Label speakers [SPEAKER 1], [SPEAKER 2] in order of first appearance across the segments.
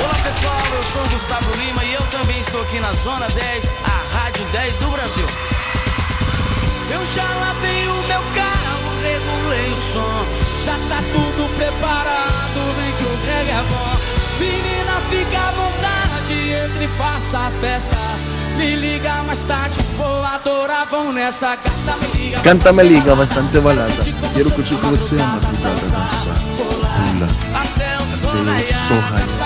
[SPEAKER 1] Olá pessoal, eu sou o Gustavo Lima e eu também estou aqui na Zona 10, a Rádio 10 do Brasil. Eu já lavei o meu carro, regulei o som, já tá tudo preparado, vem que o brega é bom. Menina, fica à vontade, entre e faça a festa. Me liga mais tarde, vou adorar, vão nessa gata, me liga.
[SPEAKER 2] Canta me liga bastante balada. Quiero que tú você madrugada dançar.
[SPEAKER 1] Sol
[SPEAKER 2] Até o sol raiar.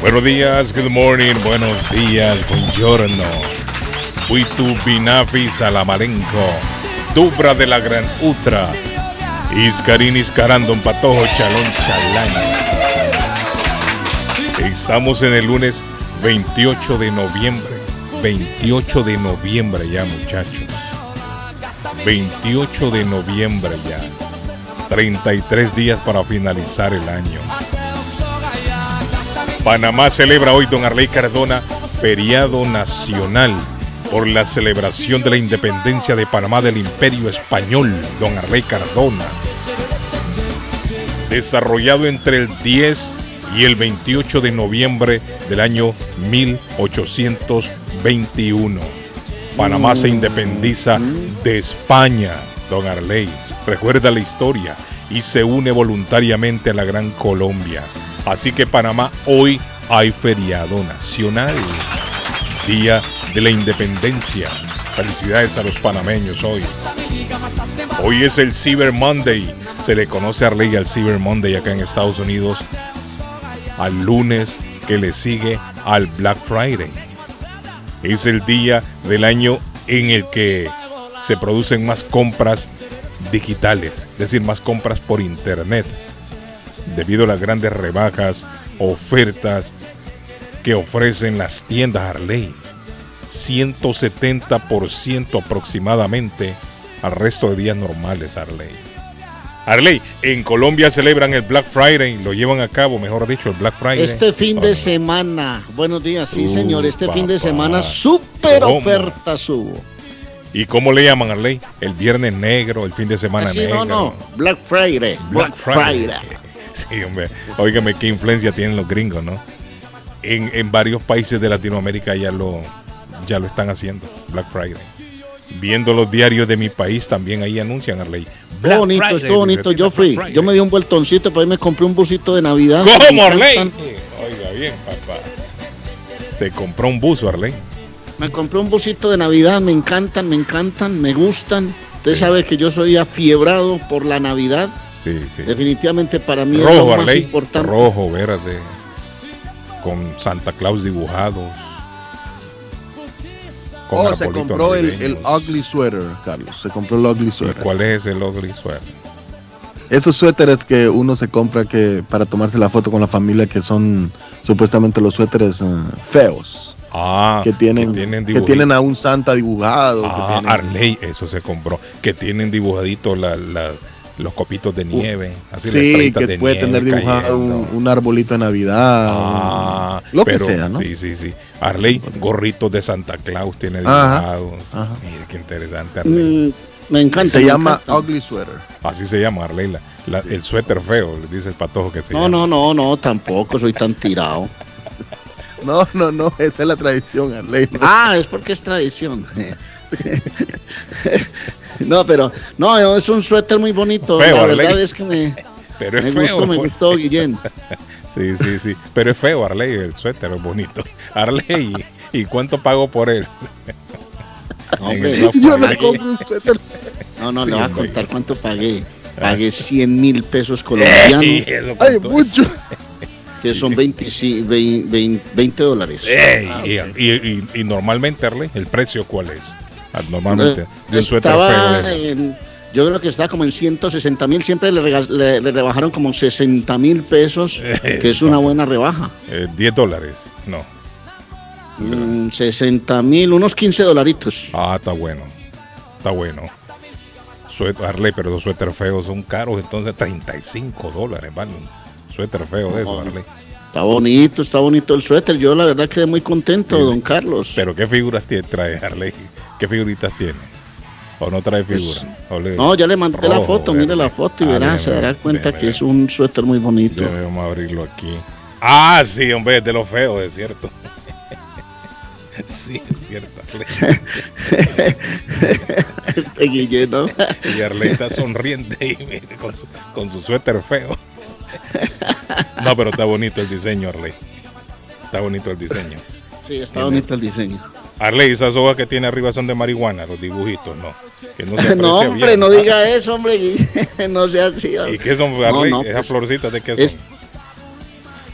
[SPEAKER 3] Buenos días, good morning, buenos días, buongiorno. Fui tu binafi salamalenco, dubra de la gran utra, iscarín iscarandon patojo chalón chalán. Estamos en el lunes 28 de noviembre, 28 de noviembre ya muchachos, 28 de noviembre ya, 33 días para finalizar el año. Panamá celebra hoy, don Arley Cardona, feriado nacional por la celebración de la independencia de Panamá del Imperio Español, don Arley Cardona. Desarrollado entre el 10 y el 28 de noviembre del año 1821. Panamá se independiza de España, don Arley. Recuerda la historia y se une voluntariamente a la Gran Colombia. Así que Panamá hoy hay feriado nacional. Día de la Independencia. Felicidades a los panameños hoy. Hoy es el Cyber Monday. Se le conoce a Arley al Cyber Monday acá en Estados Unidos. Al lunes que le sigue al Black Friday. Es el día del año en el que se producen más compras digitales, es decir, más compras por internet, debido a las grandes rebajas, ofertas que ofrecen las tiendas Harley. 170% aproximadamente al resto de días normales Harley. Harley, en Colombia celebran el Black Friday, lo llevan a cabo, mejor dicho, el Black Friday.
[SPEAKER 4] Este fin de semana, buenos días, sí
[SPEAKER 3] Uh,
[SPEAKER 4] señor, este fin de semana super ofertas hubo.
[SPEAKER 3] ¿Y cómo le llaman Harley? El viernes negro, el fin de semana negro.
[SPEAKER 4] no, no, Black Friday, Black, Friday.
[SPEAKER 3] Sí, hombre. Óigame, qué influencia tienen los gringos, ¿no? En, en varios países de Latinoamérica ya lo, ya lo están haciendo, Black Friday. Viendo los diarios de mi país, también ahí anuncian, Arley.
[SPEAKER 4] Estuvo bonito, estuvo bonito, yo fui, yo me di un vueltoncito, para ahí me compré un busito de Navidad.
[SPEAKER 3] ¿Cómo,
[SPEAKER 4] Me
[SPEAKER 3] Arley? Oiga bien, papá. Se compró un buzo, Arley.
[SPEAKER 4] Me compré un busito de Navidad, me encantan, me encantan, me gustan. Usted sabe que yo soy afiebrado por la Navidad.
[SPEAKER 3] Sí, sí.
[SPEAKER 4] Definitivamente para mí es
[SPEAKER 3] Rojo,
[SPEAKER 4] lo más
[SPEAKER 3] Arley.
[SPEAKER 4] importante.
[SPEAKER 3] Rojo, verde. Con Santa Claus dibujados. Con
[SPEAKER 2] Oh, se compró el, ugly sweater, Carlos. Se compró el ugly
[SPEAKER 3] ¿Y
[SPEAKER 2] sweater.
[SPEAKER 3] cuál es el ugly sweater?
[SPEAKER 2] Esos suéteres que uno se compra que para tomarse la foto con la familia que son supuestamente los suéteres eh, feos.
[SPEAKER 3] Ah,
[SPEAKER 2] que tienen, que
[SPEAKER 3] dibujitos.
[SPEAKER 2] tienen a un Santa dibujado. que
[SPEAKER 3] Ah,
[SPEAKER 2] tienen-
[SPEAKER 3] Arley, eso se compró. Que tienen dibujaditos la- la- los copitos de nieve. así
[SPEAKER 2] sí, que
[SPEAKER 3] de
[SPEAKER 2] puede
[SPEAKER 3] nieve
[SPEAKER 2] tener dibujado un,
[SPEAKER 3] cayendo.
[SPEAKER 2] un arbolito de Navidad.
[SPEAKER 3] Ah,
[SPEAKER 2] lo que sea, ¿no?
[SPEAKER 3] Sí, sí, sí. Arley, gorritos de Santa Claus tiene
[SPEAKER 2] Ajá,
[SPEAKER 3] dibujados.
[SPEAKER 2] ajá.
[SPEAKER 3] Mire qué interesante, Arley.
[SPEAKER 4] Mm, me encanta.
[SPEAKER 2] Se
[SPEAKER 4] me
[SPEAKER 2] llama
[SPEAKER 4] encanta.
[SPEAKER 2] ugly sweater.
[SPEAKER 3] Así se llama, Arley. la- la- el suéter feo, le dice el patojo que se
[SPEAKER 4] No,
[SPEAKER 3] llama.
[SPEAKER 4] no, no, no, tampoco soy tan tirado.
[SPEAKER 2] No, no, no, esa es la tradición, Arley.
[SPEAKER 4] Ah, es porque es tradición. No, pero no, es un suéter muy bonito.
[SPEAKER 3] Feo,
[SPEAKER 4] la
[SPEAKER 3] Arley.
[SPEAKER 4] verdad es que me,
[SPEAKER 3] Pero es
[SPEAKER 4] me
[SPEAKER 3] feo.
[SPEAKER 4] gustó, me gustó, Guillén.
[SPEAKER 3] Sí, sí, sí. Pero es feo, Arley, el suéter es bonito. Arley, ¿y cuánto pago por él?
[SPEAKER 4] Hombre,
[SPEAKER 3] Black
[SPEAKER 2] Yo le
[SPEAKER 3] Friday.
[SPEAKER 2] compro un suéter.
[SPEAKER 4] no, no,
[SPEAKER 3] Sí,
[SPEAKER 4] le voy a
[SPEAKER 3] hombre.
[SPEAKER 4] contar cuánto pagué. Pagué 100 mil pesos colombianos.
[SPEAKER 3] Ey,
[SPEAKER 2] Ay, mucho.
[SPEAKER 4] que son 25 20, 20 dólares.
[SPEAKER 3] Ey,
[SPEAKER 4] Ah,
[SPEAKER 3] y,
[SPEAKER 4] ok.
[SPEAKER 3] y- y- y normalmente, Arley, ¿el precio cuál es? Ah, Normalmente,
[SPEAKER 4] Eh,
[SPEAKER 3] de un suéter
[SPEAKER 4] estaba
[SPEAKER 3] feo de esos.
[SPEAKER 4] en- yo creo que estaba como en 160 mil, siempre le, rega- le- le rebajaron como 60 mil pesos,
[SPEAKER 3] Eh,
[SPEAKER 4] que es una buena rebaja.
[SPEAKER 3] Eh, 10 dólares. No.
[SPEAKER 4] Mm, 60 mil, unos 15 dolaritos.
[SPEAKER 3] Ah, está bueno. Está bueno. Suéter, Arley, pero los suéteres feos son caros, entonces 35 dólares, ¿vale? Suéter feo de eso, Arley.
[SPEAKER 4] Está bonito, está bonito el suéter. Yo la verdad quedé muy contento,
[SPEAKER 3] Sí,
[SPEAKER 4] don. Carlos.
[SPEAKER 3] Pero ¿qué figuras tie- trae Harley? ¿Qué figuritas tiene? ¿O no trae
[SPEAKER 4] Pues,
[SPEAKER 3] le-
[SPEAKER 4] no, ya le mandé la foto, mire la foto y
[SPEAKER 3] Ah,
[SPEAKER 4] verá, se dará cuenta
[SPEAKER 3] déjeme
[SPEAKER 4] que es un suéter muy bonito.
[SPEAKER 3] Vamos a abrirlo aquí. Ah, sí, hombre, es de lo feo, es cierto. sí, es cierto.
[SPEAKER 4] Este Guillermo.
[SPEAKER 3] Y Arley está sonriente y mire, con, su, con su suéter feo. No, pero está bonito el diseño, Arley. Está bonito el diseño.
[SPEAKER 4] Sí, está bonito el diseño.
[SPEAKER 3] Arley, esas hojas que tiene arriba son de marihuana, los dibujitos, no. Que no, se
[SPEAKER 4] No,
[SPEAKER 3] aprecia
[SPEAKER 4] hombre,
[SPEAKER 3] bien.
[SPEAKER 4] no diga eso, hombre. No sea así.
[SPEAKER 3] ¿Y qué son, Arley?
[SPEAKER 4] no,
[SPEAKER 3] Esas
[SPEAKER 4] pues,
[SPEAKER 3] florcitas de qué son?
[SPEAKER 4] es-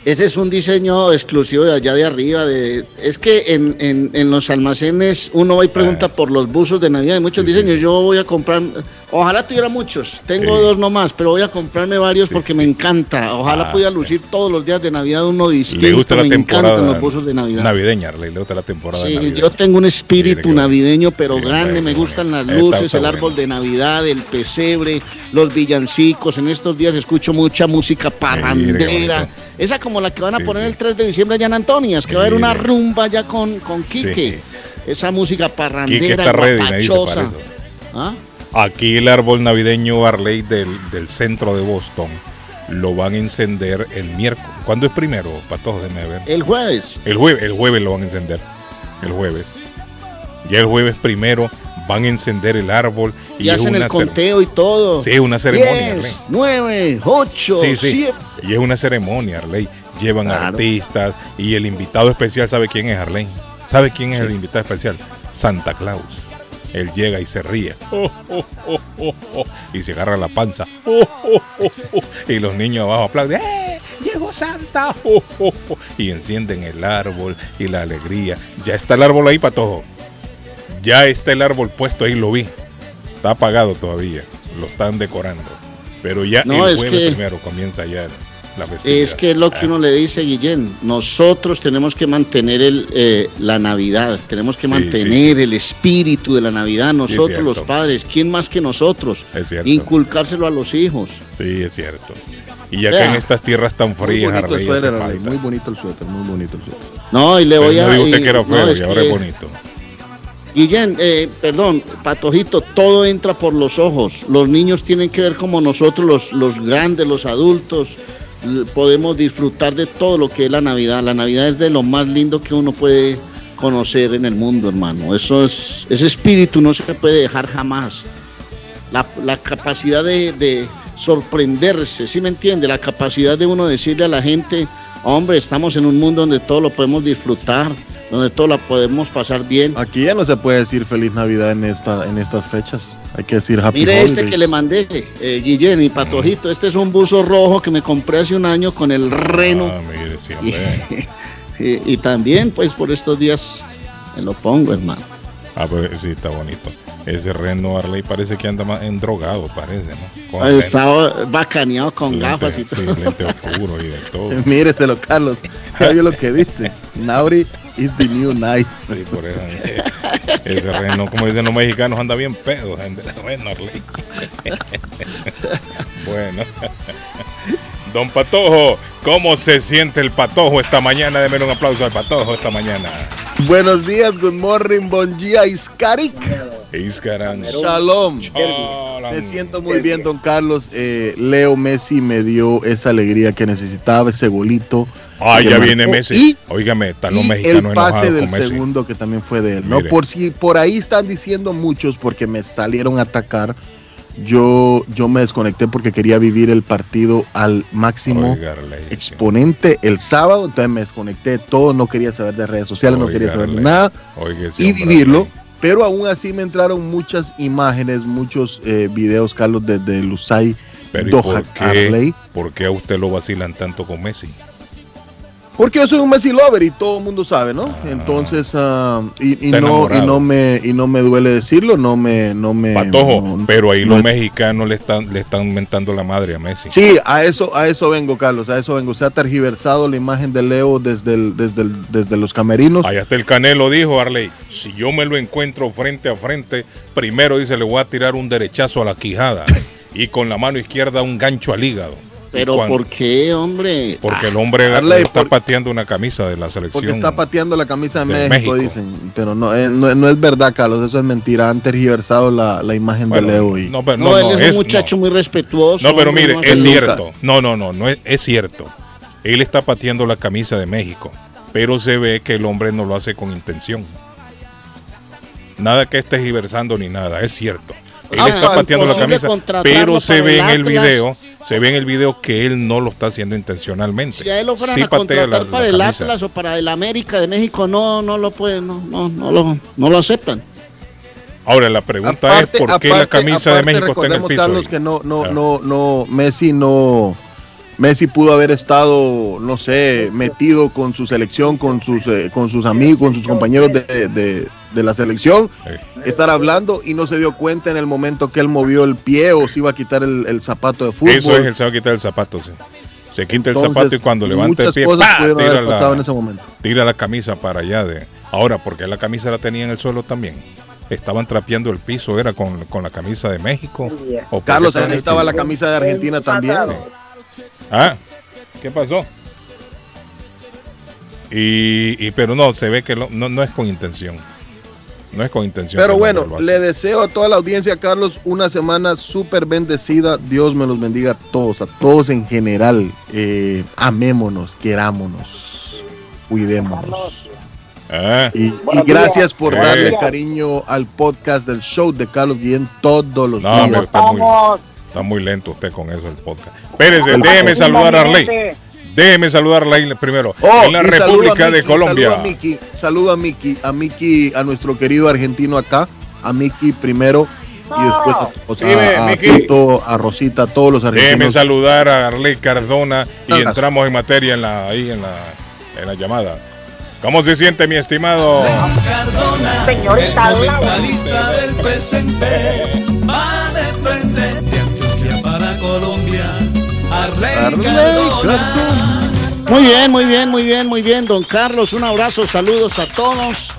[SPEAKER 4] Ese es un diseño exclusivo de allá de arriba. De, es que en, en, en los almacenes uno va y pregunta por los buzos de Navidad. Hay muchos
[SPEAKER 3] Ah. Sí,
[SPEAKER 4] diseños.
[SPEAKER 3] sí.
[SPEAKER 4] Yo voy a comprar. Ojalá tuviera muchos. Tengo
[SPEAKER 3] Sí.
[SPEAKER 4] dos nomás, pero voy a comprarme varios
[SPEAKER 3] Sí,
[SPEAKER 4] porque
[SPEAKER 3] sí.
[SPEAKER 4] me encanta. Ojalá
[SPEAKER 3] Ah,
[SPEAKER 4] pudiera lucir todos los días de Navidad uno distinto.
[SPEAKER 3] Le gusta la
[SPEAKER 4] me
[SPEAKER 3] temporada
[SPEAKER 4] encantan los buzos de Navidad.
[SPEAKER 3] navideña, le gusta la temporada
[SPEAKER 4] Sí,
[SPEAKER 3] navideña.
[SPEAKER 4] yo tengo un espíritu navideño, pero grande. Me gustan las luces, el árbol de Navidad, el pesebre, los villancicos. En estos días escucho mucha música parrandera. Esa como la que van a poner el 3 de diciembre allá en Antonias, que va a haber una rumba allá con, con Quique. Esa música parrandera, guapachosa. ¿Ah?
[SPEAKER 3] Aquí el árbol navideño Arley del, del centro de Boston lo van a encender el miércoles. ¿Cuándo es primero, Patos? Déjame ver.
[SPEAKER 4] El jueves.
[SPEAKER 3] El jueves, el jueves lo van a encender. El jueves. Ya el jueves primero van a encender el árbol y,
[SPEAKER 4] Y,
[SPEAKER 3] es
[SPEAKER 4] hacen
[SPEAKER 3] una
[SPEAKER 4] el conteo y todo.
[SPEAKER 3] Sí, es una ceremonia, Arley.
[SPEAKER 4] 10, 9, 8,
[SPEAKER 3] Sí, sí.
[SPEAKER 4] 7.
[SPEAKER 3] Y es una ceremonia, Arley. Llevan
[SPEAKER 4] Claro.
[SPEAKER 3] artistas y el invitado especial, ¿sabe quién es, Arley? ¿Sabe quién es el invitado especial? Santa Claus. Él llega y se ríe. Oh, oh, oh, oh, oh, y se agarra la panza. Y los niños abajo aplauden. ¡Eh! Llegó Santa. Y encienden el árbol y la alegría. Ya está el árbol ahí, patojo. Ya está el árbol puesto ahí, lo vi. Está apagado todavía. Lo están decorando. Pero ya
[SPEAKER 4] No,
[SPEAKER 3] el
[SPEAKER 4] es
[SPEAKER 3] jueves
[SPEAKER 4] que-
[SPEAKER 3] primero comienza ya la.
[SPEAKER 4] Es que es lo que uno le dice, Guillén. Nosotros tenemos que mantener el, eh, la Navidad, tenemos que
[SPEAKER 3] Sí,
[SPEAKER 4] mantener el espíritu de la Navidad. Nosotros, los padres, ¿quién más que nosotros?
[SPEAKER 3] Es cierto.
[SPEAKER 4] Inculcárselo a los hijos.
[SPEAKER 3] Sí, es cierto. Y ya que
[SPEAKER 4] Vea.
[SPEAKER 3] en estas tierras tan
[SPEAKER 2] Muy
[SPEAKER 3] frías,
[SPEAKER 2] bonito suéter, Arley,
[SPEAKER 3] falta.
[SPEAKER 2] muy bonito el suéter, muy bonito el suéter.
[SPEAKER 4] No, y le voy a.
[SPEAKER 3] digo usted
[SPEAKER 4] y-
[SPEAKER 3] que era
[SPEAKER 4] no,
[SPEAKER 3] feo y ahora
[SPEAKER 4] que-
[SPEAKER 3] es bonito.
[SPEAKER 4] Guillén, eh, perdón, Patojito, todo entra por los ojos. Los niños tienen que ver como nosotros, los, los grandes, los adultos, podemos disfrutar de todo lo que es la Navidad. La Navidad es de lo más lindo que uno puede conocer en el mundo, hermano. Eso es, ese espíritu no se puede dejar jamás. La, capacidad de, de sorprenderse, ¿sí me entiende? La capacidad de uno decirle a la gente, hombre, estamos en un mundo donde todo lo podemos disfrutar, donde todo lo podemos pasar bien.
[SPEAKER 2] Aquí ya no se puede decir feliz Navidad en esta en estas fechas. Hay que decir Happy
[SPEAKER 4] Mire este que le mandé, eh, Guillén y Patojito. Este es un buzo rojo que me compré hace un año con el reno.
[SPEAKER 3] Ah, mire, sí,
[SPEAKER 4] y,
[SPEAKER 3] hombre.
[SPEAKER 4] y- y también, pues, por estos días me lo pongo, hermano.
[SPEAKER 3] Ah, pues sí, está bonito. Ese reno Arley parece que anda más endrogado, parece, ¿no? Con
[SPEAKER 4] Estaba bacaneado con
[SPEAKER 3] lente-
[SPEAKER 4] gafas y todo.
[SPEAKER 3] Sí, lente oscuro y de todo.
[SPEAKER 2] Míreselo, Carlos. Oye lo que dice. Nauri is the new night.
[SPEAKER 3] Sí, por eso. eh, Ese reno, como dicen los mexicanos, anda bien pedo. gente. Bueno. Bueno. Don Patojo, ¿cómo se siente el Patojo esta mañana? Deme un aplauso al Patojo esta mañana.
[SPEAKER 2] Buenos días, good morning, bon día, Iskarik.
[SPEAKER 3] Iscaran.
[SPEAKER 2] Shalom.
[SPEAKER 3] Shalom.
[SPEAKER 2] Me siento muy bien, don Carlos. Eh, Leo Messi me dio esa alegría que necesitaba, ese golito.
[SPEAKER 3] Ah, ya viene Messi.
[SPEAKER 2] Y,
[SPEAKER 3] Óigame, están los
[SPEAKER 2] y
[SPEAKER 3] mexicanos
[SPEAKER 2] el pase del
[SPEAKER 3] con Messi.
[SPEAKER 2] segundo que también fue de él. No, por si por ahí están diciendo muchos porque me salieron a atacar. Yo, yo me desconecté porque quería vivir el partido al máximo exponente el sábado, entonces me desconecté de todo, no quería saber de redes sociales, no quería saber de nada y vivirlo. Pero aún así me entraron muchas imágenes, muchos eh, videos, Carlos, desde Lusay,
[SPEAKER 3] Pero ¿y
[SPEAKER 2] Doha,
[SPEAKER 3] por qué, por qué a usted lo vacilan tanto con Messi?
[SPEAKER 2] Porque yo soy un Messi lover y todo el mundo sabe, ¿no? Entonces, ah, y, y no, y no me y no me duele decirlo, no me no me
[SPEAKER 3] Patojo,
[SPEAKER 2] no-
[SPEAKER 3] pero ahí
[SPEAKER 2] no-
[SPEAKER 3] los mexicanos le están, le están mentando la madre a Messi.
[SPEAKER 2] Sí, a eso a eso vengo, Carlos, a eso vengo. Se ha tergiversado la imagen de Leo desde el, desde el- desde los camerinos.
[SPEAKER 3] Allá está el Canelo, dijo Arley. Si yo me lo encuentro frente a frente, primero dice, le voy a tirar un derechazo a la quijada y con la mano izquierda un gancho al hígado.
[SPEAKER 4] Pero
[SPEAKER 3] cuando-
[SPEAKER 4] ¿por qué, hombre?
[SPEAKER 3] Porque
[SPEAKER 4] Ah,
[SPEAKER 3] el hombre
[SPEAKER 2] Arley,
[SPEAKER 3] está
[SPEAKER 2] por-
[SPEAKER 3] pateando una camisa de la selección.
[SPEAKER 2] Porque está pateando la camisa de,
[SPEAKER 3] de
[SPEAKER 2] México,
[SPEAKER 3] México.
[SPEAKER 2] dicen. Pero no, eh, no, no es verdad, Carlos. Eso es mentira. Han tergiversado la, la imagen
[SPEAKER 3] Bueno,
[SPEAKER 2] de Leo. Y,
[SPEAKER 3] no, pero,
[SPEAKER 4] no,
[SPEAKER 3] no,
[SPEAKER 4] él
[SPEAKER 3] no,
[SPEAKER 4] es,
[SPEAKER 3] es-
[SPEAKER 4] un muchacho
[SPEAKER 3] no.
[SPEAKER 4] muy respetuoso.
[SPEAKER 3] No, pero mire, es cierto. No, no, no, no es, es cierto. Él está pateando la camisa de México, pero se ve que el hombre no lo hace con intención. Nada que esté giversando ni nada, es cierto. Él
[SPEAKER 4] Ah,
[SPEAKER 3] está pateando la camisa, pero se ve en el video, se ve en el video que él no lo está haciendo intencionalmente.
[SPEAKER 4] Si a él lo fueran
[SPEAKER 3] Sí
[SPEAKER 4] a
[SPEAKER 3] patea
[SPEAKER 4] contratar
[SPEAKER 3] la-
[SPEAKER 4] para
[SPEAKER 3] la
[SPEAKER 4] el
[SPEAKER 3] camisa.
[SPEAKER 4] Atlas o para el América de México, no, no lo pueden, no, no, no lo, no lo aceptan.
[SPEAKER 3] Ahora la pregunta es por qué la camisa de México está en el piso.
[SPEAKER 2] Carlos, que no, no, no, no, Messi no, Messi pudo haber estado, no sé, metido con su selección, con sus, eh, con sus amigos, con sus compañeros de, de- de la selección,
[SPEAKER 3] Sí.
[SPEAKER 2] estar hablando y no se dio cuenta en el momento que él movió el pie o se iba a quitar el, el zapato de fútbol.
[SPEAKER 3] Eso es el se va a quitar el zapato, sí. Se quita el zapato y cuando levanta el pie, tira
[SPEAKER 2] haber pasado en
[SPEAKER 3] la,
[SPEAKER 2] ese momento.
[SPEAKER 3] tira la camisa para allá de. Ahora, porque la camisa la tenía en el suelo también. Estaban trapeando el piso, era con, con la camisa de México. ¿O
[SPEAKER 2] Carlos, ahí estaba la camisa de Argentina también.
[SPEAKER 3] Ah, ¿qué pasó? Y, y- pero no, se ve que lo- no, no es con intención. No es con intención.
[SPEAKER 2] Pero bueno, le deseo a toda la audiencia, Carlos, una semana súper bendecida. Dios me los bendiga a todos, a todos en general. Eh, amémonos, querámonos, cuidémonos.
[SPEAKER 3] Ah,
[SPEAKER 2] Y, gracias por
[SPEAKER 3] Eh.
[SPEAKER 2] darle cariño al podcast del show de Carlos Guillén todos los
[SPEAKER 3] No,
[SPEAKER 2] días.
[SPEAKER 3] está muy,
[SPEAKER 5] Estamos
[SPEAKER 3] está muy lento usted con eso el podcast. Espérese, déjeme saludar a Arley. Déjeme saludar a Arley primero.
[SPEAKER 2] Oh,
[SPEAKER 3] en la República de Colombia.
[SPEAKER 2] Saludo a Miki, saludo a Miki, a Miki, a nuestro querido argentino acá, a Miki primero y después a,
[SPEAKER 3] Sí, ve,
[SPEAKER 2] a. Tito, a Rosita, a todos los
[SPEAKER 3] Déjeme
[SPEAKER 2] argentinos.
[SPEAKER 3] saludar a Arley Cardona y entramos en materia en la, ahí en la, en la llamada. ¿Cómo se siente, mi estimado?
[SPEAKER 5] señorita
[SPEAKER 1] comentarista del presente Arley
[SPEAKER 2] Arley
[SPEAKER 1] Cardona.
[SPEAKER 4] Muy bien, muy bien, muy bien, muy bien, don Carlos. Un abrazo, saludos a todos.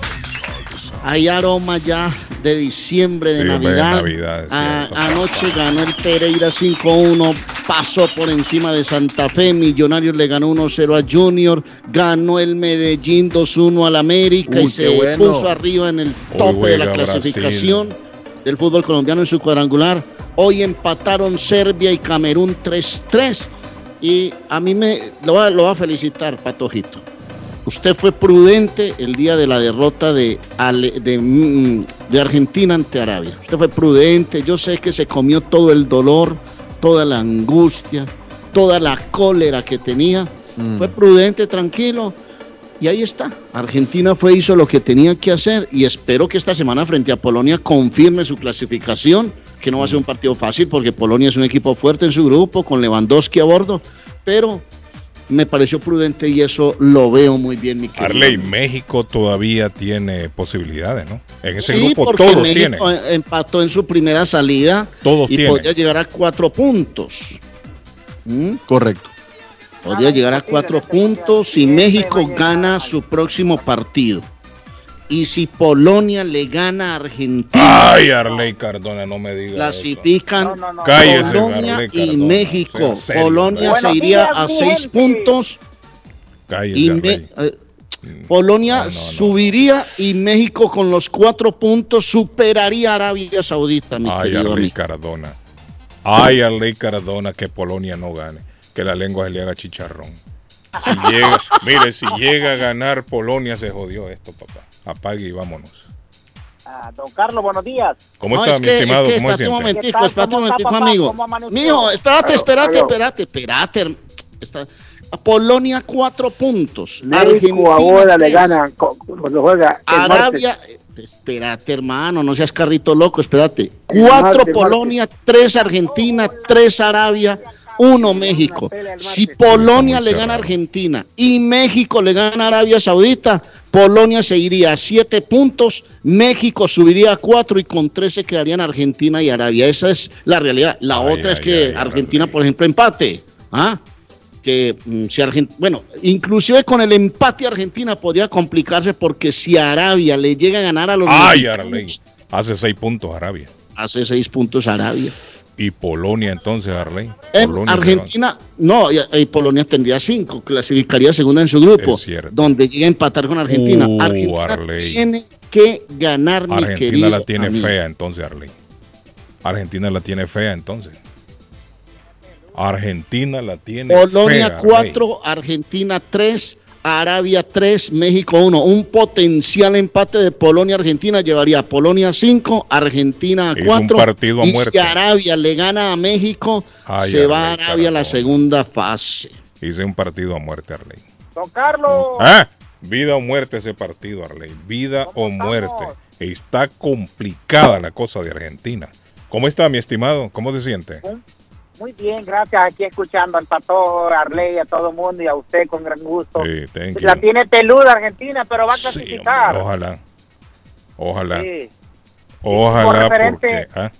[SPEAKER 4] Hay aroma ya de diciembre, de
[SPEAKER 3] Sí, hombre, de
[SPEAKER 4] Navidad. A- anoche ganó el Pereira 5-1, pasó por encima de Santa Fe, Millonarios le ganó 1-0 a Junior, ganó el Medellín 2-1 al América
[SPEAKER 2] Uy,
[SPEAKER 4] y se
[SPEAKER 2] bueno.
[SPEAKER 4] puso arriba en el tope de la clasificación del fútbol colombiano en su cuadrangular. Hoy empataron Serbia y Camerún 3-3. Y a mí me lo va, lo va a felicitar, Patojito. Usted fue prudente el día de la derrota de, Ale- de, mm, de Argentina ante Arabia. Usted fue prudente. Yo sé que se comió todo el dolor, toda la angustia, toda la cólera que tenía.
[SPEAKER 2] Mm.
[SPEAKER 4] Fue prudente, tranquilo. Y ahí está. Argentina fue, hizo lo que tenía que hacer y espero que esta semana frente a Polonia confirme su clasificación, que no va a ser un partido fácil porque Polonia es un equipo fuerte en su grupo, con Lewandowski a bordo, pero me pareció prudente y eso lo veo muy bien, mi querido.
[SPEAKER 3] Arley, México todavía tiene posibilidades, ¿no? En ese
[SPEAKER 4] sí,
[SPEAKER 3] grupo
[SPEAKER 4] porque
[SPEAKER 3] todos
[SPEAKER 4] México
[SPEAKER 3] tienen.
[SPEAKER 4] empató en su primera salida
[SPEAKER 3] Todos
[SPEAKER 4] y
[SPEAKER 3] tienen.
[SPEAKER 4] podría llegar a cuatro puntos. ¿Mm?
[SPEAKER 2] Correcto.
[SPEAKER 4] Podría llegar a cuatro puntos si México gana su próximo partido. Y si Polonia le gana a Argentina,
[SPEAKER 3] Ay, Arley Cardona, no me diga.
[SPEAKER 4] clasifican
[SPEAKER 5] No, no, no.
[SPEAKER 3] Cállese,
[SPEAKER 4] Polonia y
[SPEAKER 3] Cardona,
[SPEAKER 4] México.
[SPEAKER 3] sea
[SPEAKER 4] Polonia se iría a seis puntos
[SPEAKER 3] Cállese,
[SPEAKER 4] y
[SPEAKER 3] Arley.
[SPEAKER 4] Me- eh, Polonia
[SPEAKER 3] no, no.
[SPEAKER 4] subiría y México con los cuatro puntos superaría a Arabia Saudita, mi
[SPEAKER 3] Ay,
[SPEAKER 4] querido
[SPEAKER 3] Arley
[SPEAKER 4] amigo.
[SPEAKER 3] Cardona. Ay, Arley Cardona, que Polonia no gane. Que la lengua se le haga chicharrón. Si llega, mire, si llega a ganar Polonia, se jodió esto, papá. Apague y vámonos.
[SPEAKER 5] Ah, don Carlos, buenos días.
[SPEAKER 3] ¿Cómo
[SPEAKER 4] No,
[SPEAKER 3] está,
[SPEAKER 4] es
[SPEAKER 3] mi
[SPEAKER 4] que,
[SPEAKER 3] estimado?
[SPEAKER 4] es que,
[SPEAKER 3] ¿Cómo se
[SPEAKER 4] espérate un momentico, espérate un
[SPEAKER 5] ¿Cómo está,
[SPEAKER 4] momentico,
[SPEAKER 5] papá?
[SPEAKER 4] amigo. Mijo, espérate, espérate, espérate, espérate. Está- Polonia cuatro puntos.
[SPEAKER 5] México ahora le gana cu- cuando juega el martes.
[SPEAKER 4] Arabia, espérate hermano, no seas carrito loco, espérate. Cuatro
[SPEAKER 5] martes,
[SPEAKER 4] Polonia, tres Argentina, tres Arabia. 1 México. Si Polonia le gana a Argentina y México le gana a Arabia Saudita, Polonia se iría a 7 puntos, México subiría a 4 y con 13 quedarían Argentina y Arabia. Esa es la realidad. La
[SPEAKER 3] Ay,
[SPEAKER 4] otra es que
[SPEAKER 3] ay,
[SPEAKER 4] Argentina,
[SPEAKER 3] ay.
[SPEAKER 4] por ejemplo, empate. ¿Ah? que mm, si Argentina, bueno, inclusive con el empate Argentina podría complicarse porque si Arabia le llega a ganar a los
[SPEAKER 3] Ay, Arley. Hace seis puntos Arabia.
[SPEAKER 4] hace seis puntos Arabia.
[SPEAKER 3] Y Polonia entonces, Arley.
[SPEAKER 4] En
[SPEAKER 3] Polonia
[SPEAKER 4] Argentina, no, y, y Polonia tendría cinco, clasificaría segunda en su grupo, donde llega a empatar con Argentina.
[SPEAKER 3] Uh,
[SPEAKER 4] Argentina
[SPEAKER 3] Arley.
[SPEAKER 4] tiene que ganar,
[SPEAKER 3] va.
[SPEAKER 4] mi
[SPEAKER 3] Argentina
[SPEAKER 4] querido
[SPEAKER 3] la tiene
[SPEAKER 4] amigo.
[SPEAKER 3] fea entonces, Arley. Argentina la tiene fea entonces. Argentina la tiene
[SPEAKER 4] Polonia
[SPEAKER 3] fea, Arley.
[SPEAKER 4] 4, Argentina 3, Arabia 3, México 1. Un potencial empate de Polonia-Argentina llevaría a Polonia 5, Argentina
[SPEAKER 3] Es un
[SPEAKER 4] 4.
[SPEAKER 3] partido a
[SPEAKER 4] Y si
[SPEAKER 3] muerte.
[SPEAKER 4] Arabia le gana a México,
[SPEAKER 3] Ay,
[SPEAKER 4] se va a Arabia a la segunda fase.
[SPEAKER 3] Hice un partido a muerte, Arley.
[SPEAKER 5] Don Carlos.
[SPEAKER 3] ¿Ah? Vida o muerte ese partido, Arley. Vida o muerte. Está complicada la cosa de Argentina. ¿Cómo está, mi estimado? ¿Cómo se siente?
[SPEAKER 5] Muy bien, gracias. Aquí escuchando al Patojo, a Arley, a todo el mundo y a usted con gran gusto.
[SPEAKER 3] Sí, thank
[SPEAKER 5] La tiene peluda Argentina, pero va a
[SPEAKER 3] Sí,
[SPEAKER 5] clasificar.
[SPEAKER 3] hombre, ojalá. Ojalá.
[SPEAKER 5] Sí,
[SPEAKER 3] Ojalá.
[SPEAKER 5] Por referente-
[SPEAKER 3] porque, ¿ah?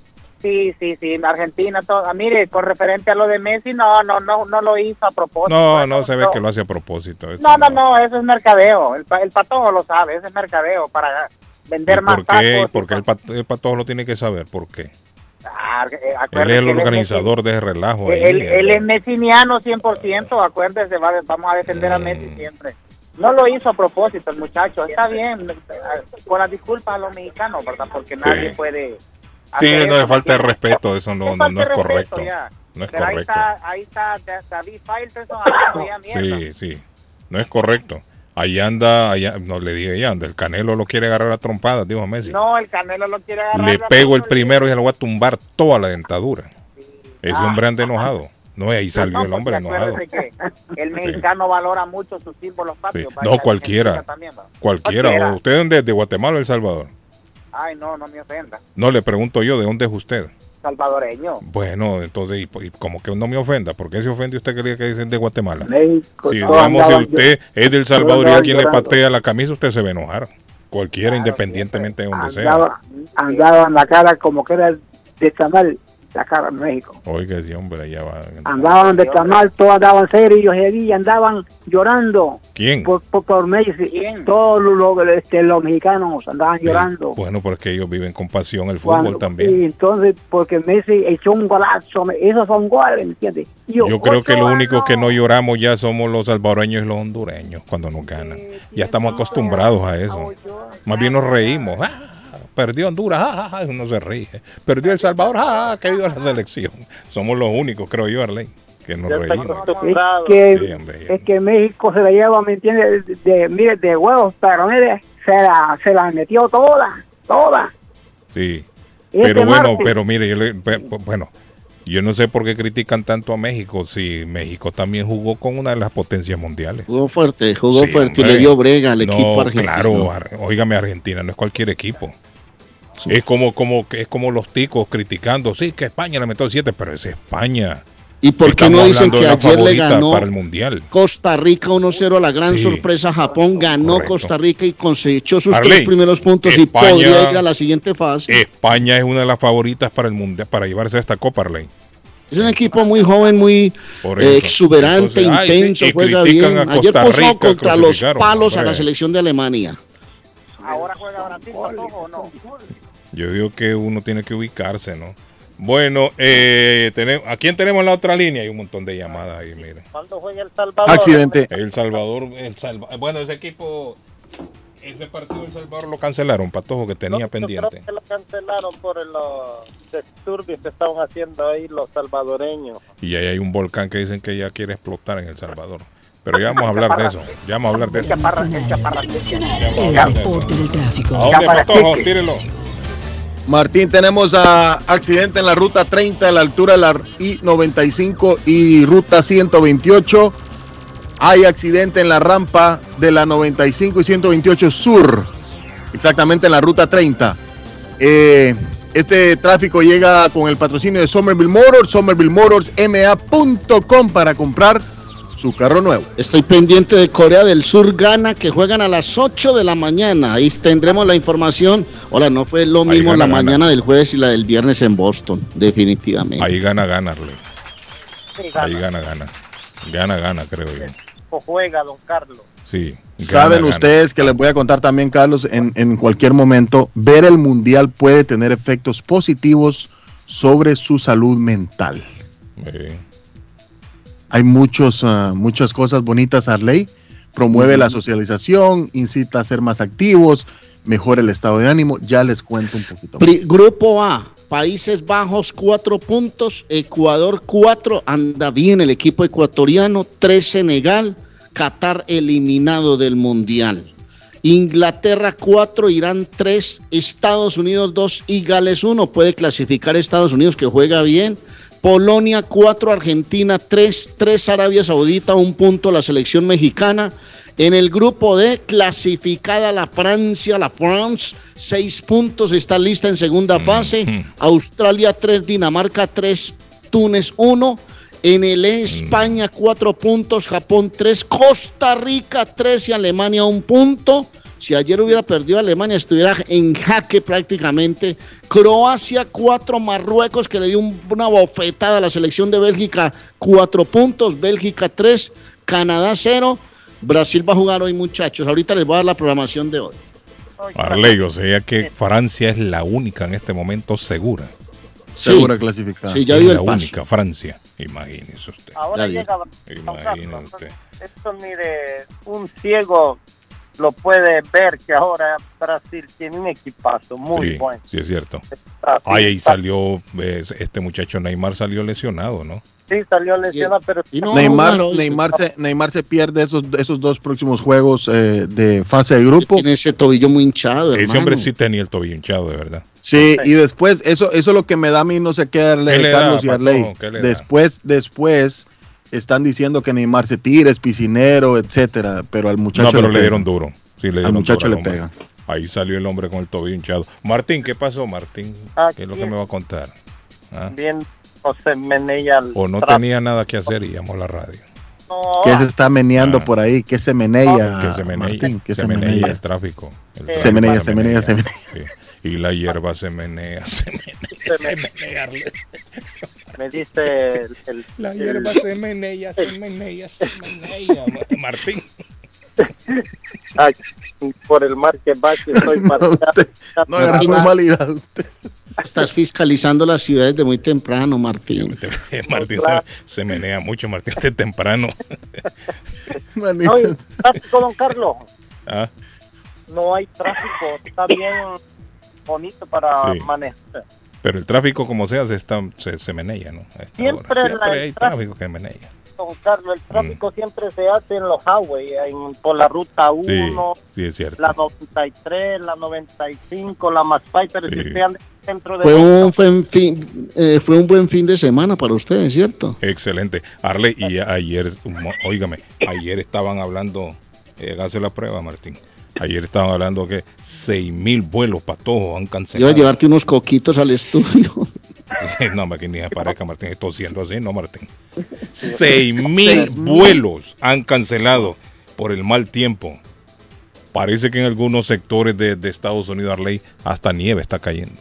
[SPEAKER 5] sí, sí, sí. Argentina, todo. ah, mire, con referente a lo de Messi, no, no, no, no lo hizo a propósito.
[SPEAKER 3] No, no se ve que lo hace a propósito.
[SPEAKER 5] No, no, no, eso es mercadeo. El, el Patojo lo sabe, eso es mercadeo para vender
[SPEAKER 3] ¿Y
[SPEAKER 5] más
[SPEAKER 3] ¿Por qué?
[SPEAKER 5] tacos. y
[SPEAKER 3] Porque el, pat- el patojo lo tiene que saber. ¿Por qué?
[SPEAKER 5] Eh,
[SPEAKER 3] Él es el organizador de ese relajo. ahí,
[SPEAKER 5] Él, él es messiniano 100%, acuérdese, va- vamos a defender a Messi siempre. No lo hizo a propósito el muchacho, está bien, eh, con las disculpas a los mexicanos, ¿verdad? Porque nadie puede...
[SPEAKER 3] Sí, no le falta de respeto. Eso no,
[SPEAKER 5] Es
[SPEAKER 3] no, no es correcto.
[SPEAKER 5] ya.
[SPEAKER 3] No es
[SPEAKER 5] Pero ahí
[SPEAKER 3] correcto.
[SPEAKER 5] está, ahí está Da- David Faitelson hablando ya mierda.
[SPEAKER 3] Sí, sí. No es correcto. Ahí anda, allá, no le dije ya, anda, el Canelo lo quiere agarrar a trompadas, dijo Messi.
[SPEAKER 5] No, el Canelo lo quiere agarrar.
[SPEAKER 3] le pego el primero y se le voy a tumbar toda la dentadura. Ese
[SPEAKER 5] Ah.
[SPEAKER 3] hombre anda enojado. No, y ahí salió
[SPEAKER 5] No,
[SPEAKER 3] el hombre
[SPEAKER 5] porque
[SPEAKER 3] enojado.
[SPEAKER 5] que el mexicano valora mucho sus símbolos patrios.
[SPEAKER 3] Sí. No, cualquiera.
[SPEAKER 5] También.
[SPEAKER 3] Cualquiera.
[SPEAKER 5] Cualquiera.
[SPEAKER 3] ¿Usted dónde es? ¿De Guatemala o El Salvador?
[SPEAKER 5] Ay, no, no me ofenda.
[SPEAKER 3] No, le pregunto yo, ¿de dónde es usted?
[SPEAKER 5] Salvadoreño.
[SPEAKER 3] Bueno, entonces, y, y como que no me ofenda, ¿por qué se ofende usted que que dicen de Guatemala?
[SPEAKER 5] México.
[SPEAKER 3] Si digamos, si usted es del Salvador y
[SPEAKER 5] andaban
[SPEAKER 3] alguien le patea la camisa, usted se va a enojar. Cualquiera, independientemente de donde sea.
[SPEAKER 5] andaba, andaba en la cara como que era de tamal, la cara en México.
[SPEAKER 3] Oiga, ese hombre allá va.
[SPEAKER 5] Andaban de tamal, todos andaban serios y andaban llorando
[SPEAKER 3] ¿Quién?
[SPEAKER 5] por, por, por Messi. Todos los, los, este, los mexicanos andaban llorando.
[SPEAKER 3] Bueno, porque ellos viven con pasión el fútbol
[SPEAKER 5] Cuando-
[SPEAKER 3] también.
[SPEAKER 5] Y entonces, porque Messi echó un golazo, esos son goles, ¿me entiendes? Y
[SPEAKER 3] Yo creo que lo único que no lloramos ya somos los salvadoreños y los hondureños cuando nos ganan. Ya estamos acostumbrados a eso. Más bien nos reímos. ¡Ah! Perdió Honduras, ¡ah, ah, ah! uno se ríe. Perdió El Salvador, ¡ah, ah! que viva la selección. Somos los únicos, creo yo, Arley, que nos reímos.
[SPEAKER 5] Es que,
[SPEAKER 3] Sí, hombre.
[SPEAKER 5] es que México se la lleva, ¿me entiendes? De, de- mire, de huevos, pero mire, se la, se la metió toda, toda.
[SPEAKER 3] Sí.
[SPEAKER 5] Este
[SPEAKER 3] Pero bueno,
[SPEAKER 5] martes.
[SPEAKER 3] pero mire, yo le- bueno, yo no sé por qué critican tanto a México si México también jugó con una de las potencias mundiales.
[SPEAKER 4] Jugó fuerte, jugó
[SPEAKER 3] Sí,
[SPEAKER 4] fuerte y le dio brega al
[SPEAKER 3] No,
[SPEAKER 4] equipo argentino.
[SPEAKER 3] Claro, Ar- óigame, Argentina no es cualquier equipo. Es como, como, que- es como los ticos criticando, sí, que España le metió siete, pero es España.
[SPEAKER 4] ¿Y por qué
[SPEAKER 3] Estamos
[SPEAKER 4] no dicen que ayer le ganó
[SPEAKER 3] para el mundial?
[SPEAKER 4] Costa Rica 1-0 a la gran
[SPEAKER 3] Sí.
[SPEAKER 4] sorpresa Japón? Ganó
[SPEAKER 3] Correcto.
[SPEAKER 4] Costa Rica y cosechó sus
[SPEAKER 3] Arley,
[SPEAKER 4] tres primeros puntos
[SPEAKER 3] España-
[SPEAKER 4] y podría ir a la siguiente fase.
[SPEAKER 3] España es una de las favoritas para el mundial, para llevarse a esta Copa, Arley.
[SPEAKER 4] Es un equipo muy joven, muy eh, exuberante,
[SPEAKER 3] Entonces, ay, sí,
[SPEAKER 4] intenso, juega bien. Ayer
[SPEAKER 3] Rica,
[SPEAKER 4] contra los palos a la selección de Alemania.
[SPEAKER 5] ¿Ahora juega Brasil o no?
[SPEAKER 3] Yo digo que uno tiene que ubicarse, ¿no? Bueno, eh, tenemos, ¿a quién tenemos en la otra línea? Hay un montón de llamadas ahí, mire.
[SPEAKER 5] ¿Cuándo juega El Salvador?
[SPEAKER 2] Accidente.
[SPEAKER 3] El Salvador, el Salva- bueno, ese equipo, ese partido del Salvador lo cancelaron, Patojo, que tenía pendiente.
[SPEAKER 6] lo cancelaron por los disturbios que estaban haciendo ahí los salvadoreños.
[SPEAKER 3] Y ahí hay un volcán que dicen que ya quiere explotar en El Salvador. Pero ya vamos a hablar de eso, ya vamos a hablar de eso.
[SPEAKER 7] El reporte del tráfico.
[SPEAKER 3] ¿A dónde, Patojo? Tírelo.
[SPEAKER 2] Martín, tenemos accidente en la ruta 30 a la altura de la I-95 y ruta 128. Hay accidente en la rampa de la 95 y 128 sur, exactamente en la ruta 30. Eh, Este tráfico llega con el patrocinio de Somerville Motors, somervillemotorsma.com para comprar su carro nuevo.
[SPEAKER 4] Estoy pendiente de Corea del Sur, Gana, que juegan a las 8 de la mañana. Ahí tendremos la información. Hola, no fue lo mismo
[SPEAKER 3] gana,
[SPEAKER 4] la
[SPEAKER 3] gana.
[SPEAKER 4] mañana del jueves y la del viernes en Boston, definitivamente.
[SPEAKER 3] Ahí gana, gana.
[SPEAKER 6] Sí,
[SPEAKER 3] Ahí
[SPEAKER 6] gana.
[SPEAKER 3] gana, gana. Gana, creo yo.
[SPEAKER 6] O juega, don Carlos.
[SPEAKER 3] Sí. gana,
[SPEAKER 2] Saben
[SPEAKER 3] gana.
[SPEAKER 2] ustedes que les voy a contar también, Carlos, en, en cualquier momento, ver el mundial puede tener efectos positivos sobre su salud mental.
[SPEAKER 3] Eh,
[SPEAKER 2] Hay muchos, ah, muchas cosas bonitas, Arley. Promueve la socialización, incita a ser más activos, mejora el estado de ánimo. Ya les cuento un poquito más.
[SPEAKER 4] Pri- Grupo A, Países Bajos, cuatro puntos, Ecuador, cuatro, anda bien el equipo ecuatoriano, tres Senegal, Qatar eliminado del Mundial. Inglaterra 4, Irán 3, Estados Unidos 2 y Gales 1. Puede clasificar Estados Unidos que juega bien. Polonia 4, Argentina 3, 3 Arabia Saudita, un punto la selección mexicana. En el grupo D, clasificada la Francia, la France, 6 puntos, está lista en segunda fase. Australia 3, Dinamarca 3, Túnez 1. En el E, España 4 puntos, Japón 3, Costa Rica 3 y Alemania 1 punto. Si ayer hubiera perdido Alemania, estuviera en jaque prácticamente. Croacia 4, Marruecos que le dio un- una bofetada a la selección de Bélgica 4 puntos, Bélgica 3, Canadá 0. Brasil va a jugar hoy muchachos. Ahorita les voy a dar la programación de hoy.
[SPEAKER 3] Arley, o sea que Francia es la única en este momento segura.
[SPEAKER 2] Segura
[SPEAKER 4] Sí.
[SPEAKER 2] clasificada.
[SPEAKER 4] Sí, ya
[SPEAKER 3] es
[SPEAKER 4] dio
[SPEAKER 3] la
[SPEAKER 4] el paso.
[SPEAKER 3] única, Francia. Imagínese usted.
[SPEAKER 6] Ahora
[SPEAKER 4] Ya
[SPEAKER 6] llega.
[SPEAKER 3] Imagínese usted.
[SPEAKER 6] Esto, mire, un ciego lo puede ver que ahora Brasil tiene un equipazo muy
[SPEAKER 3] sí,
[SPEAKER 6] bueno.
[SPEAKER 3] sí, es cierto.
[SPEAKER 6] Brasil
[SPEAKER 3] Ay, ahí salió, este muchacho Neymar salió lesionado, ¿no?
[SPEAKER 6] Sí, salió lesionado, pero
[SPEAKER 4] Y no,
[SPEAKER 2] Neymar,
[SPEAKER 4] claro,
[SPEAKER 2] Neymar, se, Neymar se pierde esos, esos dos próximos juegos eh, de fase de grupo.
[SPEAKER 4] Tiene ese tobillo muy hinchado,
[SPEAKER 3] Ese
[SPEAKER 4] hermano.
[SPEAKER 3] hombre sí tenía el tobillo hinchado, de verdad.
[SPEAKER 2] Sí, y después, eso, eso es lo que me da a mí, no sé qué, Arle-
[SPEAKER 3] ¿Qué da,
[SPEAKER 2] Carlos y? Arley. Después, después están diciendo que Neymar se tira, es piscinero, etcétera, pero al muchacho
[SPEAKER 3] no, pero le
[SPEAKER 2] pega.
[SPEAKER 3] dieron duro. Sí, le dieron
[SPEAKER 2] muchacho
[SPEAKER 3] duro
[SPEAKER 2] le pega.
[SPEAKER 3] Ahí salió el hombre con el tobillo hinchado. Martín, ¿qué pasó, Martín? ¿Qué es lo que me va a contar? ¿Ah?
[SPEAKER 6] bien José Menella. al
[SPEAKER 3] O no
[SPEAKER 6] trapo.
[SPEAKER 3] tenía nada que hacer y llamó a la radio.
[SPEAKER 6] No,
[SPEAKER 2] ¿Qué se está meneando
[SPEAKER 3] Ah.
[SPEAKER 2] por ahí? ¿Qué se menea,
[SPEAKER 3] que se menea,
[SPEAKER 2] Martín? ¿Qué
[SPEAKER 3] se,
[SPEAKER 2] se,
[SPEAKER 3] menea
[SPEAKER 2] menea?
[SPEAKER 3] el tráfico. El
[SPEAKER 6] Se
[SPEAKER 2] menea, se menea, se menea.
[SPEAKER 3] sí. Y la hierba se menea, se menea, se menea.
[SPEAKER 6] me dice el, el-
[SPEAKER 3] La
[SPEAKER 6] el-
[SPEAKER 3] hierba se menea, se menea, se menea. Martín.
[SPEAKER 6] ay, por el mar que va que estoy
[SPEAKER 2] No, usted, no
[SPEAKER 4] Martín.
[SPEAKER 2] normalidad usted.
[SPEAKER 4] Estás fiscalizando las ciudades de muy temprano, Martín.
[SPEAKER 3] Martín se, se menea mucho, Martín, de temprano.
[SPEAKER 6] No hay tráfico, don Carlos.
[SPEAKER 3] Ah,
[SPEAKER 6] No hay tráfico. Está bien bonito para
[SPEAKER 3] Sí.
[SPEAKER 6] manejar.
[SPEAKER 3] Pero el tráfico, como sea, se, está, se, se menea, ¿no?
[SPEAKER 6] Siempre
[SPEAKER 3] Siempre
[SPEAKER 6] el
[SPEAKER 3] hay
[SPEAKER 6] tráfico.
[SPEAKER 3] tráfico que menea.
[SPEAKER 6] Don Carlos, el
[SPEAKER 3] Mm.
[SPEAKER 6] tráfico siempre se hace en los highways, en- por la ruta
[SPEAKER 3] Sí,
[SPEAKER 6] 1,
[SPEAKER 3] sí, es cierto.
[SPEAKER 6] la 93, la 95, la más pero
[SPEAKER 3] Sí.
[SPEAKER 6] si usted anda dentro de
[SPEAKER 4] Fue un, buen fin, eh, fue un buen fin de semana para ustedes, ¿cierto?
[SPEAKER 3] Excelente. Arley, y ayer, óigame, ayer estaban hablando, eh, hágase la prueba, Martín. Ayer estaban hablando que 6 mil vuelos para todos han
[SPEAKER 4] Iba
[SPEAKER 3] cancelado.
[SPEAKER 4] a llevarte unos coquitos al estudio.
[SPEAKER 3] no, que ni se parezca, Martín. Estoy siendo así, no, Martín. 6 mil vuelos han cancelado por el mal tiempo. Parece que en algunos sectores de, de Estados Unidos, Arley, hasta nieve está cayendo.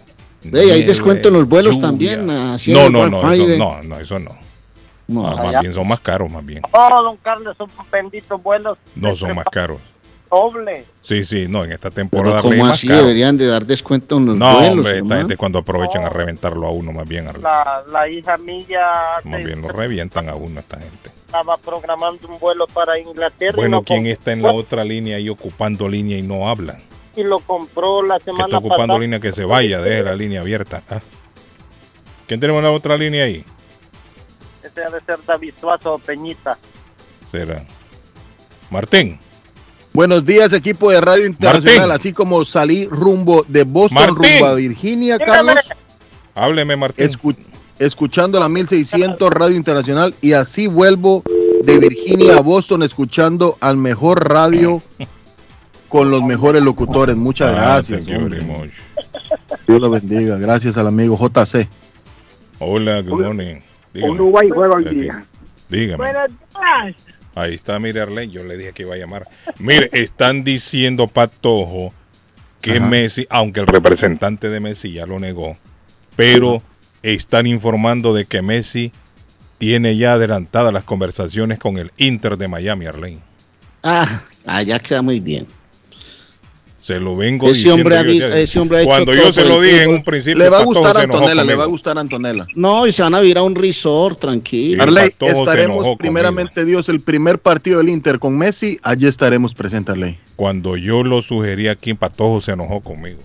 [SPEAKER 4] Ve, y hay descuento en los vuelos
[SPEAKER 3] lluvia.
[SPEAKER 4] también,
[SPEAKER 3] No, no, no, eso, no, no, eso no.
[SPEAKER 4] No.
[SPEAKER 3] Ah, más bien son más caros, más bien.
[SPEAKER 6] Oh, don Carlos, son benditos vuelos.
[SPEAKER 3] No son más caros.
[SPEAKER 6] Doble.
[SPEAKER 3] Sí, sí, no, en esta
[SPEAKER 4] Pero
[SPEAKER 3] temporada
[SPEAKER 4] ¿cómo
[SPEAKER 3] más
[SPEAKER 4] así
[SPEAKER 3] caro.
[SPEAKER 4] deberían de dar descuento en los
[SPEAKER 3] No,
[SPEAKER 4] vuelos?
[SPEAKER 3] hombre, esta gente cuando aprovechan a reventarlo a uno, más bien.
[SPEAKER 6] La, la hija mía
[SPEAKER 3] Más bien lo revientan a uno esta gente.
[SPEAKER 6] estaba programando un vuelo para Inglaterra y,
[SPEAKER 3] Bueno,
[SPEAKER 6] lo
[SPEAKER 3] ¿quién
[SPEAKER 6] comp-
[SPEAKER 3] está en la otra línea y ocupando línea y no habla?
[SPEAKER 6] Y lo compró la
[SPEAKER 3] Que
[SPEAKER 6] semana
[SPEAKER 3] está ocupando
[SPEAKER 6] pasada.
[SPEAKER 3] línea que se vaya, deje la línea abierta. Ah. ¿Quién tenemos en la otra línea ahí?
[SPEAKER 6] Ese ha de ser David Suazo o Peñita.
[SPEAKER 3] Será. Martín.
[SPEAKER 2] Buenos días, equipo de Radio Internacional.
[SPEAKER 3] Martín.
[SPEAKER 2] Así como salí rumbo de Boston,
[SPEAKER 3] Martín.
[SPEAKER 2] rumbo a Virginia,
[SPEAKER 6] Dígame.
[SPEAKER 2] Carlos,
[SPEAKER 3] Hábleme, Martín.
[SPEAKER 2] escu- escuchando la 1600 Radio Internacional y así vuelvo de Virginia a Boston escuchando al mejor radio con los mejores locutores. Muchas
[SPEAKER 3] Ah,
[SPEAKER 2] gracias.
[SPEAKER 3] thank you
[SPEAKER 2] hombre.
[SPEAKER 3] very much.
[SPEAKER 2] Dios lo bendiga. Gracias al amigo JC.
[SPEAKER 3] Hola, good morning. Dígame.
[SPEAKER 8] Uruguay juega hoy
[SPEAKER 3] Aquí.
[SPEAKER 8] día.
[SPEAKER 3] Dígame.
[SPEAKER 8] Buenos días.
[SPEAKER 3] Ahí está, mire Arlen, yo le dije que iba a llamar. Mire, están diciendo Patojo que
[SPEAKER 2] Ajá.
[SPEAKER 3] Messi, aunque el representante de Messi ya lo negó, pero están informando de que Messi tiene ya adelantadas las conversaciones con el Inter de Miami, Arlen.
[SPEAKER 4] Ah, allá queda muy bien.
[SPEAKER 3] Se lo vengo
[SPEAKER 4] Ese
[SPEAKER 3] diciendo.
[SPEAKER 4] hombre ha
[SPEAKER 3] yo
[SPEAKER 4] vi-
[SPEAKER 3] ya-
[SPEAKER 4] ese hombre ha hecho
[SPEAKER 3] Cuando yo se lo dije en un principio,
[SPEAKER 2] Le va a gustar a Antonella, le va a gustar a Antonella.
[SPEAKER 4] No, y se van a ir a un resort, tranquilo.
[SPEAKER 3] Sí.
[SPEAKER 2] Arley, estaremos
[SPEAKER 3] conmigo.
[SPEAKER 2] primeramente Dios el primer partido del Inter con Messi, allí estaremos presentes, Arley.
[SPEAKER 3] Cuando yo lo sugerí aquí, Patojo se enojó conmigo.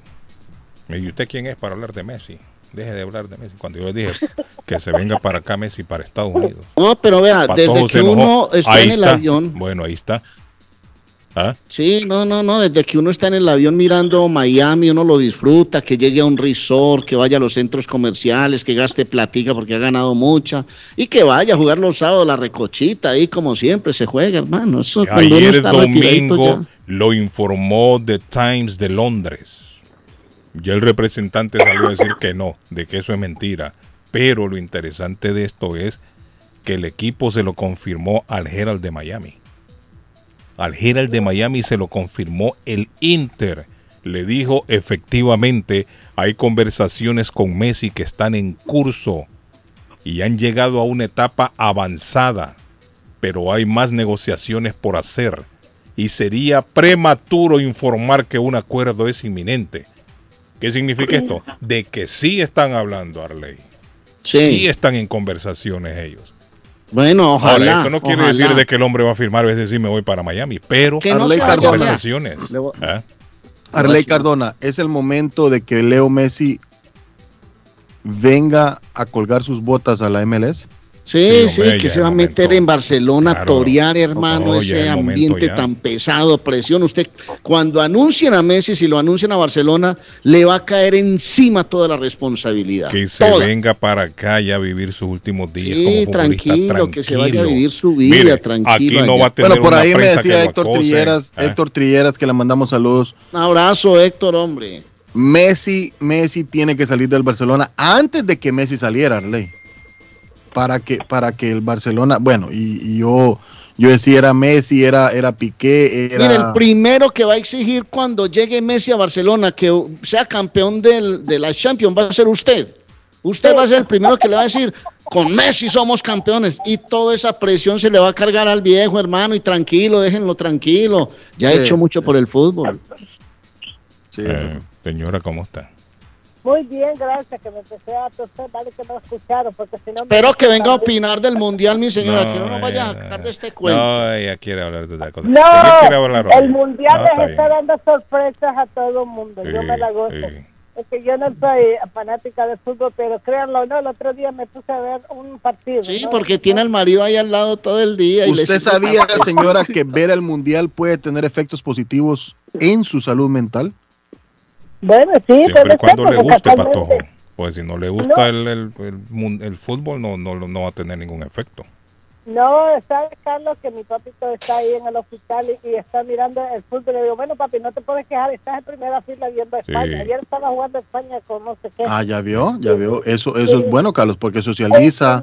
[SPEAKER 3] Me dijo, ¿usted quién es para hablar de Messi? Deje de hablar de Messi. Cuando yo le dije que se venga para acá Messi, para Estados Unidos.
[SPEAKER 4] No, pero vea,
[SPEAKER 3] Patojo
[SPEAKER 4] desde que uno está
[SPEAKER 3] Ahí
[SPEAKER 4] en el
[SPEAKER 3] está.
[SPEAKER 4] avión.
[SPEAKER 3] Bueno, ahí está. ¿Ah?
[SPEAKER 4] Sí, no, no, no, desde que uno está en el avión mirando Miami, uno lo disfruta, que llegue a un resort, que vaya a los centros comerciales, que gaste platica porque ha ganado mucha, y que vaya a jugar los sábados la recochita ahí como siempre se juega, hermano. Eso
[SPEAKER 3] Ayer
[SPEAKER 4] está
[SPEAKER 3] domingo lo informó The Times de Londres. Ya el representante salió a decir que no, de que eso es mentira. Pero lo interesante de esto es que el equipo se lo confirmó al Herald de Miami. Al Herald de Miami se lo confirmó el Inter. Le dijo efectivamente hay conversaciones con Messi que están en curso y han llegado a una etapa avanzada pero hay más negociaciones por hacer y sería prematuro informar que un acuerdo es inminente. ¿Qué significa esto? De que sí están hablando, Arley.
[SPEAKER 4] Sí.
[SPEAKER 3] Sí están en conversaciones ellos.
[SPEAKER 4] Bueno, ojalá.
[SPEAKER 3] Ahora, esto no quiere
[SPEAKER 4] ojalá.
[SPEAKER 3] decir de que el hombre va a firmar, es decir, me voy para Miami, pero
[SPEAKER 4] Que no allá.
[SPEAKER 3] conversaciones. ¿ah?
[SPEAKER 2] Arley Cardona, es el momento de que Leo Messi venga a colgar sus botas a la MLS.
[SPEAKER 4] Sí,
[SPEAKER 3] Sí, hombre,
[SPEAKER 4] que se va a meter
[SPEAKER 3] momento.
[SPEAKER 4] en Barcelona a
[SPEAKER 3] Claro.
[SPEAKER 4] torear, hermano,
[SPEAKER 3] No,
[SPEAKER 4] ese ambiente tan pesado, presión. Usted, cuando anuncien a Messi, si lo anuncian a Barcelona, le va a caer encima toda la responsabilidad.
[SPEAKER 3] Que se
[SPEAKER 4] Toda.
[SPEAKER 3] venga para acá ya a vivir sus últimos días
[SPEAKER 4] Sí,
[SPEAKER 3] como
[SPEAKER 4] tranquilo, que se vaya a vivir su vida,
[SPEAKER 3] Mire,
[SPEAKER 4] tranquilo
[SPEAKER 3] Aquí no va a tener
[SPEAKER 2] Bueno, por ahí me decía Héctor
[SPEAKER 3] acose,
[SPEAKER 2] Trilleras,
[SPEAKER 3] ¿ah?
[SPEAKER 2] Héctor Trilleras, que le mandamos saludos.
[SPEAKER 4] Un abrazo, Héctor, hombre.
[SPEAKER 2] Messi, Messi tiene que salir del Barcelona antes de que Messi saliera, Arley. Para que, para que el Barcelona, bueno, y, y yo, yo decía era Messi, era, era Piqué, era.
[SPEAKER 4] Mire, el primero que va a exigir cuando llegue Messi a Barcelona que sea campeón del- de la Champions va a ser usted. Usted va a ser el primero que le va a decir, con Messi somos campeones. Y toda esa presión se le va a cargar al viejo, hermano, y tranquilo, déjenlo tranquilo. Ya
[SPEAKER 2] Sí.
[SPEAKER 4] ha hecho mucho por el fútbol.
[SPEAKER 2] Sí,
[SPEAKER 3] Eh, señora, ¿cómo está?
[SPEAKER 8] Muy bien, gracias, que me empecé a toser, vale que no lo escucharon, porque si no... me-
[SPEAKER 4] Espero que venga a opinar del Mundial, mi señora, que no nos vaya a sacar de este cuento.
[SPEAKER 3] No, ella quiere hablar de otra cosa.
[SPEAKER 8] No,
[SPEAKER 3] hablar
[SPEAKER 8] el mundial
[SPEAKER 3] No,
[SPEAKER 8] les está
[SPEAKER 3] bien.
[SPEAKER 8] dando sorpresas a todo el mundo. yo me la gozo.
[SPEAKER 3] sí.
[SPEAKER 8] Es que yo no soy fanática de fútbol, pero créanlo o no, el otro día me puse a ver un partido.
[SPEAKER 4] Sí,
[SPEAKER 8] ¿no?
[SPEAKER 4] porque tiene al marido ahí al lado todo el día. y
[SPEAKER 2] ¿Usted sabía, señora, que ver el mundial puede tener efectos positivos en su salud mental?
[SPEAKER 8] Bueno, sí,
[SPEAKER 3] Siempre y cuando
[SPEAKER 8] ser,
[SPEAKER 3] le guste, Patojo. Pues si no le gusta
[SPEAKER 8] No.
[SPEAKER 3] el, el, el fútbol, no, no, no va a tener ningún efecto.
[SPEAKER 8] No, ¿sabes, Carlos? Que mi papito está ahí en el hospital y, y está mirando el fútbol. Le digo, bueno, papi, no te puedes quejar, estás en primera fila viendo a
[SPEAKER 2] Sí.
[SPEAKER 8] España. Ayer estaba jugando España con no sé qué.
[SPEAKER 2] Ah, ya vio, ya vio. Eso, eso es bueno, Carlos, porque socializa,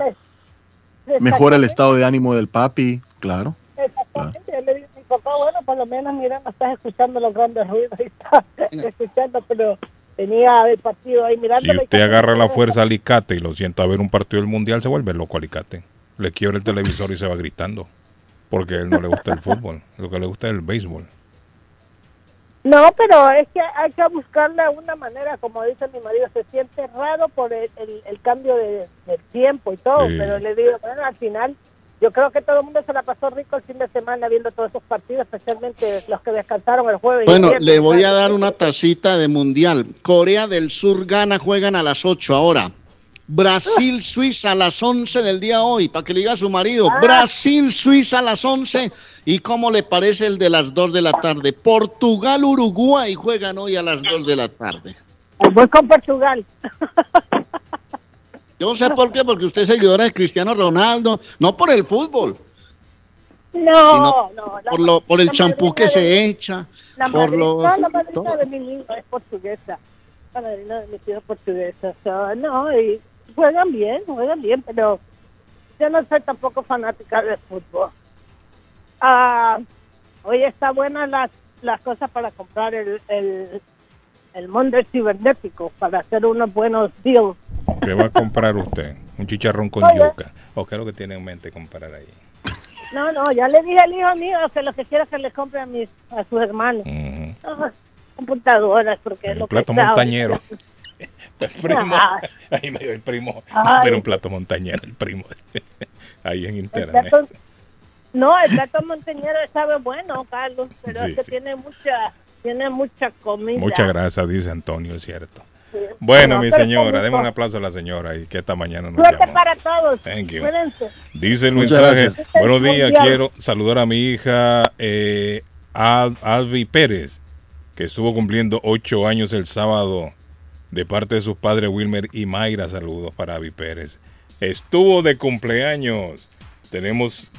[SPEAKER 2] mejora el estado de ánimo del papi, claro.
[SPEAKER 8] Exactamente. Yo le digo papá, bueno, por lo menos, mira, no estás escuchando los grandes ruidos. Y está escuchando, pero tenía el partido ahí
[SPEAKER 3] Si
[SPEAKER 8] mirándolo. y
[SPEAKER 3] usted agarra la fuerza Alicate y lo sienta a ver un partido del mundial, se vuelve loco Alicate. Le quiebra el televisor y se va gritando. Porque a él no le gusta el fútbol. Lo que le gusta es el béisbol.
[SPEAKER 8] No, pero es que hay que buscarle una manera, como dice mi marido, se siente raro por el, el- el cambio de, del tiempo y todo,
[SPEAKER 3] Sí.
[SPEAKER 8] pero le digo, bueno, al final, yo creo que todo el mundo se la pasó rico el fin de semana viendo todos esos partidos, especialmente los que descansaron el jueves. el
[SPEAKER 4] Bueno, le voy a dar una tacita de mundial. Corea del Sur gana, juegan a las 8 ahora. Brasil, Suiza a las 11 del día hoy, para que le diga a su marido. Brasil, Suiza a las 11. ¿Y cómo le parece el de las 2 de la tarde? Portugal, Uruguay juegan hoy a las 2 de la tarde.
[SPEAKER 8] Voy con Portugal.
[SPEAKER 4] Yo no sé por qué, porque usted es seguidora de Cristiano Ronaldo, no por el fútbol,
[SPEAKER 8] No, no. la-
[SPEAKER 4] por, lo, por el
[SPEAKER 8] la
[SPEAKER 4] champú
[SPEAKER 8] madrina
[SPEAKER 4] que
[SPEAKER 8] de-
[SPEAKER 4] se echa,
[SPEAKER 8] La
[SPEAKER 4] por
[SPEAKER 8] madrina,
[SPEAKER 4] lo...
[SPEAKER 8] la madrina
[SPEAKER 4] todo.
[SPEAKER 8] de mi niño es portuguesa. padrino de mis hijos portugueses. So, no, y juegan bien, juegan bien, pero yo no soy tampoco fanática de fútbol. Ah, hoy está buena las, las cosas para comprar el, el, el mundo cibernético, para hacer unos buenos deals.
[SPEAKER 3] ¿Qué va a comprar usted? Un chicharrón con
[SPEAKER 8] Oye.
[SPEAKER 3] yuca. ¿O qué es lo que tiene en mente comprar ahí?
[SPEAKER 8] No, no, ya le dije al hijo mío que lo que quiera que le compre a, mis, a sus hermanos. Computadoras, porque es lo
[SPEAKER 3] plato
[SPEAKER 8] que
[SPEAKER 3] montañero. El primo. Ahí me dio el primo.
[SPEAKER 8] Ay.
[SPEAKER 3] Pero un plato montañero, el primo. Ahí en internet.
[SPEAKER 8] plato- no, el plato montañero sabe bueno, Carlos, pero
[SPEAKER 3] Sí,
[SPEAKER 8] es que
[SPEAKER 3] sí.
[SPEAKER 8] tiene mucha, tiene mucha comida.
[SPEAKER 3] Muchas gracias, dice Antonio, es cierto. Bueno,
[SPEAKER 8] No,
[SPEAKER 3] mi señora,
[SPEAKER 8] gusto.
[SPEAKER 3] un aplauso a la señora y que esta mañana nos
[SPEAKER 8] Suerte
[SPEAKER 3] llamó.
[SPEAKER 8] para todos.
[SPEAKER 3] Thank you.
[SPEAKER 8] Cuídense.
[SPEAKER 3] Dice el
[SPEAKER 2] Muchas
[SPEAKER 3] mensaje.
[SPEAKER 2] gracias.
[SPEAKER 3] Buenos días, quiero saludar a mi hija eh, Al- Alvi Pérez, que estuvo cumpliendo ocho años el sábado de parte de sus padres Wilmer y Mayra. Saludos para Avi Pérez. Estuvo de cumpleaños. Tenemos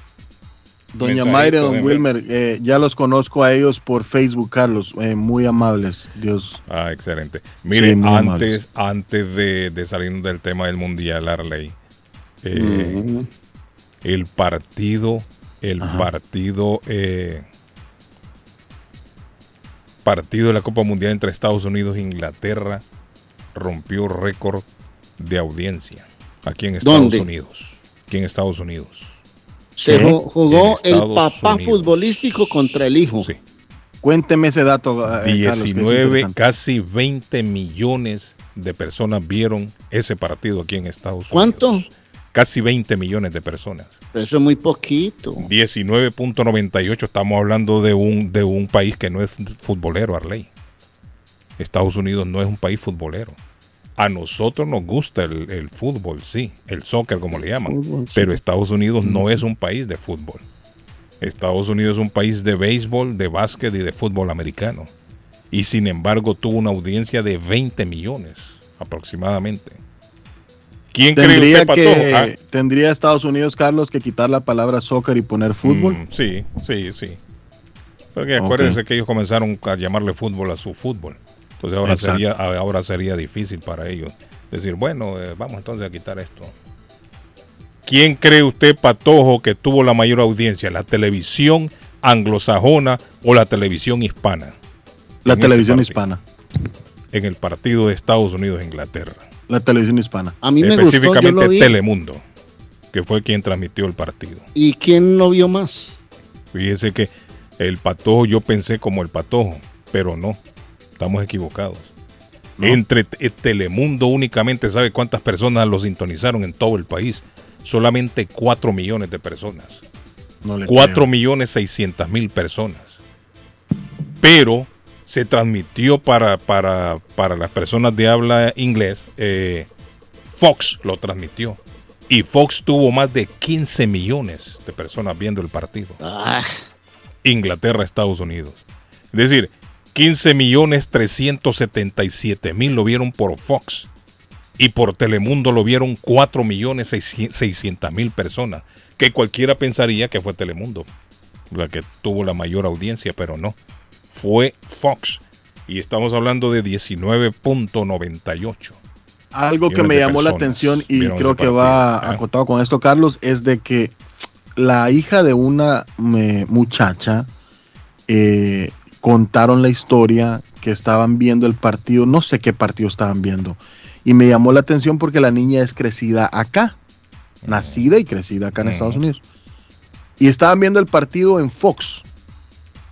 [SPEAKER 2] Doña
[SPEAKER 3] Mensajito,
[SPEAKER 2] Mayra, don. Wilmer, eh, ya los conozco a ellos por Facebook, Carlos. eh, muy amables, Dios.
[SPEAKER 3] Ah, excelente. Mire,
[SPEAKER 2] Sí, muy
[SPEAKER 3] antes, antes de, de salir del tema del mundial, Arley, eh,
[SPEAKER 4] Ujú.
[SPEAKER 3] el partido, el
[SPEAKER 2] Ajá.
[SPEAKER 3] partido, eh, partido de la Copa Mundial entre Estados Unidos e Inglaterra rompió récord de audiencia aquí en Estados
[SPEAKER 4] ¿Dónde?
[SPEAKER 3] Unidos. Aquí en Estados Unidos.
[SPEAKER 4] Se jugó el papá
[SPEAKER 3] Unidos.
[SPEAKER 4] futbolístico contra el hijo.
[SPEAKER 3] Sí.
[SPEAKER 2] Cuénteme ese dato. eh, Carlos, que es
[SPEAKER 3] 19,
[SPEAKER 2] interesante.
[SPEAKER 3] casi 20 millones de personas vieron ese partido aquí en Estados Unidos.
[SPEAKER 4] ¿Cuánto?
[SPEAKER 3] Casi 20 millones de personas.
[SPEAKER 4] Eso es muy poquito.
[SPEAKER 3] 19.98, estamos hablando de un, de un país que no es futbolero, Arley. Estados Unidos no es un país futbolero. A nosotros nos gusta el, el fútbol, sí, el soccer como le llaman,
[SPEAKER 4] Fútbol, sí.
[SPEAKER 3] pero Estados Unidos no es un país de fútbol. Estados Unidos es un país de béisbol, de básquet y de fútbol americano. Y sin embargo tuvo una audiencia de 20 millones aproximadamente. ¿Quién cree
[SPEAKER 2] Tendría,
[SPEAKER 3] Patojo?
[SPEAKER 2] que,
[SPEAKER 3] Ah,
[SPEAKER 2] tendría Estados Unidos, Carlos, que quitar la palabra soccer y poner fútbol.
[SPEAKER 3] Mm, sí, sí, sí. Porque acuérdense que ellos comenzaron a llamarle fútbol a su fútbol. Entonces ahora
[SPEAKER 2] Exacto.
[SPEAKER 3] sería ahora sería difícil para ellos decir, bueno, eh, vamos entonces a quitar esto. ¿Quién cree usted, Patojo, que tuvo la mayor audiencia? ¿La televisión anglosajona o la televisión hispana?
[SPEAKER 2] la
[SPEAKER 3] en
[SPEAKER 2] televisión hispana.
[SPEAKER 3] En el partido de Estados Unidos e Inglaterra.
[SPEAKER 2] La televisión hispana.
[SPEAKER 4] A mí me gustó, yo
[SPEAKER 3] Específicamente
[SPEAKER 4] lo vi.
[SPEAKER 3] Telemundo, que fue quien transmitió el partido.
[SPEAKER 4] ¿Y quién lo vio más?
[SPEAKER 3] Fíjese que el patojo yo pensé como el patojo, pero no, estamos equivocados. Entre te- Telemundo únicamente sabe cuántas personas lo sintonizaron en todo el país. Solamente 4 millones de personas.
[SPEAKER 2] No le
[SPEAKER 3] 4
[SPEAKER 2] creo.
[SPEAKER 3] millones 600 mil personas. Pero se transmitió para, para, para las personas de habla inglés. eh, Fox lo transmitió. Y Fox tuvo más de 15 millones de personas viendo el partido.
[SPEAKER 4] Ah,
[SPEAKER 3] Inglaterra, Estados Unidos. Es decir, 15 millones 377 mil lo vieron por Fox. Y por Telemundo lo vieron 4 millones 600 mil personas. Que cualquiera pensaría que fue Telemundo. La que tuvo la mayor audiencia, pero no. Fue Fox. Y estamos hablando de 19.98.
[SPEAKER 2] Algo que me llamó la atención y creo que va acotado con esto, Carlos, es de que la hija de una me- muchacha eh, contaron la historia que estaban viendo el partido, no sé qué partido estaban viendo, y me llamó la atención porque la niña es crecida acá, nacida y crecida acá en
[SPEAKER 3] Ujú.
[SPEAKER 2] Estados Unidos, y estaban viendo el partido en Fox.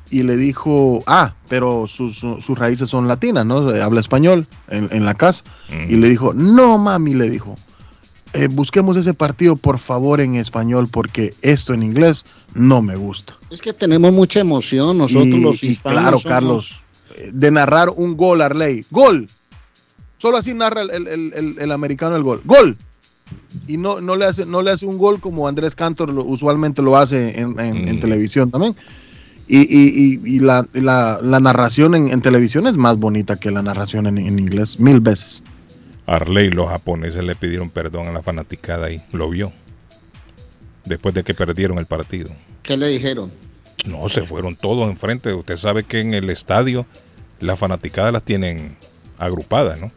[SPEAKER 2] Y le dijo, ah, pero sus, sus raíces son latinas, ¿no? Habla español en, en la casa.
[SPEAKER 3] Mm.
[SPEAKER 2] Y le dijo, no mami, le dijo, "eh, busquemos ese partido por favor en español porque esto en inglés no me gusta.
[SPEAKER 4] es que tenemos mucha emoción nosotros
[SPEAKER 2] y,
[SPEAKER 4] los
[SPEAKER 2] y
[SPEAKER 4] hispanos.
[SPEAKER 2] claro,
[SPEAKER 4] somos-
[SPEAKER 2] Carlos, eh, de narrar un gol, Arley, gol. Solo así narra el, el- el- el- el americano el gol. Gol. Y no, no, le hace, no le hace un gol como Andrés Cantor lo- usualmente lo hace en, en- en
[SPEAKER 3] Mm.
[SPEAKER 2] televisión también. Y, y- y- y la, la- la narración en, en televisión es más bonita que la narración en, en inglés, mil veces.
[SPEAKER 3] Arley, los japoneses le pidieron perdón a la fanaticada y lo vio. Después de que perdieron el partido.
[SPEAKER 4] ¿Qué le dijeron?
[SPEAKER 3] No, se fueron todos enfrente. Usted sabe que en el estadio las fanaticadas las tienen agrupada, ¿no?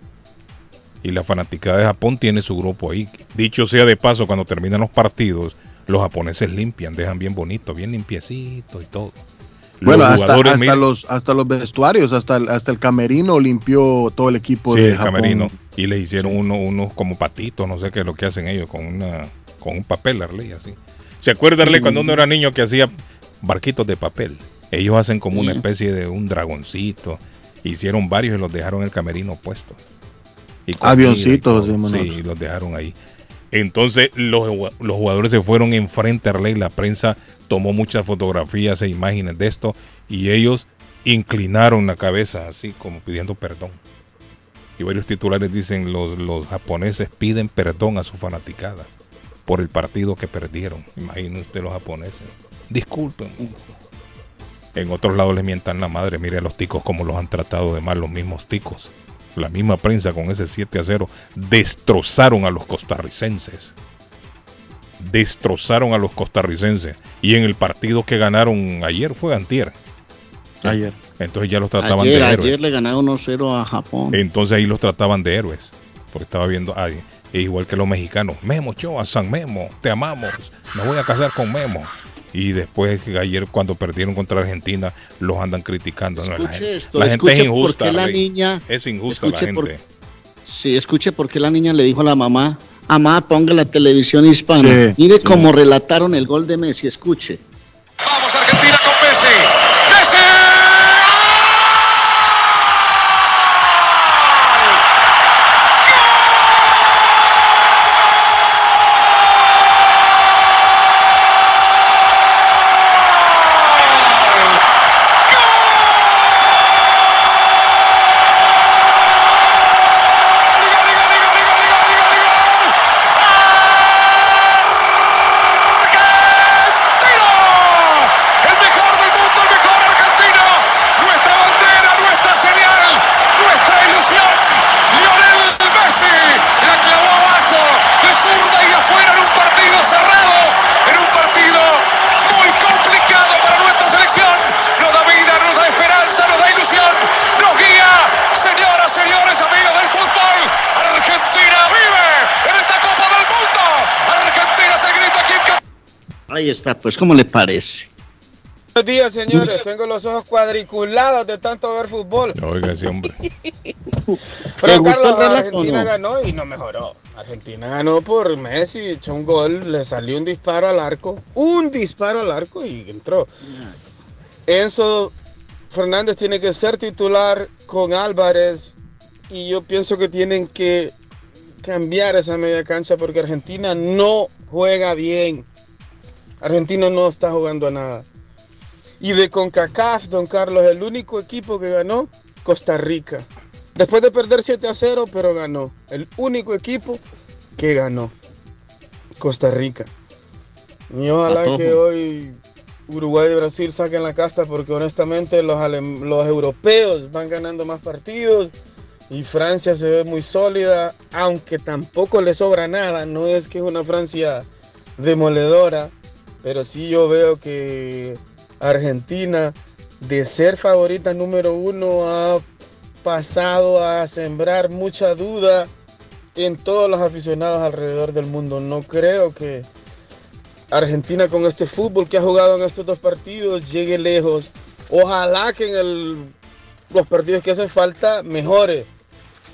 [SPEAKER 3] Y la fanaticada de Japón tiene su grupo ahí. Dicho sea de paso, cuando terminan los partidos, los japoneses limpian, dejan bien bonito, bien limpiecito y todo.
[SPEAKER 2] Bueno,
[SPEAKER 3] Los
[SPEAKER 2] hasta, hasta los, hasta los vestuarios, hasta el, hasta el camerino limpió todo el equipo
[SPEAKER 3] sí,
[SPEAKER 2] de
[SPEAKER 3] el
[SPEAKER 2] Japón.
[SPEAKER 3] camerino. Y les hicieron uno, unos como patitos, no sé qué es lo que hacen ellos, con una con un papel, Arley, así. ¿Se acuerda, Arley, cuando uno era niño que hacía barquitos de papel? Ellos hacen como una especie de un dragoncito. Hicieron varios y los dejaron en el camerino puestos. Y
[SPEAKER 2] Avioncitos,
[SPEAKER 3] todo. Sí, los dejaron ahí. Entonces los, los jugadores se fueron enfrente a Arley, la prensa tomó muchas fotografías e imágenes de esto y ellos inclinaron la cabeza así como pidiendo perdón. Y varios titulares dicen los, los japoneses piden perdón a su fanaticada por el partido que perdieron. Imaginen usted los japoneses. Disculpen. En otros lados les mientan la madre. Mire a los ticos como los han tratado de mal los mismos ticos. La misma prensa con ese 7 a 0 destrozaron a los costarricenses. Destrozaron a los costarricenses. Y en el partido que ganaron ayer fue antier.
[SPEAKER 2] Ayer.
[SPEAKER 3] Entonces ya los trataban
[SPEAKER 4] Ayer,
[SPEAKER 3] de héroes.
[SPEAKER 4] ayer le ganaron 1-0 a Japón.
[SPEAKER 3] Entonces ahí los trataban de héroes. Porque estaba viendo, ay, es igual que los mexicanos. Memo Choa, San Memo, te amamos. Me voy a casar con Memo. Y después ayer cuando perdieron contra Argentina los andan criticando. No, la
[SPEAKER 4] Escuche
[SPEAKER 3] gente,
[SPEAKER 4] esto,
[SPEAKER 3] la gente es
[SPEAKER 4] escuche
[SPEAKER 3] injusta.
[SPEAKER 4] la niña-
[SPEAKER 3] es injusta la
[SPEAKER 4] escuche por-. Sí, escuche por qué la niña le dijo a la mamá, mamá, ponga la televisión hispana.
[SPEAKER 2] Sí,
[SPEAKER 4] Mire
[SPEAKER 2] sí.
[SPEAKER 4] cómo relataron el gol de Messi, escuche.
[SPEAKER 9] Vamos Argentina con. Messi.
[SPEAKER 4] Ahí está, pues, ¿cómo le parece?
[SPEAKER 10] Buenos días, señores. Tengo los ojos cuadriculados de tanto ver fútbol.
[SPEAKER 3] Oiga, ese hombre.
[SPEAKER 10] Pero Carlos, Argentina
[SPEAKER 4] no?
[SPEAKER 10] ganó y no mejoró. Argentina ganó por Messi, echó un gol, le salió un disparo al arco, un disparo al arco y entró. Enzo Fernández tiene que ser titular con Álvarez y yo pienso que tienen que cambiar esa media cancha porque Argentina no juega bien. Argentina no está jugando a nada. Y de CONCACAF, don Carlos, el único equipo que ganó, Costa Rica. Después de perder 7 a 0, pero ganó. El único equipo que ganó, Costa Rica. Y ojalá que hoy Uruguay y Brasil saquen la casta porque honestamente los europeos van ganando más partidos y Francia se ve muy sólida, aunque tampoco le sobra nada. No es que es una Francia demoledora, pero sí yo veo que Argentina, de ser favorita número uno, ha pasado a sembrar mucha duda en todos los aficionados alrededor del mundo. No creo que Argentina con este fútbol que ha jugado en estos dos partidos llegue lejos. Ojalá que en los partidos que hacen falta mejore.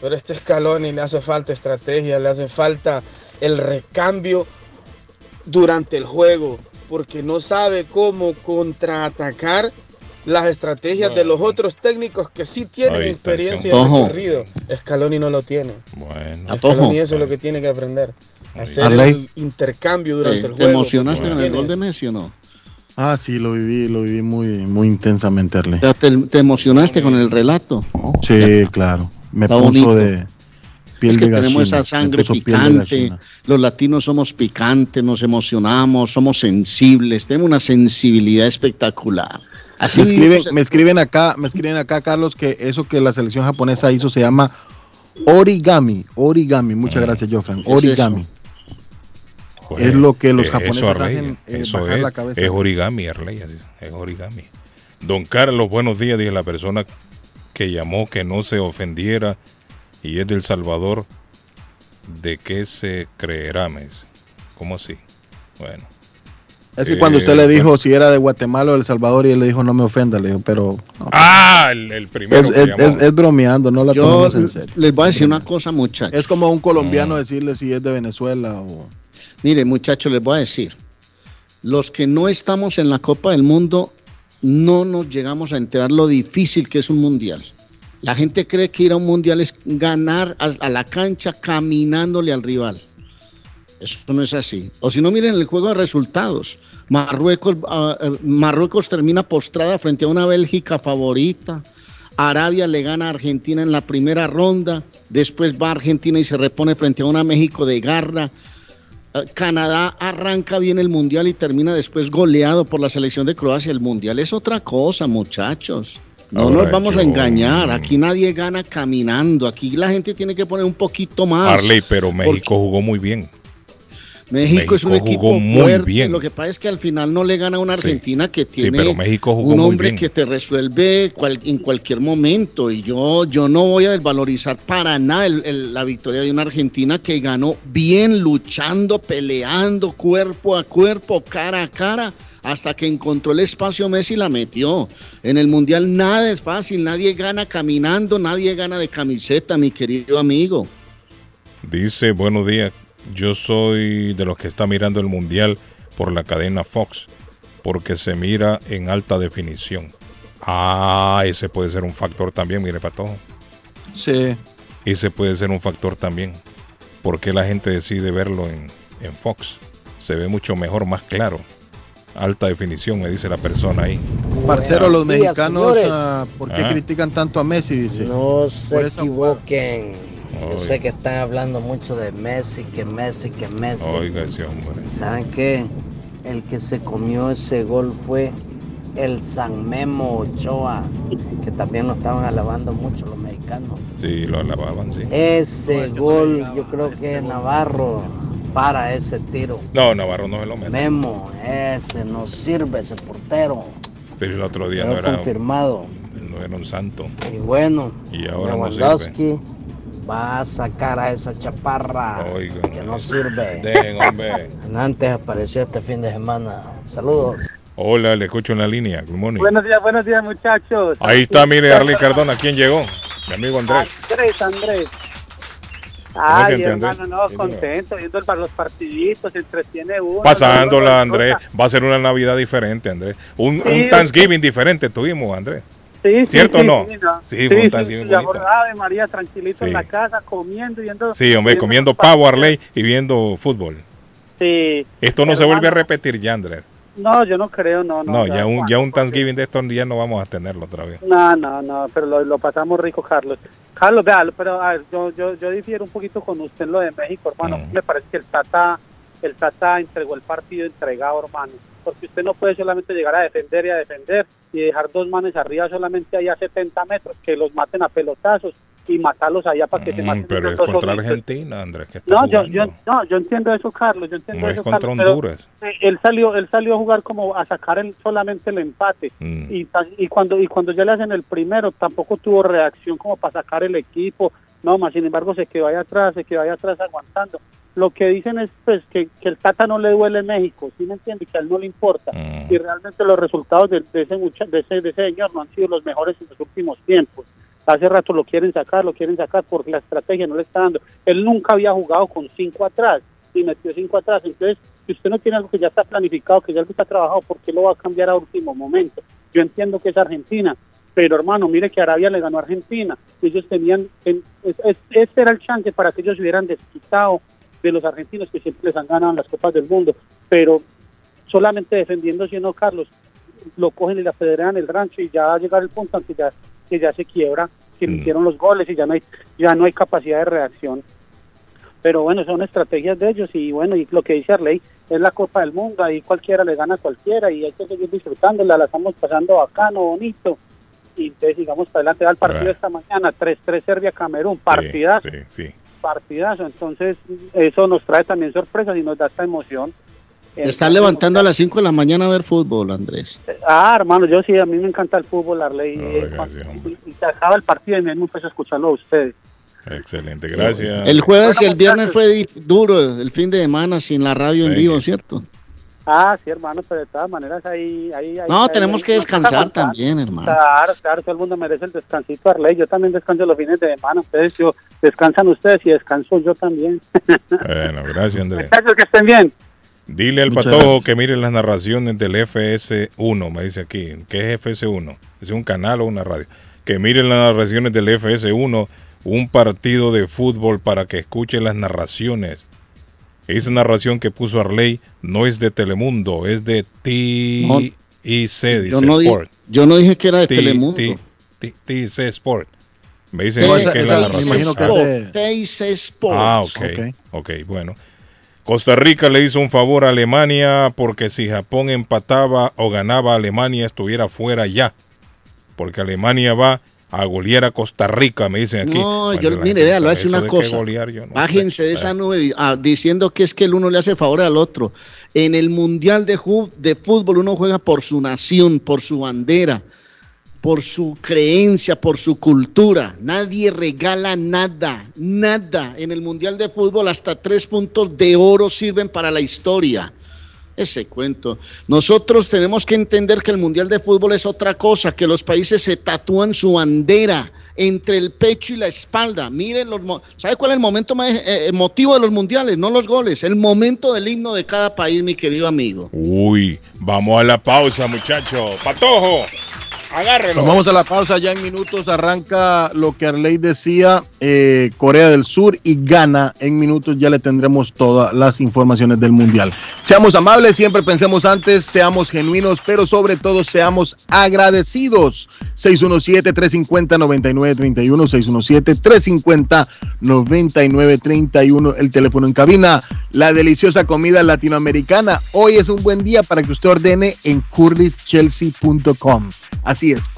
[SPEAKER 10] Pero este escalón y le hace falta estrategia, le hace falta el recambio durante el juego, porque no sabe cómo contraatacar las estrategias de los otros técnicos que sí tienen
[SPEAKER 3] Ahí
[SPEAKER 10] experiencia en
[SPEAKER 4] Ojo.
[SPEAKER 10] recorrido. Scaloni no lo tiene.
[SPEAKER 3] Bueno.
[SPEAKER 10] Scaloni eso es lo que tiene que aprender. Hacer
[SPEAKER 2] Arley.
[SPEAKER 10] el intercambio durante
[SPEAKER 4] Eh,
[SPEAKER 10] el
[SPEAKER 4] ¿Te
[SPEAKER 10] juego.
[SPEAKER 4] emocionaste
[SPEAKER 10] porque
[SPEAKER 4] con el gol de. Messi o no?
[SPEAKER 2] Ah, sí, lo viví, lo viví muy, muy intensamente, Arley.
[SPEAKER 4] ¿Te, te emocionaste con el relato?
[SPEAKER 2] Sí, claro. Me
[SPEAKER 4] Está
[SPEAKER 2] puso
[SPEAKER 4] bonito.
[SPEAKER 2] de
[SPEAKER 4] Es que
[SPEAKER 2] de
[SPEAKER 4] tenemos
[SPEAKER 2] gallina,
[SPEAKER 4] esa sangre picante. Los latinos somos picantes, nos emocionamos, somos sensibles, tenemos una sensibilidad espectacular. Así
[SPEAKER 2] Me escriben, me escriben acá, me escriben acá, Carlos, que eso que la selección japonesa hizo se llama origami. Origami, muchas gracias, Jofran.
[SPEAKER 4] ¿Qué es
[SPEAKER 2] Origami. Es lo que los
[SPEAKER 3] eh,
[SPEAKER 2] japoneses
[SPEAKER 3] eso, Arley,
[SPEAKER 2] hacen, eh,
[SPEAKER 3] eso
[SPEAKER 2] bajar
[SPEAKER 3] es,
[SPEAKER 2] la cabeza.
[SPEAKER 3] es origami, Arley, es origami. Don Carlos, buenos días, dije la persona que llamó que no se ofendiera y es del Salvador, ¿de qué se creerá, me dice? ¿Cómo así? Bueno.
[SPEAKER 2] Es que cuando
[SPEAKER 3] Eh,
[SPEAKER 2] usted le dijo
[SPEAKER 3] bueno.
[SPEAKER 2] si era de Guatemala o de El Salvador y él le dijo no me ofenda, le dijo, pero no.
[SPEAKER 3] Ah, el, el primero
[SPEAKER 2] es,
[SPEAKER 3] que
[SPEAKER 2] es-
[SPEAKER 3] llamó.
[SPEAKER 2] es- es bromeando, no la
[SPEAKER 4] Yo
[SPEAKER 2] tomemos en serio.
[SPEAKER 4] les voy a decir una cosa, muchachos.
[SPEAKER 2] Es como un
[SPEAKER 3] Mm.
[SPEAKER 2] colombiano decirle si es de Venezuela o...
[SPEAKER 4] Mire, muchachos, les voy a decir. Los que no estamos en la Copa del Mundo no nos llegamos a enterar lo difícil que es un mundial. La gente cree que ir a un mundial es ganar a, la cancha caminándole al rival. Eso no es así. O si no, miren el juego de resultados. Marruecos, ah, eh, Marruecos termina postrada frente a una Bélgica favorita. Arabia le gana a Argentina en la primera ronda. Después va a Argentina y se repone frente a una México de garra. Eh, Canadá arranca bien el mundial y termina después goleado por la selección de Croacia. El mundial es otra cosa, muchachos. No
[SPEAKER 3] Ahora,
[SPEAKER 4] nos vamos a engañar. Aquí nadie gana caminando. Aquí la gente tiene que poner un poquito más.
[SPEAKER 3] Pero México jugó muy bien.
[SPEAKER 4] México, es un equipo
[SPEAKER 3] muy
[SPEAKER 4] fuerte.
[SPEAKER 3] bien.
[SPEAKER 4] Lo que pasa es que al final no le gana a una Argentina que tiene
[SPEAKER 3] México
[SPEAKER 4] un hombre que te resuelve cual- en cualquier momento. Y yo, yo no voy a desvalorizar para nada el- el- la victoria de una Argentina que ganó bien, luchando, peleando, cuerpo a cuerpo, cara a cara. Hasta que encontró el espacio Messi la metió. En el Mundial nada es fácil, nadie gana caminando, nadie gana de camiseta, mi querido amigo.
[SPEAKER 3] Dice, buenos días, yo soy de los que está mirando el Mundial por la cadena Fox, porque se mira en alta definición. Ah, ese puede ser un factor también, mire, Patojo.
[SPEAKER 2] Sí.
[SPEAKER 3] Ese puede ser un factor también. porque la gente decide verlo en, en Fox? Se ve mucho mejor, más claro. Alta definición, me dice la persona ahí.
[SPEAKER 2] Parcero, los
[SPEAKER 11] días,
[SPEAKER 2] mexicanos, ah, ¿por qué
[SPEAKER 3] Ah.
[SPEAKER 2] critican tanto a Messi? Dice.
[SPEAKER 11] No
[SPEAKER 2] Por
[SPEAKER 11] se equivoquen. Yo sé que están hablando mucho de Messi, que Messi, que Messi.
[SPEAKER 3] Oiga ese hombre.
[SPEAKER 11] ¿Saben qué? El que se comió ese gol fue el San Memo Ochoa, que también lo estaban alabando mucho los mexicanos.
[SPEAKER 3] Sí, lo alababan, sí.
[SPEAKER 11] Ese gol, yo creo que Navarro para ese tiro.
[SPEAKER 3] No, Navarro no se lo mete.
[SPEAKER 11] Memo, ese no sirve, ese portero.
[SPEAKER 3] Pero el otro día no era,
[SPEAKER 11] confirmado.
[SPEAKER 3] no era un santo.
[SPEAKER 11] Y bueno,
[SPEAKER 3] Y ahora no sirve.
[SPEAKER 11] Lewandowski va a sacar a esa chaparra
[SPEAKER 3] Oiga.
[SPEAKER 11] que no sirve.
[SPEAKER 3] Den, hombre.
[SPEAKER 11] Antes apareció este fin de semana. Saludos.
[SPEAKER 3] Hola, le escucho en la línea. Good morning.
[SPEAKER 12] Buenos días, buenos días, muchachos.
[SPEAKER 3] Ahí está, mire, Arley Cardona. ¿Quién llegó? Mi amigo Andrés.
[SPEAKER 12] Andrés, Andrés.
[SPEAKER 3] Se
[SPEAKER 12] Ay, hermano, no, contento, viendo el- los partiditos, se entretiene uno.
[SPEAKER 3] Pasándola, Andrés. Va a ser una Navidad diferente, Andrés. Un,
[SPEAKER 12] Sí,
[SPEAKER 3] un Thanksgiving diferente tuvimos, Andrés.
[SPEAKER 12] Sí, sí,
[SPEAKER 3] ¿Cierto
[SPEAKER 12] sí,
[SPEAKER 3] o no?
[SPEAKER 12] Sí, no.
[SPEAKER 3] Sí, fue un Thanksgiving.
[SPEAKER 12] Ave María, tranquilito en la casa, comiendo, viendo.
[SPEAKER 3] Sí, hombre,
[SPEAKER 12] viendo
[SPEAKER 3] comiendo pavo. Arley, y viendo fútbol.
[SPEAKER 12] Sí.
[SPEAKER 3] Esto no se
[SPEAKER 12] Hermano,
[SPEAKER 3] vuelve a repetir ya, Andrés.
[SPEAKER 12] No, yo no creo, no, no.
[SPEAKER 3] No, ya un,
[SPEAKER 12] Juan,
[SPEAKER 3] ya un Thanksgiving de estos días no vamos a tenerlo otra vez.
[SPEAKER 12] No, no, no, pero lo, lo pasamos rico, Carlos. Carlos, vea, pero a ver, yo, yo, yo difiero un poquito con usted en lo de México, hermano.
[SPEAKER 3] Mm.
[SPEAKER 12] Me parece que el Tata, el Tata entregó el partido entregado, hermano. Porque usted no puede solamente llegar a defender y a defender y dejar dos manes arriba solamente allá a 70 metros, que los maten a pelotazos y matarlos allá para que se
[SPEAKER 3] Mm,
[SPEAKER 12] maten.
[SPEAKER 3] pero es contra. Argentina, Andrés. que está
[SPEAKER 12] No, yo,
[SPEAKER 3] jugando.
[SPEAKER 12] yo, no, yo entiendo eso, Carlos. Yo entiendo
[SPEAKER 3] No es
[SPEAKER 12] eso,
[SPEAKER 3] contra
[SPEAKER 12] Carlos,
[SPEAKER 3] Honduras.
[SPEAKER 12] eh, él salió, él salió a jugar como a sacar el, solamente el empate
[SPEAKER 3] Mm.
[SPEAKER 12] y, cuando y cuando ya le hacen el primero tampoco tuvo reacción como para sacar el equipo. No, más sin embargo se quedó ahí atrás, se quedó ahí atrás aguantando. Lo que dicen es pues que, que el Tata no le duele México, ¿sí me entiende? Que a él no le importa.
[SPEAKER 3] Mm.
[SPEAKER 12] Y realmente los resultados de, de ese de ese de ese señor no han sido los mejores en los últimos tiempos. Hace rato lo quieren sacar, lo quieren sacar porque la estrategia no le está dando. Él nunca había jugado con cinco atrás y metió cinco atrás. Entonces, si usted no tiene algo que ya está planificado, que ya algo está trabajado, ¿por qué lo va a cambiar a último momento? Yo entiendo que es Argentina, pero hermano, mire que Arabia le ganó a Argentina. Ellos tenían, en- es- es- este era el chance para que ellos hubieran desquitado de los argentinos que siempre les han ganado en las Copas del Mundo. Pero solamente defendiendo, si no, Carlos, lo cogen y la federan el rancho y ya va a llegar el punto en ya, que ya se quiebra, que le hicieron los goles y ya no hay, ya no hay capacidad de reacción. Pero bueno, son estrategias de ellos y bueno, y lo que dice Arley es la Copa del Mundo, ahí cualquiera le gana a cualquiera y hay que seguir disfrutándola, la estamos pasando bacano, bonito. Y entonces sigamos para adelante, va el partido esta mañana, 3-3 Serbia-Camerún, partidazo,
[SPEAKER 3] Sí, sí.
[SPEAKER 12] partidazo. Entonces eso nos trae también sorpresas y nos da esta emoción.
[SPEAKER 4] Estás levantando a las 5 de la mañana a ver fútbol, Andrés.
[SPEAKER 12] Ah, hermano, yo sí, a mí me encanta el fútbol, Arley. y, y, y se acaba el partido y me empiezo a escucharlo a ustedes.
[SPEAKER 3] Excelente, gracias.
[SPEAKER 4] El jueves y el viernes fue duro, el fin de semana sin la radio en vivo, ¿cierto?
[SPEAKER 12] Ah, sí, hermano, pero de todas maneras ahí... ahí, ahí
[SPEAKER 4] No,
[SPEAKER 12] ahí-
[SPEAKER 4] tenemos
[SPEAKER 12] ahí
[SPEAKER 4] que descansar también, hermano.
[SPEAKER 12] Claro, claro, todo el mundo merece el descansito, Arley. Yo también descanso los fines de semana. Ustedes yo, descansan ustedes y descanso yo también.
[SPEAKER 3] Bueno, gracias, Andrés.
[SPEAKER 12] Muchachos, que estén bien.
[SPEAKER 3] Dile al
[SPEAKER 4] Muchas
[SPEAKER 3] patojo
[SPEAKER 4] gracias.
[SPEAKER 3] que mire las narraciones del FS1, me dice aquí. ¿Qué es FS1? ¿Es un canal o una radio? Que mire las narraciones del FS1, un partido de fútbol para que escuche las narraciones. Esa narración que puso Arley no es de Telemundo, es de
[SPEAKER 4] No,
[SPEAKER 3] TIC, dice
[SPEAKER 4] Yo no,
[SPEAKER 3] Sport.
[SPEAKER 4] yo no dije que era de
[SPEAKER 3] T-
[SPEAKER 4] Telemundo.
[SPEAKER 3] TIC Sport. Me dicen que es la narración. Ah,
[SPEAKER 4] Teis Sports.
[SPEAKER 3] Ah, ok. Ok, bueno. Costa Rica le hizo un favor a Alemania porque si Japón empataba o ganaba Alemania estuviera fuera ya. Porque Alemania va a golear a Costa Rica, me dicen aquí.
[SPEAKER 4] No,
[SPEAKER 3] Bueno,
[SPEAKER 4] yo, mire, vea, lo hace una cosa.
[SPEAKER 3] golear, yo no
[SPEAKER 4] Bájense
[SPEAKER 3] sé.
[SPEAKER 4] de esa nube ah, diciendo que es que el uno le hace favor al otro. En el Mundial de Fútbol uno juega por su nación, por su bandera, por su creencia, por su cultura. Nadie regala nada, nada. En el Mundial de Fútbol hasta tres puntos de oro sirven para la historia. Ese cuento. Nosotros tenemos que entender que el Mundial de Fútbol es otra cosa, que los países se tatúan su bandera entre el pecho y la espalda. Miren los... ¿Sabe cuál es el momento más eh, emotivo de los mundiales? No los goles, el momento del himno de cada país, mi querido amigo.
[SPEAKER 3] Uy, vamos a la pausa, muchacho. Patojo, agárrelo.
[SPEAKER 2] Nos vamos a la pausa ya en minutos. Arranca lo que Arley decía, eh, Corea del Sur y Ghana. En minutos ya le tendremos todas las informaciones del Mundial. Seamos amables, siempre pensemos antes, seamos genuinos, pero sobre todo seamos agradecidos. 617-350-9931, 617-350-9931, el teléfono en cabina. La deliciosa comida latinoamericana. Hoy es un buen día para que usted ordene en curlychelsea.com. Así es,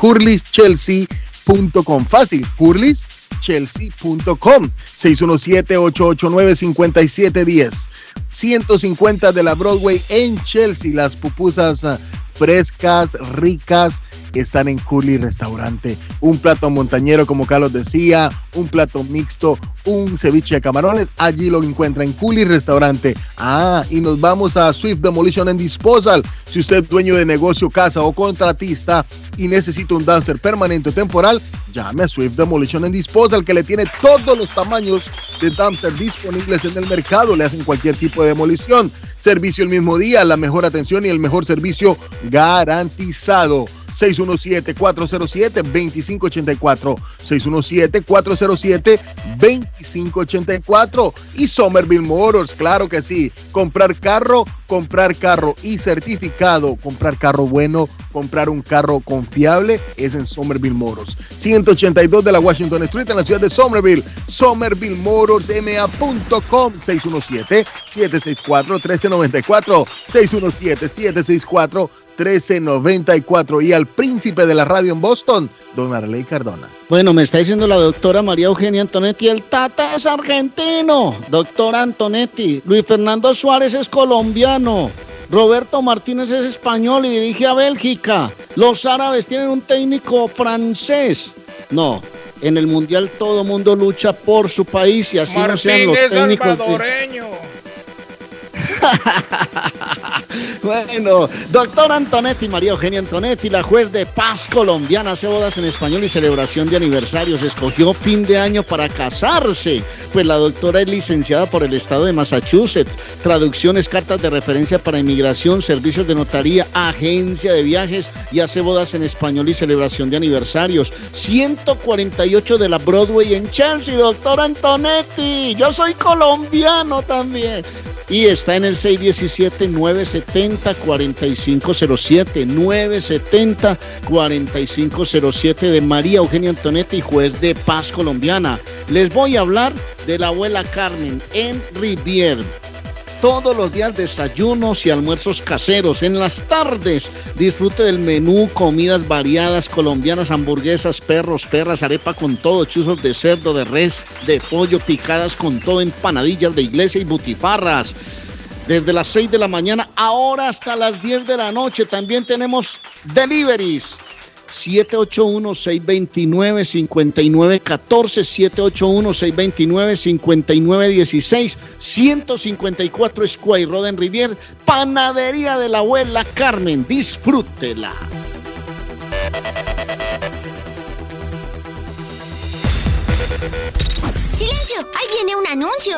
[SPEAKER 2] curlychelsea.com. Fácil, curlychelsea.com. 617-889-5710. 150 de la Broadway en Chelsea. Las pupusas ah, frescas, ricas, están en Curly Restaurante. Un plato montañero, como Carlos decía, un plato mixto, un ceviche de camarones. Allí lo encuentra en Curly Restaurante. Ah, y nos vamos a Swift Demolition and Disposal. Si usted es dueño de negocio, casa o contratista y necesita un dumpster permanente o temporal, llame a Swift Demolition and Disposal, que le tiene todos los tamaños de dumpster disponibles en el mercado. Le hacen cualquier tipo de demolición. Servicio el mismo día, la mejor atención y el mejor servicio garantizado. 617-407-2584. 617-407-2584. Y Somerville Motors, claro que sí. Comprar carro, comprar carro y certificado. Comprar carro bueno, comprar un carro confiable es en Somerville Motors. 182 de la Washington Street en la ciudad de Somerville. SomervilleMotorsMA.com 617-764-1394. 617-764 1394 y al príncipe de la radio en Boston, don Arley Cardona.
[SPEAKER 4] Bueno, me está diciendo la doctora María Eugenia Antonetti, el Tata es argentino. Doctora Antonetti, Luis Fernando Suárez es colombiano. Roberto Martínez es español y dirige a Bélgica. Los árabes tienen un técnico francés. No, en el mundial todo mundo lucha por su país y así no sean los
[SPEAKER 3] es
[SPEAKER 4] técnicos.
[SPEAKER 3] salvadoreño.
[SPEAKER 4] Bueno, doctor Antonetti, María Eugenia Antonetti, la juez de paz colombiana, hace bodas en español y celebración de aniversarios. Escogió fin de año para casarse, pues la doctora es licenciada por el estado de Massachusetts. Traducciones, cartas de referencia para inmigración, servicios de notaría, agencia de viajes y hace bodas en español y celebración de aniversarios. 148 de la Broadway en Chelsea, doctor Antonetti. Yo soy colombiano también. Y está en el 617-970-4507. 970-4507 de María Eugenia Antonetti, juez de paz colombiana. Les voy a hablar de la abuela Carmen en Rivier. Todos los días desayunos y almuerzos caseros. En las tardes disfrute del menú, comidas variadas colombianas, hamburguesas, perros, perras, arepa con todo, chuzos de cerdo, de res, de pollo, picadas con todo, empanadillas de iglesia y butifarras. Desde las 6 de la mañana, ahora hasta las 10 de la noche. También tenemos deliveries. 781-629-5914, 781-629-5916, 154 Square Roden Rivier, Panadería de la Abuela Carmen. Disfrútela.
[SPEAKER 13] ¡Silencio! ¡Ahí viene un anuncio!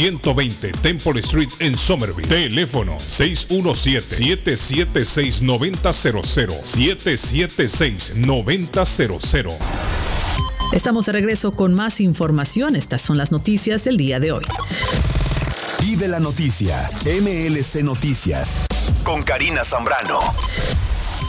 [SPEAKER 3] 120 Temple Street en Somerville. Teléfono 617-776-9000. 776-9000.
[SPEAKER 14] Estamos de regreso con más información. Estas son las noticias del día de hoy.
[SPEAKER 15] Vive la noticia. MLC Noticias. Con Karina Zambrano.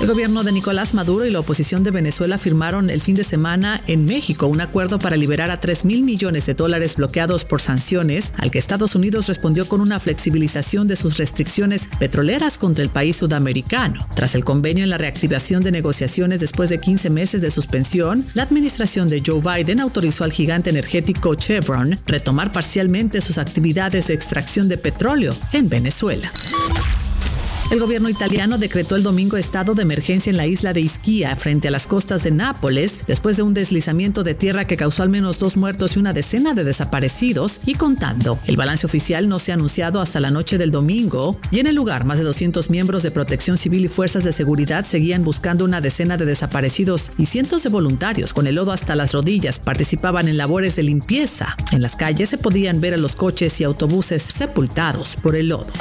[SPEAKER 14] El gobierno de Nicolás Maduro y la oposición de Venezuela firmaron el fin de semana en México un acuerdo para liberar a 3 mil millones de dólares bloqueados por sanciones, al que Estados Unidos respondió con una flexibilización de sus restricciones petroleras contra el país sudamericano. Tras el convenio en la reactivación de negociaciones después de 15 meses de suspensión, la administración de Joe Biden autorizó al gigante energético Chevron retomar parcialmente sus actividades de extracción de petróleo en Venezuela. El gobierno italiano decretó el domingo estado de emergencia en la isla de Ischia, frente a las costas de Nápoles, después de un deslizamiento de tierra que causó al menos dos muertos y una decena de desaparecidos, y contando. El balance oficial no se ha anunciado hasta la noche del domingo, y en el lugar más de 200 miembros de protección civil y fuerzas de seguridad seguían buscando una decena de desaparecidos y cientos de voluntarios con el lodo hasta las rodillas participaban en labores de limpieza. En las calles se podían ver a los coches y autobuses sepultados por el lodo.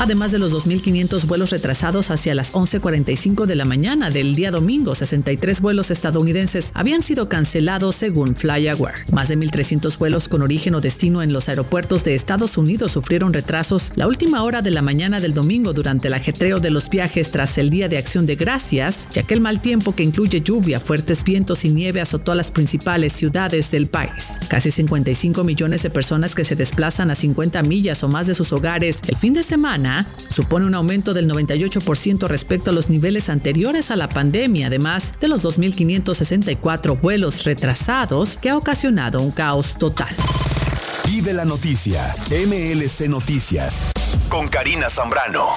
[SPEAKER 14] Además de los 2.500 vuelos retrasados hacia las 11.45 de la mañana del día domingo, 63 vuelos estadounidenses habían sido cancelados según FlyAware. Más de 1.300 vuelos con origen o destino en los aeropuertos de Estados Unidos sufrieron retrasos la última hora de la mañana del domingo durante el ajetreo de los viajes tras el Día de Acción de Gracias, ya que el mal tiempo que incluye lluvia, fuertes vientos y nieve azotó a las principales ciudades del país. Casi 55 millones de personas que se desplazan a 50 millas o más de sus hogares el fin de semana supone un aumento del 98% respecto a los niveles anteriores a la pandemia, además de los 2.564 vuelos retrasados que ha ocasionado un caos total.
[SPEAKER 15] Vive la noticia, MLC Noticias, con Karina Zambrano.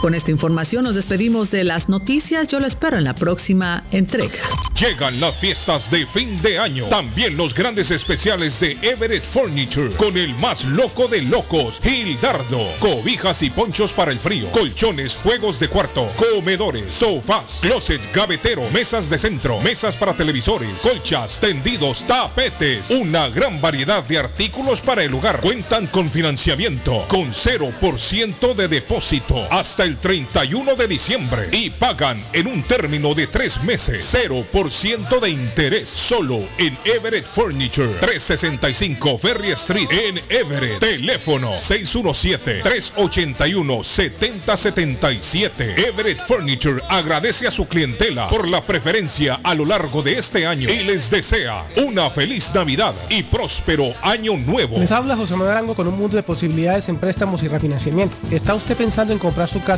[SPEAKER 14] Con esta información nos despedimos de las noticias. Yo lo espero en la próxima entrega.
[SPEAKER 3] Llegan las fiestas de fin de año. También los grandes especiales de Everett Furniture. Con el más loco de locos, Gildardo. Cobijas y ponchos para el frío. Colchones, juegos de cuarto, comedores, sofás, closet, gavetero, mesas de centro, mesas para televisores, colchas, tendidos, tapetes. Una gran variedad de artículos para el hogar. Cuentan con financiamiento con 0% de depósito hasta el 31 de diciembre y pagan en un término de tres meses. 0% de interés solo en Everett Furniture. 365 Ferry Street en Everett. Teléfono 617-381-7077 Everett Furniture agradece a su clientela por la preferencia a lo largo de este año y les desea una feliz Navidad y próspero año nuevo.
[SPEAKER 16] Les habla José Manuel Arango con un mundo de posibilidades en préstamos y refinanciamiento. ¿Está usted pensando en comprar su casa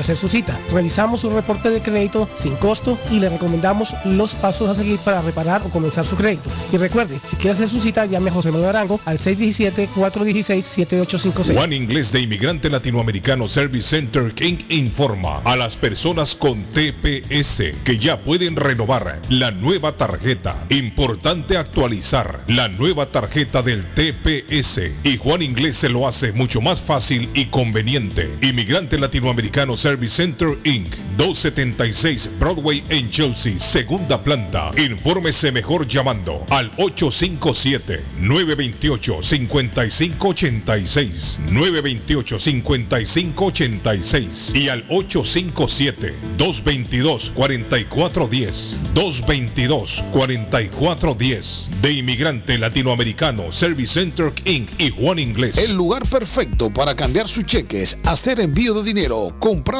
[SPEAKER 16] hacer su cita. Revisamos su reporte de crédito sin costo y le recomendamos los pasos a seguir para reparar o comenzar su crédito. Y recuerde, si quiere hacer su cita, llame a José Manuel Arango al 617-416-7856.
[SPEAKER 3] Juan Inglés de Inmigrante Latinoamericano Service Center King informa a las personas con TPS que ya pueden renovar la nueva tarjeta. Importante actualizar la nueva tarjeta del TPS y Juan Inglés se lo hace mucho más fácil y conveniente. Inmigrante Latinoamericano Service Service Center Inc. 276 Broadway en Chelsea, segunda planta. Infórmese mejor llamando al 857-928-5586. 928-5586 y al 857-222-4410. 222-4410. De Inmigrante Latinoamericano, Service Center Inc. y Juan Inglés.
[SPEAKER 17] El lugar perfecto para cambiar sus cheques, hacer envío de dinero, comprar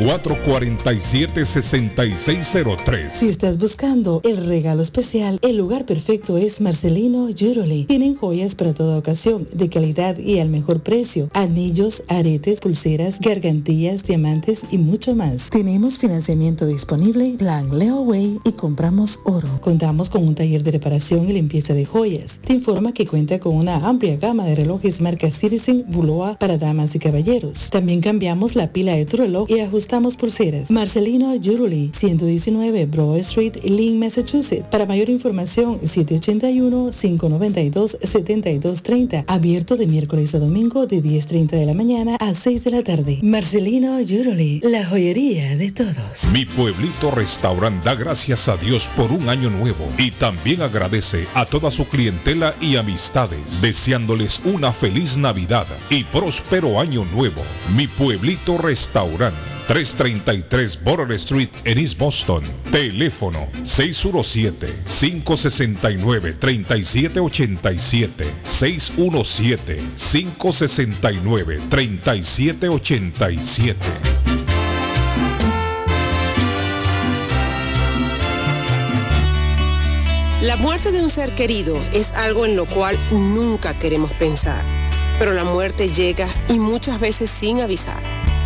[SPEAKER 3] 617-447-6603.
[SPEAKER 18] Si estás buscando el regalo especial, el lugar perfecto es Marcelino Jewelry. Tienen joyas para toda ocasión, de calidad y al mejor precio. Anillos, aretes, pulseras, gargantillas, diamantes y mucho más. Tenemos financiamiento disponible, plan Leeway y compramos oro. Contamos con un taller de reparación y limpieza de joyas. Te informa que cuenta con una amplia gama de relojes marca Citizen, Buloa para damas y caballeros. También cambiamos la pila de tu reloj y ajustamos pulseras. Marcelino Jewelry, 119 Broad Street, Lynn, Massachusetts. Para mayor información, 781-592-7230. Abierto de miércoles a domingo de 10.30 de la mañana a 6 de la tarde. Marcelino Jewelry, la joyería de todos.
[SPEAKER 3] Mi pueblito restaurante da gracias a Dios por un año nuevo y también agradece a toda su clientela y amistades, deseándoles una feliz Navidad y próspero año nuevo. Mi pueblito restaurante. 333 Border Street en East Boston. Teléfono 617-569-3787. 617-569-3787.
[SPEAKER 19] La muerte de un ser querido es algo en lo cual nunca queremos pensar, pero la muerte llega y muchas veces sin avisar.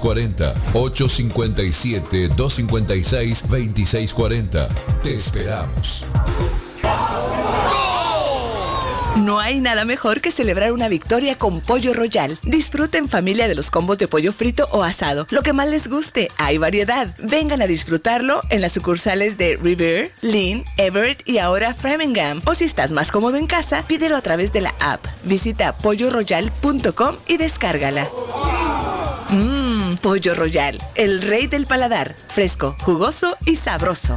[SPEAKER 20] 857-256-2640. Te esperamos.
[SPEAKER 21] No hay nada mejor que celebrar una victoria con Pollo Royal. Disfruten familia de los combos de pollo frito o asado. Lo que más les guste, hay variedad. Vengan a disfrutarlo en las sucursales de River, Lynn, Everett y ahora Framingham. O si estás más cómodo en casa, pídelo a través de la app. Visita polloroyal.com y descárgala. Mmm Pollo royal, el rey del paladar, fresco, jugoso y sabroso.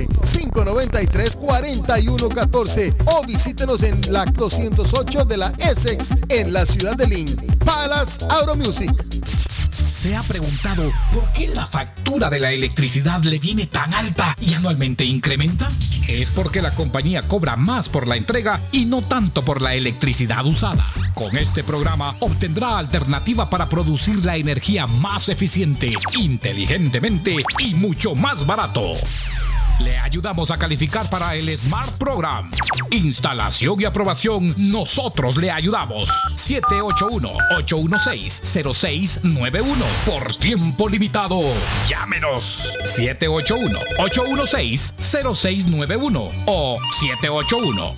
[SPEAKER 2] 593-4114 o visítenos en la 208 de la Essex en la ciudad de Lynn. Palace Auto Music.
[SPEAKER 22] ¿Se ha preguntado por qué la factura de la electricidad le viene tan alta y anualmente incrementa? Es porque la compañía cobra más por la entrega y no tanto por la electricidad usada. Con este programa obtendrá alternativa para producir la energía más eficiente, inteligentemente y mucho más barato. Le ayudamos a calificar para el Smart Program. Instalación y aprobación, nosotros le ayudamos. 781-816-0691. Por tiempo limitado. Llámenos. 781-816-0691 o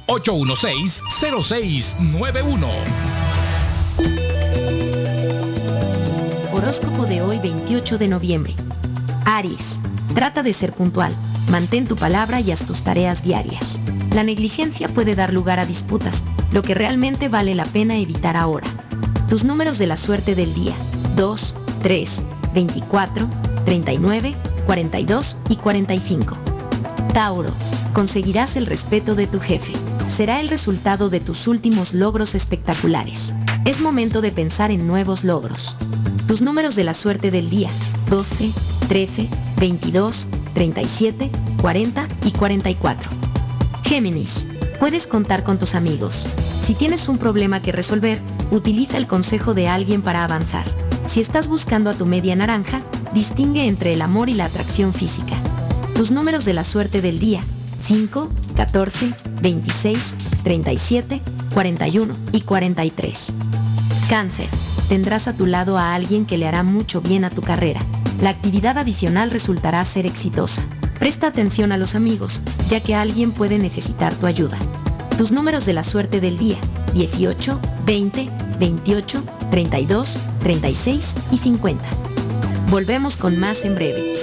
[SPEAKER 22] 781-816-0691.
[SPEAKER 23] Horóscopo de hoy 28 de noviembre. Aries. Trata de ser puntual. Mantén tu palabra y haz tus tareas diarias. La negligencia puede dar lugar a disputas, lo que realmente vale la pena evitar ahora. Tus números de la suerte del día. 2, 3, 24, 39, 42 y 45. Tauro. Conseguirás el respeto de tu jefe. Será el resultado de tus últimos logros espectaculares. Es momento de pensar en nuevos logros. Tus números de la suerte del día. 12, 13, 22, 37, 40 y 44. Géminis, puedes contar con tus amigos. Si tienes un problema que resolver, utiliza el consejo de alguien para avanzar. Si estás buscando a tu media naranja, distingue entre el amor y la atracción física. Tus números de la suerte del día. 5, 14, 26, 37, 41 y 43. Cáncer, tendrás a tu lado a alguien que le hará mucho bien a tu carrera la actividad adicional resultará ser exitosa. Presta atención a los amigos, ya que alguien puede necesitar tu ayuda. Tus números de la suerte del día, 18, 20, 28, 32, 36 y 50. Volvemos con más en breve.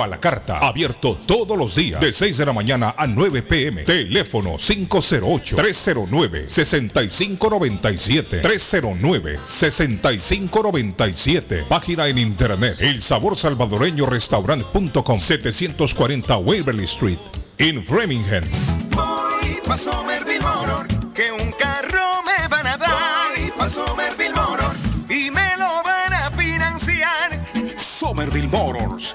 [SPEAKER 3] a la carta. Abierto todos los días de 6 de la mañana a 9 pm. Teléfono 508-309-6597. 309-6597. Página en internet. El sabor salvadoreño restaurant.com 740 Waverly Street. En Framingham.
[SPEAKER 15] Voy pa' Somerville Motor, que un carro me van a dar. Voy pa' Somerville Motor, y me lo van a financiar.
[SPEAKER 24] Somerville Motors.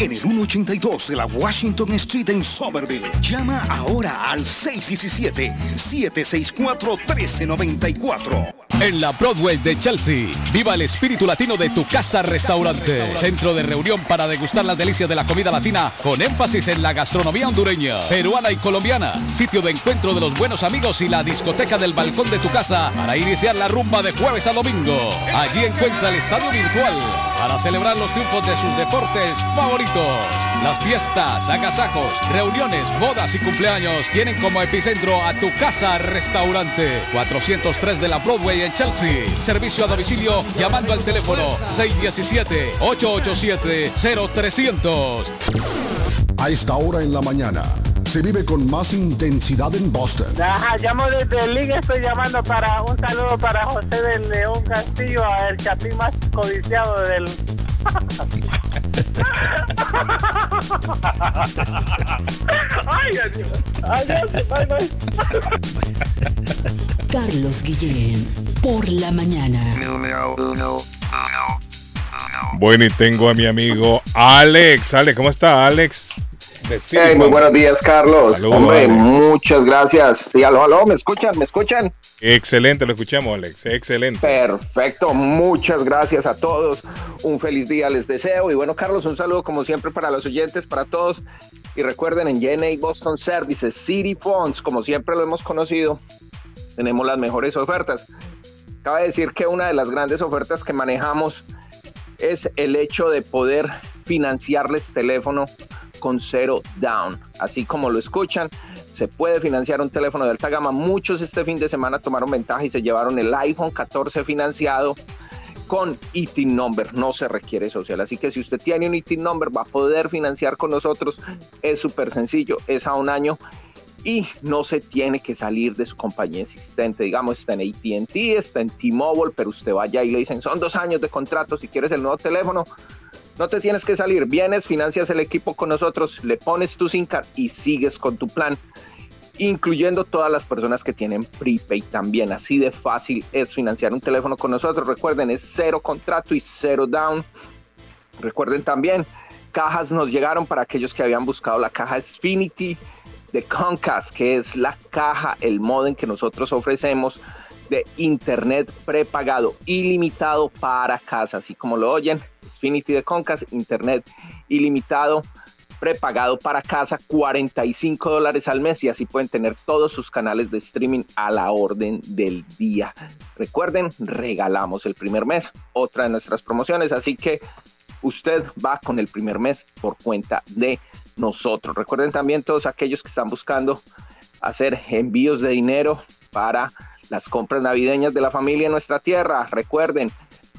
[SPEAKER 24] En el 182 de la Washington Street en Somerville. Llama ahora al 617-764-1394.
[SPEAKER 25] En la Broadway de Chelsea, viva el espíritu latino de tu casa restaurante. Centro de reunión para degustar las delicias de la comida latina con énfasis en la gastronomía hondureña, peruana y colombiana. Sitio de encuentro de los buenos amigos y la discoteca del balcón de tu casa para iniciar la rumba de jueves a domingo. Allí encuentra el estadio virtual para celebrar los triunfos de sus deportes favoritos. Las fiestas, agasajos, reuniones, bodas y cumpleaños tienen como epicentro a tu casa restaurante 403 de la Broadway en Chelsea. Servicio a domicilio llamando al teléfono 617-887-0300.
[SPEAKER 26] A esta hora en la mañana se vive con más intensidad en Boston.
[SPEAKER 27] Ajá, llamo desde el link, estoy llamando para un saludo para José del León Castillo, el chapín más codiciado del... Ay, adiós. Adiós, bye, bye.
[SPEAKER 28] Carlos Guillén, por la mañana.
[SPEAKER 3] Bueno, y tengo a mi amigo Alex. Alex, ¿cómo está Alex?
[SPEAKER 29] Hey, muy buenos días, Carlos.
[SPEAKER 3] Saludos,
[SPEAKER 29] Hombre,
[SPEAKER 3] Alex.
[SPEAKER 29] muchas gracias. Sí, aló, aló, ¿me escuchan? ¿Me escuchan?
[SPEAKER 3] Excelente, lo escuchamos, Alex. Excelente.
[SPEAKER 29] Perfecto, muchas gracias a todos. Un feliz día les deseo. Y bueno, Carlos, un saludo como siempre para los oyentes, para todos. Y recuerden, en JNA Boston Services, City Funds, como siempre lo hemos conocido, tenemos las mejores ofertas. Cabe decir que una de las grandes ofertas que manejamos es el hecho de poder financiarles teléfono con cero down. Así como lo escuchan, se puede financiar un teléfono de alta gama. Muchos este fin de semana tomaron ventaja y se llevaron el iPhone 14 financiado con ITIN number, no se requiere social. Así que si usted tiene un ITIN number, va a poder financiar con nosotros. Es súper sencillo, es a un año y no se tiene que salir de su compañía existente. Digamos, está en ATT, está en T-Mobile, pero usted vaya y le dicen, son dos años de contrato, si quieres el nuevo teléfono, no te tienes que salir. Vienes, financias el equipo con nosotros, le pones tu SIM card y sigues con tu plan incluyendo todas las personas que tienen prepaid también. Así de fácil es financiar un teléfono con nosotros. Recuerden, es cero contrato y cero down. Recuerden también, cajas nos llegaron para aquellos que habían buscado la caja Xfinity de Comcast, que es la caja, el modem que nosotros ofrecemos de internet prepagado ilimitado para casa, así como lo oyen, Xfinity de Comcast, internet ilimitado prepagado para casa, 45 dólares al mes y así pueden tener todos sus canales de streaming a la orden del día. Recuerden, regalamos el primer mes, otra de nuestras promociones, así que usted va con el primer mes por cuenta de nosotros. Recuerden también todos aquellos que están buscando hacer envíos de dinero para las compras navideñas de la familia en nuestra tierra. Recuerden,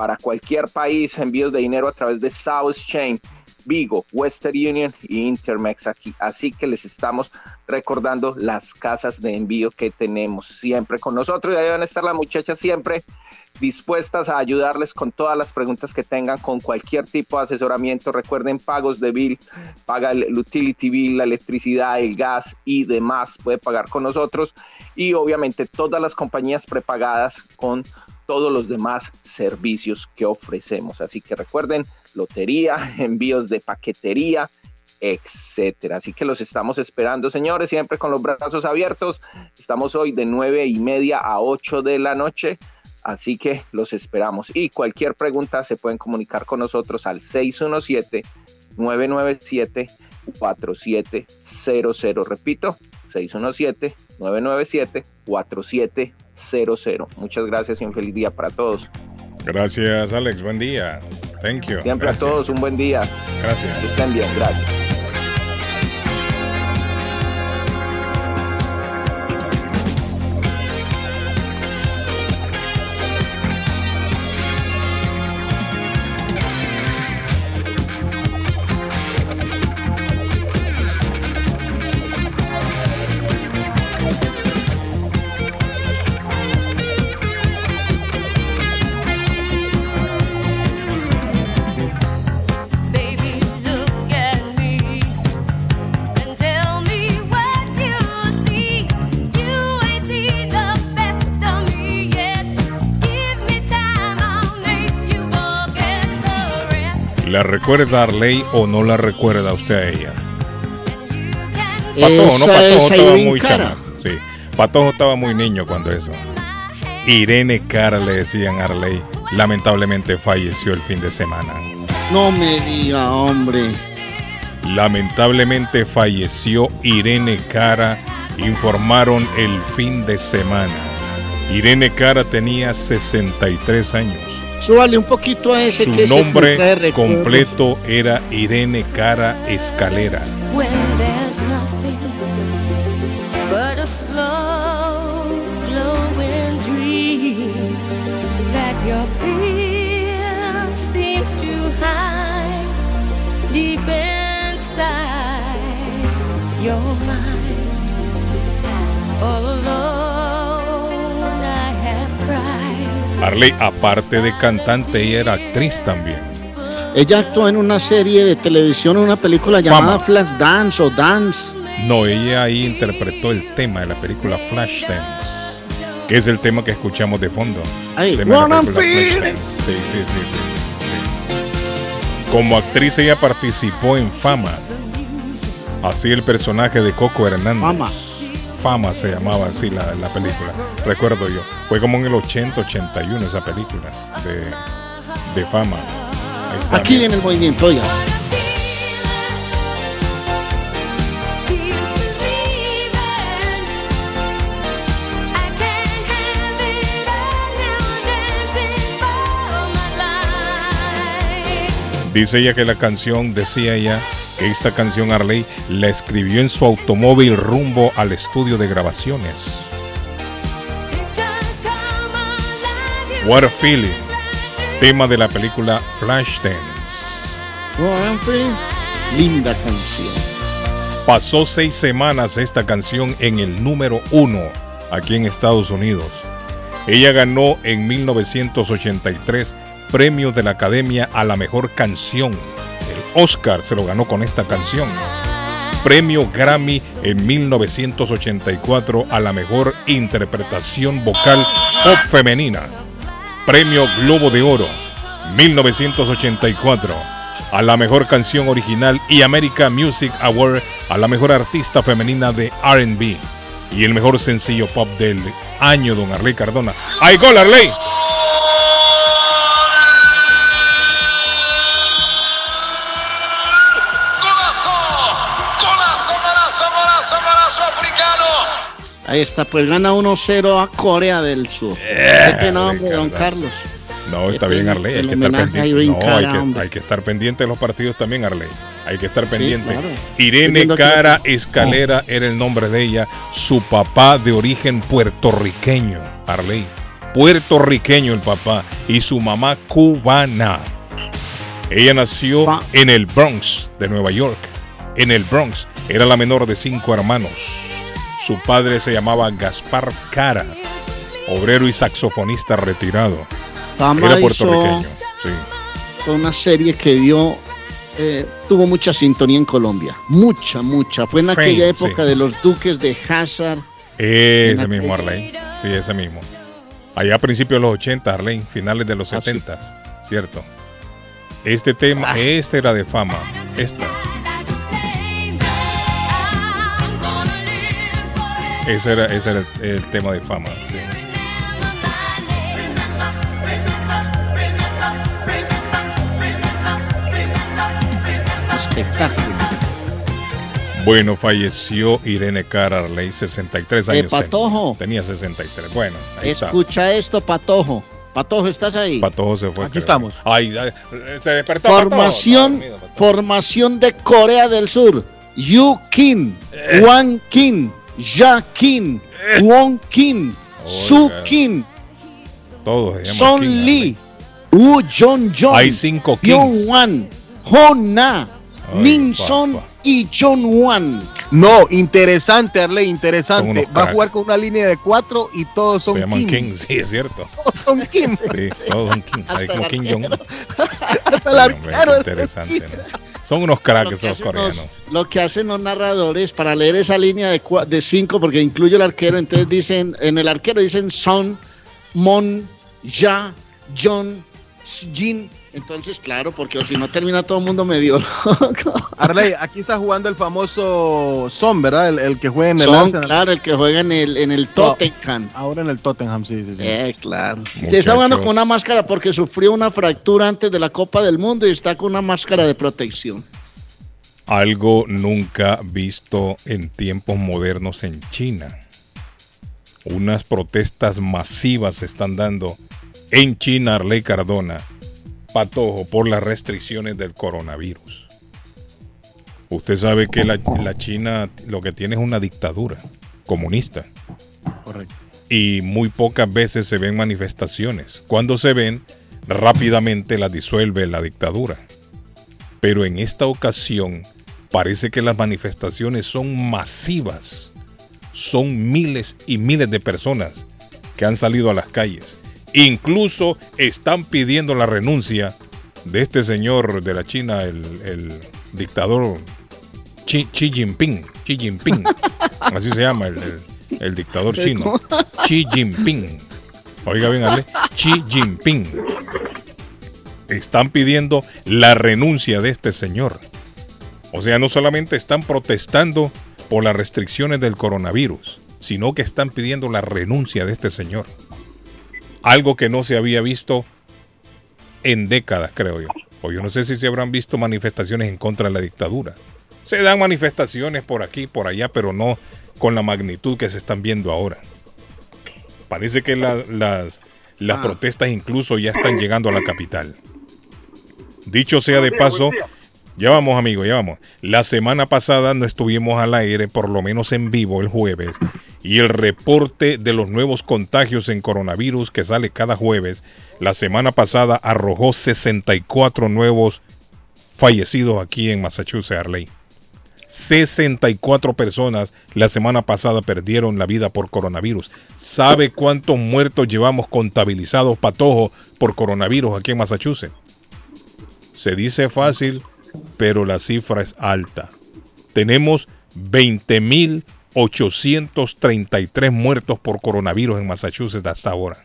[SPEAKER 29] para cualquier país, envíos de dinero a través de South Chain. Vigo, Western Union y Intermex aquí. Así que les estamos recordando las casas de envío que tenemos siempre con nosotros. Y ahí van a estar las muchachas siempre dispuestas a ayudarles con todas las preguntas que tengan, con cualquier tipo de asesoramiento. Recuerden pagos de bill, paga el utility bill, la electricidad, el gas y demás. Puede pagar con nosotros. Y obviamente todas las compañías prepagadas con todos los demás servicios que ofrecemos. Así que recuerden, lotería, envíos de paquetería, etcétera. Así que los estamos esperando, señores, siempre con los brazos abiertos. Estamos hoy de nueve y media a 8 de la noche. Así que los esperamos. Y cualquier pregunta se pueden comunicar con nosotros al 617-997-4700. Repito, 617-997-4700. Muchas gracias y un feliz día para todos.
[SPEAKER 3] Gracias, Alex. Buen día. Thank you.
[SPEAKER 29] Siempre
[SPEAKER 3] Gracias.
[SPEAKER 29] a todos un buen día.
[SPEAKER 3] Gracias.
[SPEAKER 29] Que estén bien. Gracias.
[SPEAKER 30] Rest.
[SPEAKER 3] ¿La recuerda Arley o no la recuerda usted a ella? Patojo, no, Patojo
[SPEAKER 4] es
[SPEAKER 3] estaba muy chamaco. Sí. Patojo estaba muy niño cuando eso. Irene Cara le decían a Arley. Lamentablemente falleció el fin de semana.
[SPEAKER 4] No me diga, hombre.
[SPEAKER 3] Lamentablemente falleció Irene Cara, informaron el fin de semana. Irene Cara tenía 63 años.
[SPEAKER 4] Súbale un poquito a ese
[SPEAKER 3] Su nombre completo era Irene Cara Escalera.
[SPEAKER 30] when there's nothing but cried.
[SPEAKER 3] Arley, aparte de cantante, ella era actriz también.
[SPEAKER 4] Ella actuó en una serie de televisión, en una película llamada Flash Dance o Dance.
[SPEAKER 3] No, ella ahí interpretó el tema de la película Flashdance, que es el tema que escuchamos de fondo.
[SPEAKER 4] Ay,
[SPEAKER 3] de la sí, sí, sí, sí. Como actriz ella participó en Fama. Así el personaje de Coco Hernández.
[SPEAKER 4] Fama.
[SPEAKER 3] Fama se llamaba así la, la película. Recuerdo yo. Fue como en el 80, 81 esa película de, de Fama.
[SPEAKER 4] Aquí viene el movimiento, oiga.
[SPEAKER 3] Dice ella que la canción, decía ella, que esta canción Arley la escribió en su automóvil rumbo al estudio de grabaciones. What a Feeling, tema de la película Flashdance.
[SPEAKER 4] Linda canción.
[SPEAKER 3] Pasó seis semanas esta canción en el número uno aquí en Estados Unidos. Ella ganó en 1983 premios de la Academia a la mejor canción. Oscar se lo ganó con esta canción. Premio Grammy en 1984 a la mejor interpretación vocal pop femenina. Premio Globo de Oro 1984 a la mejor canción original y American Music Award a la mejor artista femenina de R&B y el mejor sencillo pop del año Don Arley Cardona. ¡Ay, gol Arley!
[SPEAKER 4] Ahí está, pues gana 1-0 a Corea del Sur. Qué pena, hombre, don Carlos.
[SPEAKER 3] No, está bien Arley, hay que estar pendiente. No, hay que,
[SPEAKER 4] hombre.
[SPEAKER 3] hay que estar pendiente de los partidos también, Arley. Hay que estar pendiente.
[SPEAKER 4] claro.
[SPEAKER 3] Irene
[SPEAKER 4] que-
[SPEAKER 3] Cara Escalera era el nombre de ella. Su papá de origen puertorriqueño, Arley. Puertorriqueño el papá y su mamá cubana. Ella nació en el Bronx de Nueva York. En el Bronx. Era la menor de cinco hermanos. Su padre se llamaba Gaspar Cara, obrero y saxofonista retirado. Era puertorriqueño. Sí.
[SPEAKER 4] fue una serie que dio, eh, tuvo mucha sintonía en Colombia. Mucha, mucha. Fue en
[SPEAKER 3] Fame,
[SPEAKER 4] aquella época
[SPEAKER 3] sí.
[SPEAKER 4] de los duques de Hazard.
[SPEAKER 3] Ese mismo Arley. Sí, ese mismo. Allá a principios de los 80, Arley, finales de los
[SPEAKER 4] Ah, sí.
[SPEAKER 3] 70, ¿cierto? Este tema, este era de fama. Esta. Ese era, ese era el, el tema de fama. sí.
[SPEAKER 4] Espectáculo.
[SPEAKER 3] Bueno, falleció Irene Cara Arley, 63
[SPEAKER 4] Eh,
[SPEAKER 3] años.
[SPEAKER 4] Patojo.
[SPEAKER 3] Tenía 63. Bueno, ahí está.
[SPEAKER 4] Escucha esto, Patojo. Patojo, ¿estás ahí?
[SPEAKER 3] Patojo se fue.
[SPEAKER 4] Aquí
[SPEAKER 3] creo.
[SPEAKER 4] estamos.
[SPEAKER 3] Ay, ay, se despertó. Patojo.
[SPEAKER 4] Formación, formación de Corea del Sur. Yu Kim,
[SPEAKER 3] Eh.
[SPEAKER 4] Wan Kim, Ja Kim, Won Kim, Su Kim,
[SPEAKER 3] Todos
[SPEAKER 4] Son
[SPEAKER 3] King,
[SPEAKER 4] Lee, Woo Jong Jong,
[SPEAKER 3] Hay cinco.
[SPEAKER 4] Wan, Ho Na,
[SPEAKER 2] Ay,
[SPEAKER 4] Min Son y John Wan.
[SPEAKER 2] No, interesante, Arley, interesante. Va a jugar con una línea de cuatro y todos son
[SPEAKER 3] Se llaman
[SPEAKER 2] Kim.
[SPEAKER 3] King, sí, es cierto.
[SPEAKER 2] Son Kim.
[SPEAKER 3] Sí, todos son King. Hay como King Jong.
[SPEAKER 2] Hasta el arquero es
[SPEAKER 3] Interesante. ¿no? Son unos cracks esos
[SPEAKER 4] los-
[SPEAKER 3] coreanos.
[SPEAKER 4] lo que hacen los narradores para leer esa línea de, cua- de cinco, porque incluye el arquero, entonces dicen, en el arquero dicen Son, Mon, Ya, John, Jin. Entonces, claro, porque o si no termina todo el mundo medio loco.
[SPEAKER 2] Arley, aquí está jugando el famoso Son, ¿verdad? El, el que juega en el
[SPEAKER 4] Son,
[SPEAKER 2] Arsenal.
[SPEAKER 4] claro, el que juega en el, en el Tottenham.
[SPEAKER 2] Ahora en el Tottenham, sí, sí, sí.
[SPEAKER 4] Eh, claro. Está jugando con una máscara porque sufrió una fractura antes de la Copa del Mundo y está con una máscara de protección.
[SPEAKER 3] Algo nunca visto en tiempos modernos en China. Unas protestas masivas se están dando en China, Arley Cardona, Patojo, por las restricciones del coronavirus. Usted sabe que la, la China lo que tiene es una dictadura comunista.
[SPEAKER 2] Correcto.
[SPEAKER 3] Y muy pocas veces se ven manifestaciones. Cuando se ven, rápidamente las disuelve la dictadura. Pero en esta ocasión parece que las manifestaciones son masivas. Son miles y miles de personas que han salido a las calles. Incluso están pidiendo la renuncia de este señor de la China, el, el dictador Xi, Xi Jinping. Xi Jinping. Así se llama el, el- el dictador chino. Xi Jinping. Oiga bien, Ale. Xi Jinping. Están pidiendo la renuncia de este señor. O sea, no solamente están protestando por las restricciones del coronavirus, sino que están pidiendo la renuncia de este señor. Algo que no se había visto en décadas, creo yo. O yo no sé si se habrán visto manifestaciones en contra de la dictadura. Se dan manifestaciones por aquí, por allá, pero no con la magnitud que se están viendo ahora. Parece que la- las, las
[SPEAKER 31] Ah.
[SPEAKER 3] protestas incluso ya están llegando a la capital. Dicho sea de paso, ya vamos amigos, ya vamos. La semana pasada no estuvimos al aire, por lo menos en vivo el jueves, y el reporte de los nuevos contagios en coronavirus que sale cada jueves, la semana pasada arrojó 64 nuevos fallecidos aquí en Massachusetts, Arley. 64 personas la semana pasada perdieron la vida por coronavirus. ¿Sabe cuántos muertos llevamos contabilizados, Patojo, por coronavirus aquí en Massachusetts? Se dice fácil, pero la cifra es alta. Tenemos 20.833 muertos por coronavirus en Massachusetts hasta ahora.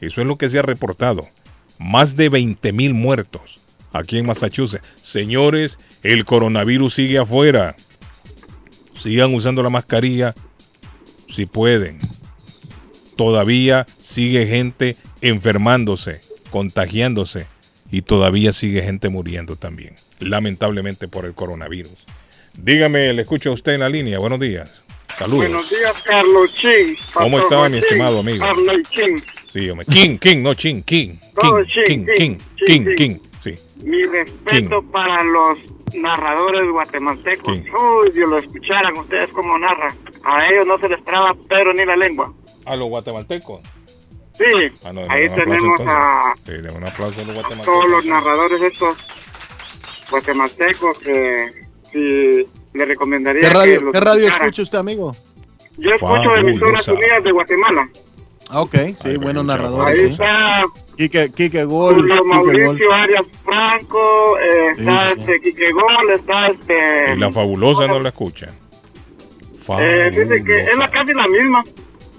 [SPEAKER 3] Eso es lo que se ha reportado. Más de 20.000 muertos aquí en Massachusetts. Señores, el coronavirus sigue afuera. Sigan usando la mascarilla si pueden. Todavía sigue gente enfermándose, contagiándose y todavía sigue gente muriendo también, lamentablemente por el coronavirus. Dígame, le escucho a usted en la línea. Buenos días. Saludos.
[SPEAKER 31] Buenos días, Carlos Chin.
[SPEAKER 3] ¿Cómo está, mi
[SPEAKER 31] Chin,
[SPEAKER 3] estimado amigo?
[SPEAKER 31] Arnold Chin.
[SPEAKER 3] Sí, hombre. King, King, no King, King. King,
[SPEAKER 31] Chin,
[SPEAKER 3] King, King,
[SPEAKER 31] Chin,
[SPEAKER 3] King,
[SPEAKER 31] Chin.
[SPEAKER 3] King. Sí.
[SPEAKER 31] Mi respeto para los narradores guatemaltecos.
[SPEAKER 3] King.
[SPEAKER 31] Uy, Dios lo escucharan ustedes como narra. A ellos no se les traba pero ni la lengua.
[SPEAKER 3] A los guatemaltecos.
[SPEAKER 31] Sí,
[SPEAKER 3] Ah, no,
[SPEAKER 31] ahí
[SPEAKER 3] aplauso,
[SPEAKER 31] tenemos a
[SPEAKER 3] Sí, deme un aplauso a los guatemaltecos.
[SPEAKER 31] todos los narradores estos guatemaltecos que si le recomendaría
[SPEAKER 2] ¿Qué
[SPEAKER 31] que
[SPEAKER 2] radio,
[SPEAKER 31] los
[SPEAKER 2] ¿qué radio escucha usted, amigo?
[SPEAKER 31] Yo escucho emisoras unidas de Guatemala.
[SPEAKER 2] Ah, ok, sí, buenos narradores.
[SPEAKER 31] Ahí
[SPEAKER 2] sí.
[SPEAKER 31] está
[SPEAKER 2] Quique, Quique Gol.
[SPEAKER 31] Julio
[SPEAKER 2] Quique Gol.
[SPEAKER 31] Mauricio Arias Franco, eh, está
[SPEAKER 3] Sí, sí.
[SPEAKER 31] este Quique Gol, está este...
[SPEAKER 3] Y la fabulosa no la escucha.
[SPEAKER 31] eh, dice que es la casi la misma.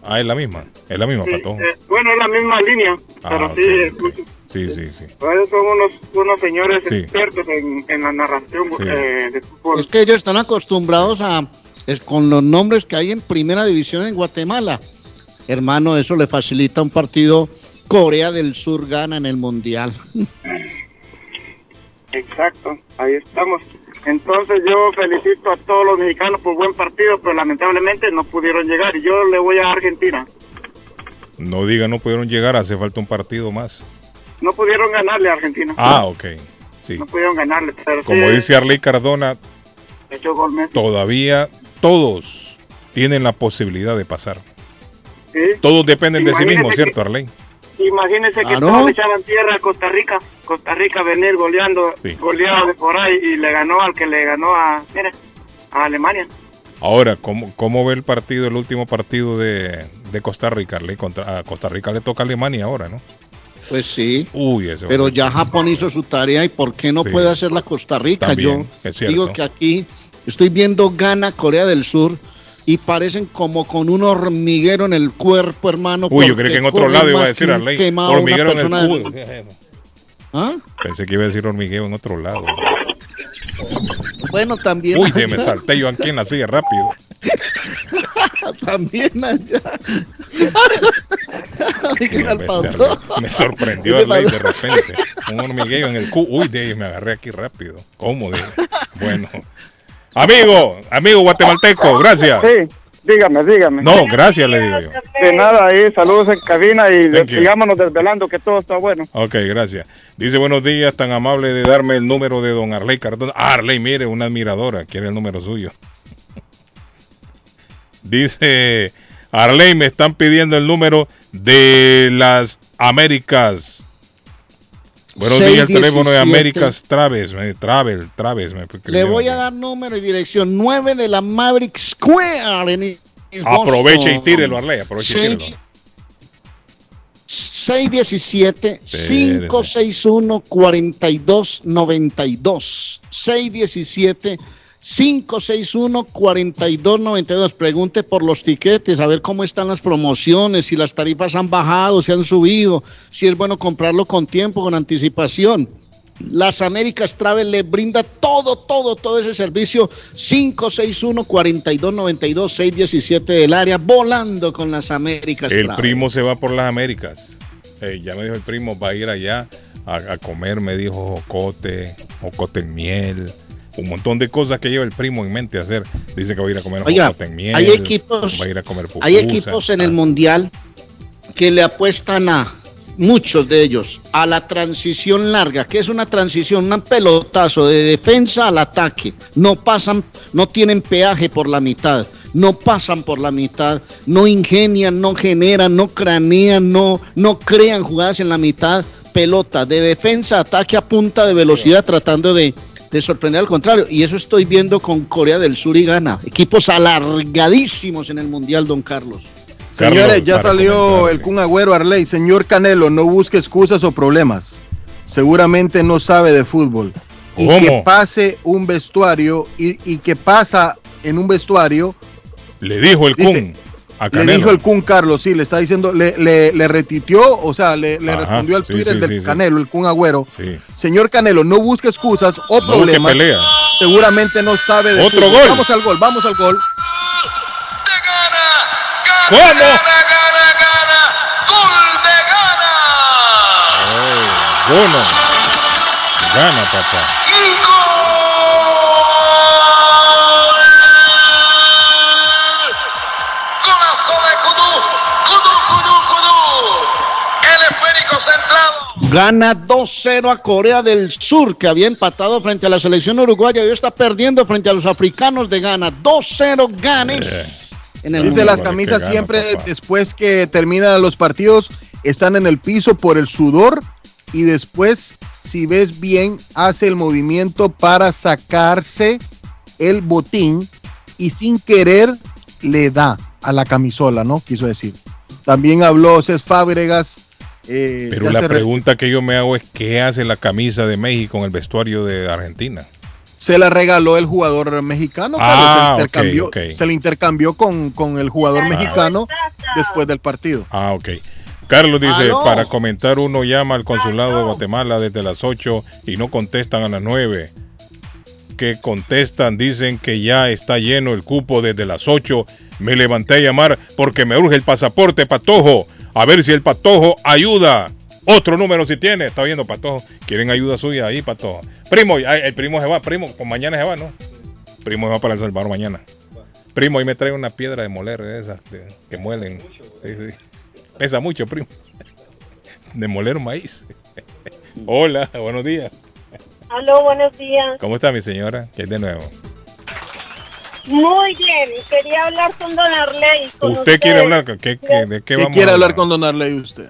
[SPEAKER 3] Ah, es la misma. Es la misma,
[SPEAKER 31] Sí,
[SPEAKER 3] Pato.
[SPEAKER 31] eh, bueno, es la misma línea,
[SPEAKER 3] Ah,
[SPEAKER 31] pero
[SPEAKER 3] ok.
[SPEAKER 31] sí, escucho.
[SPEAKER 3] Sí, sí, sí.
[SPEAKER 31] Pues son unos, unos señores
[SPEAKER 3] Sí.
[SPEAKER 31] expertos en, en la narración
[SPEAKER 4] Sí.
[SPEAKER 31] eh, de fútbol.
[SPEAKER 4] Es que ellos están acostumbrados a es con los nombres que hay en primera división en Guatemala. Hermano, eso le facilita un partido. Corea del Sur gana en el Mundial.
[SPEAKER 31] Exacto, ahí estamos. Entonces yo felicito a todos los mexicanos por buen partido, pero lamentablemente no pudieron llegar y yo le voy a Argentina.
[SPEAKER 3] No diga, no pudieron llegar, hace falta un partido más.
[SPEAKER 31] No pudieron ganarle a Argentina.
[SPEAKER 3] Ah, ok. Sí.
[SPEAKER 31] No pudieron ganarle, pero
[SPEAKER 3] Como
[SPEAKER 31] sí,
[SPEAKER 3] dice Arley Cardona, todavía todos tienen la posibilidad de pasar.
[SPEAKER 31] Sí.
[SPEAKER 3] Todos dependen de sí mismos, ¿cierto, Arley?
[SPEAKER 31] Imagínense que
[SPEAKER 3] Claro.
[SPEAKER 31] todos echaban tierra a Costa Rica. Costa Rica venir goleando,
[SPEAKER 3] Sí.
[SPEAKER 31] goleado de por ahí y le ganó al que le ganó a, mira, a Alemania.
[SPEAKER 3] Ahora, ¿cómo, ¿cómo ve el partido, el último partido de, de Costa Rica? Arley? Contra, a Costa Rica le toca a Alemania ahora, ¿no?
[SPEAKER 4] Pues sí.
[SPEAKER 3] Uy.
[SPEAKER 4] Pero ya Japón hizo su tarea y ¿por qué no
[SPEAKER 3] Sí.
[SPEAKER 4] puede hacer la Costa Rica?
[SPEAKER 3] También,
[SPEAKER 4] Yo digo que aquí estoy viendo gana Corea del Sur y parecen como con un hormiguero en el cuerpo, hermano.
[SPEAKER 3] Uy, yo creí que en otro lado iba a decir
[SPEAKER 4] quemado una
[SPEAKER 3] Hormiguero en el
[SPEAKER 4] persona de-
[SPEAKER 3] culo.
[SPEAKER 4] ¿Ah?
[SPEAKER 3] Pensé que iba a decir hormigueo en otro lado.
[SPEAKER 4] Bueno, también.
[SPEAKER 3] Uy, que me
[SPEAKER 4] allá.
[SPEAKER 3] salté yo aquí en la silla rápido.
[SPEAKER 4] también allá. Al
[SPEAKER 3] Me-
[SPEAKER 4] pastor.
[SPEAKER 3] Me sorprendió
[SPEAKER 4] ¿Qué le
[SPEAKER 3] Arley
[SPEAKER 4] pasó?
[SPEAKER 3] de repente. Un hormigueo en el cu. Uy, de me agarré aquí rápido. ¿Cómo? de- Bueno. Amigo, amigo guatemalteco, gracias.
[SPEAKER 31] Sí. Dígame, dígame.
[SPEAKER 3] No, gracias, le digo yo.
[SPEAKER 31] De nada, ahí, saludos en cabina y sigámonos desvelando que todo está bueno.
[SPEAKER 3] Ok, gracias. Dice, buenos días, tan amable de darme el número de don Arley Cardona. Ah, Arley, mire, una admiradora, quiere el número suyo. Dice, Arley, me están pidiendo el número de las Américas. Buenos días, el teléfono de
[SPEAKER 4] 617.
[SPEAKER 3] Américas Traves, me- Travel, Traves. me
[SPEAKER 4] Le voy a dar número y dirección 9 de la Maverick Square en
[SPEAKER 3] Aproveche y tírelo, Arley, aproveche y tírelo.
[SPEAKER 4] 617 561 4292 617 561 4292 Pregunte por los tiquetes, a ver cómo están las promociones, si las tarifas han bajado, si han subido, si es bueno comprarlo con tiempo, con anticipación. Las Américas Travel le brinda todo, todo, todo ese servicio. 561-4292-617 del área, volando con las Américas
[SPEAKER 3] El
[SPEAKER 4] Travel.
[SPEAKER 3] primo se va por las Américas. Eh, ya me dijo el primo, va a ir allá a, a comer, me dijo jocote, jocote en miel, un montón de cosas que lleva el primo en mente hacer. Dice que va a ir a comer
[SPEAKER 4] Oiga,
[SPEAKER 3] jocote en miel,
[SPEAKER 4] hay equipos,
[SPEAKER 3] va a ir a comer
[SPEAKER 4] hay
[SPEAKER 3] pupusa.
[SPEAKER 4] equipos en el Mundial que le apuestan a muchos de ellos a la transición larga, que es una transición, un pelotazo de defensa al ataque. No pasan, no tienen peaje por la mitad, no pasan por la mitad, no ingenian, no generan, no cranean, no, no crean jugadas en la mitad. Pelota de defensa, ataque a punta de velocidad, tratando de, de sorprender al contrario. Y eso estoy viendo con Corea del Sur y Ghana. Equipos alargadísimos en el Mundial, don Carlos.
[SPEAKER 2] Señores, ya salió el Kun Agüero Arley. Señor Canelo, no busque excusas o problemas. Seguramente no sabe de fútbol. Y
[SPEAKER 3] ¿Cómo?
[SPEAKER 2] que pase un vestuario y, y que pasa en un vestuario.
[SPEAKER 3] Le dijo el
[SPEAKER 2] Dice-
[SPEAKER 3] Kun a
[SPEAKER 2] Le
[SPEAKER 3] Canelo.
[SPEAKER 2] dijo el Kun Carlos, sí, le está diciendo, le, le, le retitió, o sea, le, le
[SPEAKER 3] Ajá,
[SPEAKER 2] respondió al
[SPEAKER 3] sí,
[SPEAKER 2] Twitter
[SPEAKER 3] sí,
[SPEAKER 2] del
[SPEAKER 3] sí, sí.
[SPEAKER 2] Canelo, el Kun Agüero.
[SPEAKER 3] Sí.
[SPEAKER 2] Señor Canelo, no busque excusas o problemas.
[SPEAKER 3] pelea.
[SPEAKER 2] Seguramente no sabe de
[SPEAKER 3] Otro
[SPEAKER 2] fútbol.
[SPEAKER 3] gol.
[SPEAKER 2] Vamos al gol, vamos al gol.
[SPEAKER 3] ¿Cómo? Uno. Gana, papá.
[SPEAKER 4] Gana 2-0 a Corea del Sur, que había empatado frente a la selección uruguaya y hoy está perdiendo frente a los africanos de Ghana. 2-0 ganes. En el
[SPEAKER 2] Dice
[SPEAKER 4] mundo.
[SPEAKER 2] las camisas siempre después que terminan los partidos están en el piso por el sudor y después si ves bien hace el movimiento para sacarse el botín y sin querer le da a la camisola, ¿no? Quiso decir. También habló Cés Fábregas. Eh,
[SPEAKER 3] Pero la pregunta que yo me hago es ¿qué hace la camisa de México en el vestuario de Argentina?
[SPEAKER 2] se la regaló el jugador mexicano.
[SPEAKER 3] Ah,
[SPEAKER 2] se,
[SPEAKER 3] ok,
[SPEAKER 2] intercambió,
[SPEAKER 3] ok.
[SPEAKER 2] se le intercambió con, con el jugador mexicano después del partido.
[SPEAKER 3] Ah, ok. Carlos dice,
[SPEAKER 2] Aló.
[SPEAKER 3] para comentar uno llama al consulado de Guatemala desde las 8 y no contestan a las 9. Que contestan, dicen que ya está lleno el cupo desde las 8. Me levanté a llamar porque me urge el pasaporte, Patojo. A ver si el Patojo ayuda. Otro número si tiene. Está viendo, Patojo. ¿Quieren ayuda suya ahí, Patojo? Primo, el primo se va, primo. Con mañana se va, ¿no? Primo se va para El Salvador mañana. Primo, ahí me trae una piedra de moler de esas de- que muelen. Sí, sí. Pesa mucho, primo. De moler maíz. Hola, buenos días.
[SPEAKER 32] Aló, buenos días.
[SPEAKER 3] ¿Cómo está mi señora? ¿Qué es de nuevo?
[SPEAKER 32] Muy bien, quería hablar con Don Arley. Con
[SPEAKER 3] ¿Usted quiere
[SPEAKER 32] usted.
[SPEAKER 3] hablar? ¿Qué, qué- de qué,
[SPEAKER 2] ¿Qué
[SPEAKER 3] vamos
[SPEAKER 2] quiere
[SPEAKER 3] a
[SPEAKER 2] hablar con Don Arley usted?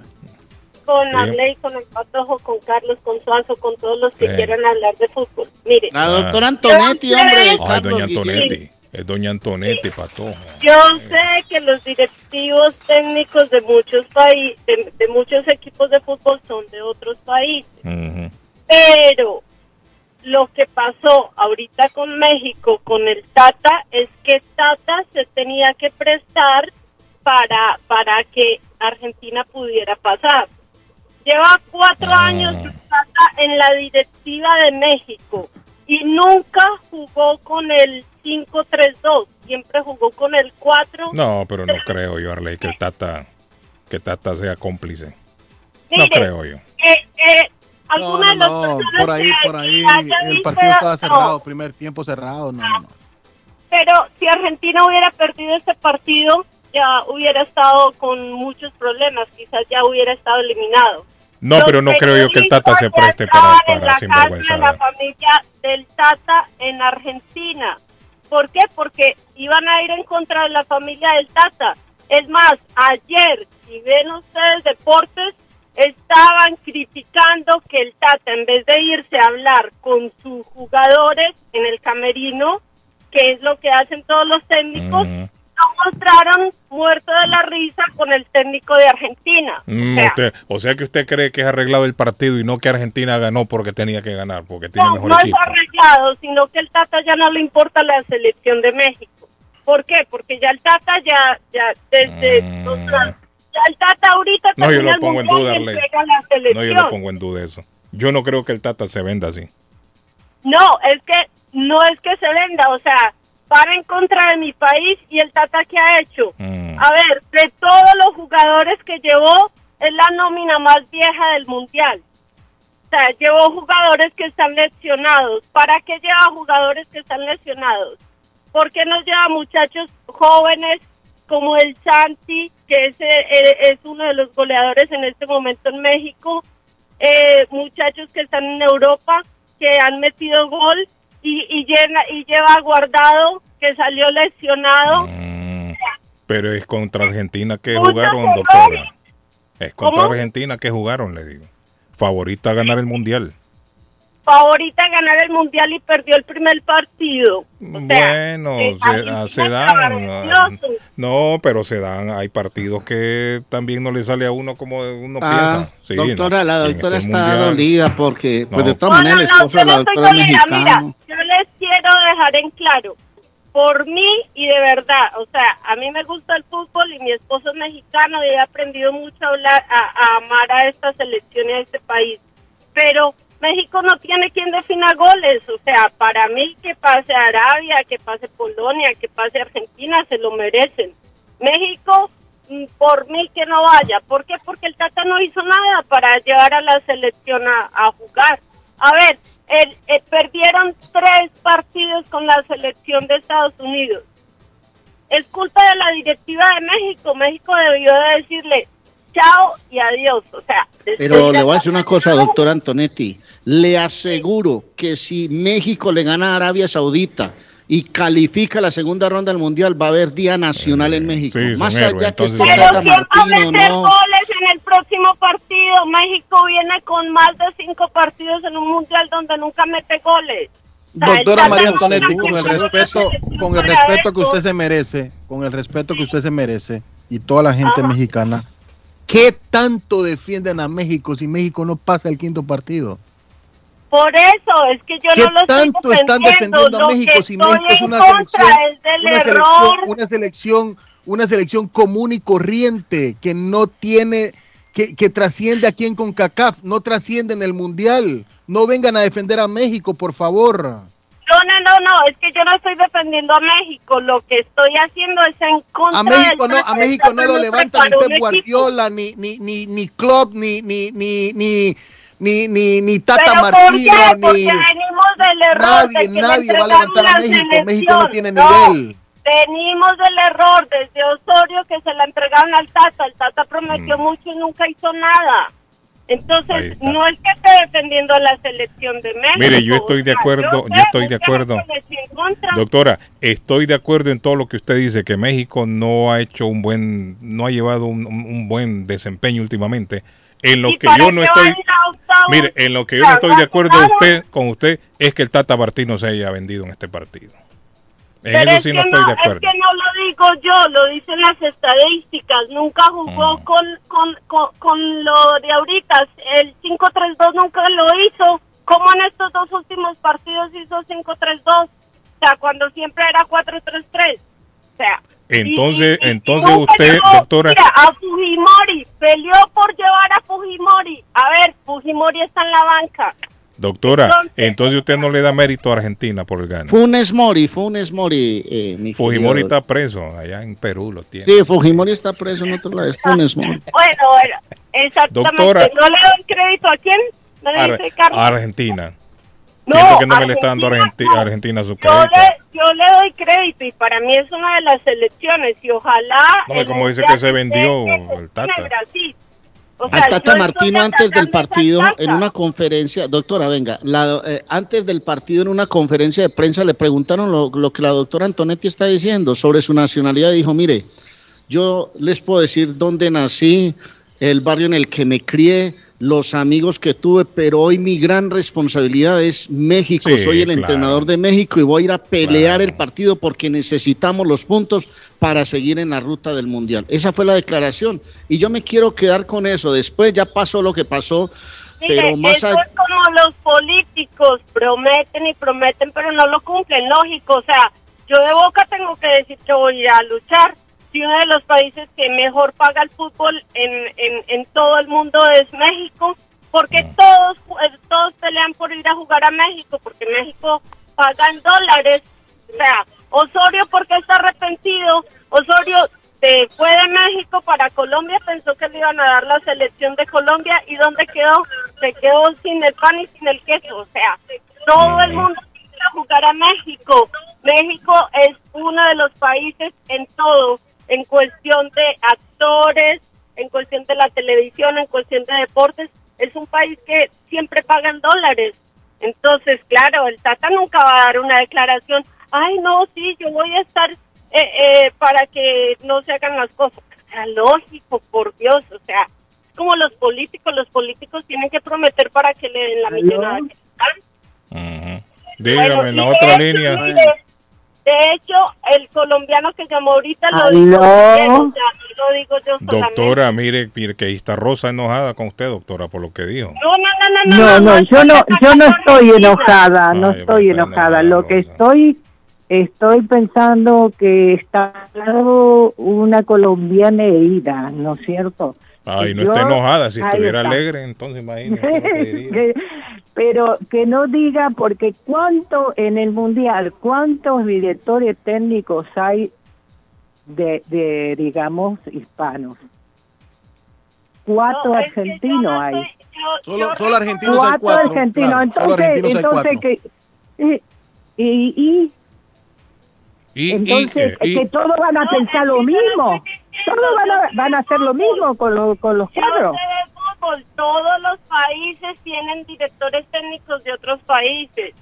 [SPEAKER 32] Con
[SPEAKER 3] Sí.
[SPEAKER 32] Arley, con el Patojo, con Carlos, con Suazo, con todos los que
[SPEAKER 3] Sí.
[SPEAKER 32] quieran hablar de fútbol. Mire.
[SPEAKER 4] La doctora Antonetti, hombre.
[SPEAKER 3] Ay,
[SPEAKER 4] Carlos
[SPEAKER 3] doña. Antonetti. Es doña Antonetti, Patojo.
[SPEAKER 32] Yo sé que los directivos técnicos de muchos países, de, de muchos equipos de fútbol son de otros países, pero lo que pasó ahorita con México, con el Tata, es que Tata se tenía que prestar para, para que Argentina pudiera pasar. Lleva cuatro
[SPEAKER 3] Ah.
[SPEAKER 32] años Tata en la directiva de México y nunca jugó con el 5-3-2, siempre jugó con el 4.
[SPEAKER 3] No, pero no creo yo, Arley, que el Tata, que Tata sea cómplice. No creo yo.
[SPEAKER 32] Eh, eh,
[SPEAKER 2] No,
[SPEAKER 32] alguna
[SPEAKER 2] no,
[SPEAKER 32] de las
[SPEAKER 2] no,
[SPEAKER 32] personas
[SPEAKER 2] por ahí, por ahí el partido estaba cerrado,
[SPEAKER 32] no,
[SPEAKER 2] primer tiempo cerrado, no, no, no.
[SPEAKER 32] pero si Argentina hubiera perdido este partido, ya hubiera estado con muchos problemas, quizás ya hubiera estado eliminado.
[SPEAKER 3] No,
[SPEAKER 32] Los
[SPEAKER 3] pero no creo yo que el Tata se preste para,
[SPEAKER 32] estaban en
[SPEAKER 3] para
[SPEAKER 32] la casa de la familia del Tata en Argentina. ¿Por qué? Porque iban a ir en contra de la familia del Tata. Es más, ayer, si ven ustedes deportes, estaban criticando que el Tata, en vez de irse a hablar con sus jugadores en el camerino, que es lo que hacen todos los técnicos, lo mostraron muerto de la risa con el técnico de Argentina.
[SPEAKER 3] Mm,
[SPEAKER 32] o sea,
[SPEAKER 3] usted- o sea que usted cree que es arreglado el partido y no que Argentina ganó porque tenía que ganar, porque tiene
[SPEAKER 32] no,
[SPEAKER 3] mejor
[SPEAKER 32] no es
[SPEAKER 3] equipo.
[SPEAKER 32] arreglado, sino que el Tata ya no le importa la selección de México. ¿Por qué? Porque ya el Tata ya, ya desde, o sea, el Tata ahorita.
[SPEAKER 3] No, yo lo pongo en duda, Arley. No, yo lo pongo en duda eso. Yo no creo que el Tata se venda así.
[SPEAKER 32] No, es que no es que se venda, o sea, para en contra de mi país y el Tata que ha hecho.
[SPEAKER 3] Mm.
[SPEAKER 32] A ver, de todos los jugadores que llevó, es la nómina más vieja del mundial. O sea, llevó jugadores que están lesionados. ¿Para qué lleva jugadores que están lesionados? ¿Por qué no lleva muchachos jóvenes como el Santi, que es, eh, es uno de los goleadores en este momento en México? eh, muchachos que están en Europa, que han metido gol y, y, llena, y lleva guardado, que salió lesionado.
[SPEAKER 3] Pero es contra Argentina que jugaron, doctora. Es contra
[SPEAKER 32] ¿Cómo?
[SPEAKER 3] Argentina que jugaron, le digo. Favorita a ganar el mundial.
[SPEAKER 32] Favorita a ganar el mundial y perdió el primer partido. O sea,
[SPEAKER 3] Bueno, se, dan. No, pero se dan. Hay partidos que también no le sale a uno como uno
[SPEAKER 4] Ah,
[SPEAKER 3] piensa. Sí,
[SPEAKER 4] doctora,
[SPEAKER 3] ¿no?
[SPEAKER 4] la doctora
[SPEAKER 3] este
[SPEAKER 4] está
[SPEAKER 3] mundial-
[SPEAKER 4] dolida porque, pues
[SPEAKER 3] No.
[SPEAKER 4] de todas
[SPEAKER 32] No,
[SPEAKER 4] maneras, el esposo de la doctora.
[SPEAKER 32] Mira, yo les quiero dejar en claro, por mí y de verdad, o sea, a mí me gusta el fútbol y mi esposo es mexicano y he aprendido mucho a hablar, a, a amar a esta selección y a este país. Pero México no tiene quien defina goles, o sea, para mí que pase Arabia, que pase Polonia, que pase Argentina, se lo merecen. México, mm, por mí que no vaya. ¿Por qué? Porque el Tata no hizo nada para llevar a la selección a, jugar. A ver, el- eh, perdieron tres partidos con la selección de Estados Unidos. Es culpa de la directiva de México. México debió de decirle chao y adiós. O sea,
[SPEAKER 4] Pero le voy a decir una cosa, doctor Antonetti. Le aseguro que si México le gana a Arabia Saudita y califica la segunda ronda del Mundial, va a haber Día Nacional en México.
[SPEAKER 3] sí, son
[SPEAKER 4] Más allá que esté
[SPEAKER 32] Pero
[SPEAKER 4] Tata
[SPEAKER 32] ¿quién va a meter
[SPEAKER 4] no.
[SPEAKER 32] goles en el próximo partido? México viene con más de cinco partidos en un mundial donde nunca mete goles. O sea,
[SPEAKER 2] Doctora María Antonetti, con el respeto, con el respeto que usted se merece, con el respeto que usted se merece y toda la gente mexicana, ¿qué tanto defienden a México si México no pasa el quinto partido?
[SPEAKER 32] Por eso, es que yo
[SPEAKER 2] ¿Qué
[SPEAKER 32] no lo estoy
[SPEAKER 2] tanto están
[SPEAKER 32] defendiendo.
[SPEAKER 2] defendiendo a México si México es una selección,
[SPEAKER 32] es
[SPEAKER 2] selección, una selección, una selección común y corriente que no tiene, que, que trasciende aquí en CONCACAF, no trasciende en el Mundial. No vengan a defender a México, por favor.
[SPEAKER 32] No, no, no, no, es que yo no estoy defendiendo a México. Lo que estoy haciendo es en contra
[SPEAKER 2] A México no, a. México no lo
[SPEAKER 32] nos
[SPEAKER 2] levanta ni Pep. Guardiola, ni, ni, ni, ni Klopp, ni, ni, ni, ni, ni, ni, ni Tata
[SPEAKER 32] ¿Pero por
[SPEAKER 2] Martino, ni
[SPEAKER 32] venimos del error
[SPEAKER 2] nadie,
[SPEAKER 32] de que le
[SPEAKER 2] nadie va a levantar a México. México no tiene
[SPEAKER 32] No,
[SPEAKER 2] nivel.
[SPEAKER 32] Venimos del error desde Osorio que se la entregaron al Tata. El Tata prometió mucho y nunca hizo nada. Entonces, no es que esté defendiendo la selección de México.
[SPEAKER 3] Mire, yo estoy de acuerdo, yo estoy de acuerdo. Doctora, estoy de acuerdo en todo lo que usted dice, que México no ha hecho un buen, no ha llevado un, buen desempeño últimamente. En lo que yo no estoy, mire, en lo que yo no estoy de acuerdo usted, con usted es que el Tata Martino se haya vendido en este partido. En
[SPEAKER 32] Pero
[SPEAKER 3] eso
[SPEAKER 32] es
[SPEAKER 3] sí
[SPEAKER 32] que
[SPEAKER 3] no estoy de
[SPEAKER 32] Es
[SPEAKER 3] acuerdo.
[SPEAKER 32] que no lo digo yo, lo dicen las estadísticas. Nunca jugó
[SPEAKER 3] Mm.
[SPEAKER 32] con, con, con, con lo de ahorita. El 5-3-2 nunca lo hizo. ¿Cómo en estos dos últimos partidos hizo 5-3-2? O sea, cuando siempre era 4-3-3. O sea,
[SPEAKER 3] Entonces,
[SPEAKER 32] y- y
[SPEAKER 3] entonces usted,
[SPEAKER 32] llevó,
[SPEAKER 3] doctora,
[SPEAKER 32] mira, a Fujimori, peleó por llevar a Fujimori. A ver, Fujimori está en la banca.
[SPEAKER 3] Doctora,
[SPEAKER 32] entonces-
[SPEAKER 3] entonces usted no le da mérito a Argentina por el gane.
[SPEAKER 4] Funes Mori, Funes Mori. eh, mi
[SPEAKER 3] Fujimori
[SPEAKER 4] querido-
[SPEAKER 3] está preso, allá en Perú lo tiene.
[SPEAKER 4] Sí, Fujimori está preso en otro lado, es Funes Mori.
[SPEAKER 32] Bueno, bueno, exactamente.
[SPEAKER 3] Doctora.
[SPEAKER 32] ¿No le doy crédito a quién? ¿Me
[SPEAKER 3] Ar-
[SPEAKER 32] dice Carlos?
[SPEAKER 3] Argentina.
[SPEAKER 32] No,
[SPEAKER 3] Siento que no me le está dando a Argenti- a Argentina su
[SPEAKER 32] Yo
[SPEAKER 3] crédito.
[SPEAKER 32] le, yo le doy crédito y para mí es una de las selecciones y ojalá...
[SPEAKER 3] No, como dice que se vendió el Tata.
[SPEAKER 32] Brasil. O sea,
[SPEAKER 4] Tata Martino antes del partido, en una conferencia, doctora, venga, la- eh, antes del partido en una conferencia de prensa le preguntaron lo, lo que la doctora Antonetti está diciendo sobre su nacionalidad. Dijo, mire, yo les puedo decir dónde nací, el barrio en el que me crié, los amigos que tuve, pero hoy mi gran responsabilidad es México.
[SPEAKER 3] Sí,
[SPEAKER 4] Soy el
[SPEAKER 3] claro.
[SPEAKER 4] entrenador de México y voy a ir a pelear el partido porque necesitamos los puntos para seguir en la ruta del Mundial. Esa fue la declaración. Y yo me quiero quedar con eso. Después ya pasó lo que pasó,
[SPEAKER 32] Mire,
[SPEAKER 4] pero más
[SPEAKER 32] eso
[SPEAKER 4] allá...
[SPEAKER 32] es como los políticos prometen y prometen, pero no lo cumplen, lógico. O sea, yo de boca tengo que decir que voy a luchar. Si uno de los países que mejor paga el fútbol en, en, en todo el mundo es México, porque todos eh, todos pelean por ir a jugar a México, porque México paga en dólares. O sea, Osorio porque está arrepentido, Osorio se fue de México para Colombia, pensó que le iban a dar la selección de Colombia y ¿dónde quedó? Se quedó sin el pan y sin el queso, o sea, todo el mundo quiere jugar a México. México es uno de los países en todo, en cuestión de actores, en cuestión de la televisión, en cuestión de deportes, es un país que siempre pagan dólares. Entonces, claro, el Tata nunca va a dar una declaración, ay, no, sí, yo voy a estar eh, eh, para que no se hagan las cosas. O sea, lógico, por Dios, o sea, es como los políticos, los políticos tienen que prometer para que le den la millonada que.
[SPEAKER 3] Dígame,
[SPEAKER 32] Bueno,
[SPEAKER 3] en la otra línea.
[SPEAKER 32] mire, de hecho, el colombiano que llamó ahorita lo dijo bien, o sea, no lo digo yo.
[SPEAKER 3] Doctora, mire, mire que ahí está Rosa enojada con usted, doctora, por lo que dijo.
[SPEAKER 32] No, no, no, no,
[SPEAKER 33] No, no, yo no, yo no estoy enojada, no estoy enojada. Lo que estoy, estoy pensando que está hablando una colombiana herida, ¿no es cierto?
[SPEAKER 3] Ay, no
[SPEAKER 33] Yo-
[SPEAKER 3] está enojada. Si estuviera
[SPEAKER 33] está.
[SPEAKER 3] alegre, entonces imagínese. Lo
[SPEAKER 33] Pero que no diga, porque cuánto en el mundial, cuántos directores técnicos hay de, de digamos, hispanos. Cuatro
[SPEAKER 32] No,
[SPEAKER 33] argentinos hay.
[SPEAKER 2] Solo, solo argentinos hay
[SPEAKER 33] Cuatro argentinos.
[SPEAKER 2] claro,
[SPEAKER 33] entonces,
[SPEAKER 2] argentinos
[SPEAKER 33] entonces que y, y, y-
[SPEAKER 3] Y,
[SPEAKER 33] entonces
[SPEAKER 3] y- y-
[SPEAKER 33] que todos van a pensar lo mismo. Todos van a, van a hacer lo mismo con, los con los
[SPEAKER 32] Yo
[SPEAKER 33] cuadros.
[SPEAKER 32] Todos los países tienen directores técnicos de otros países,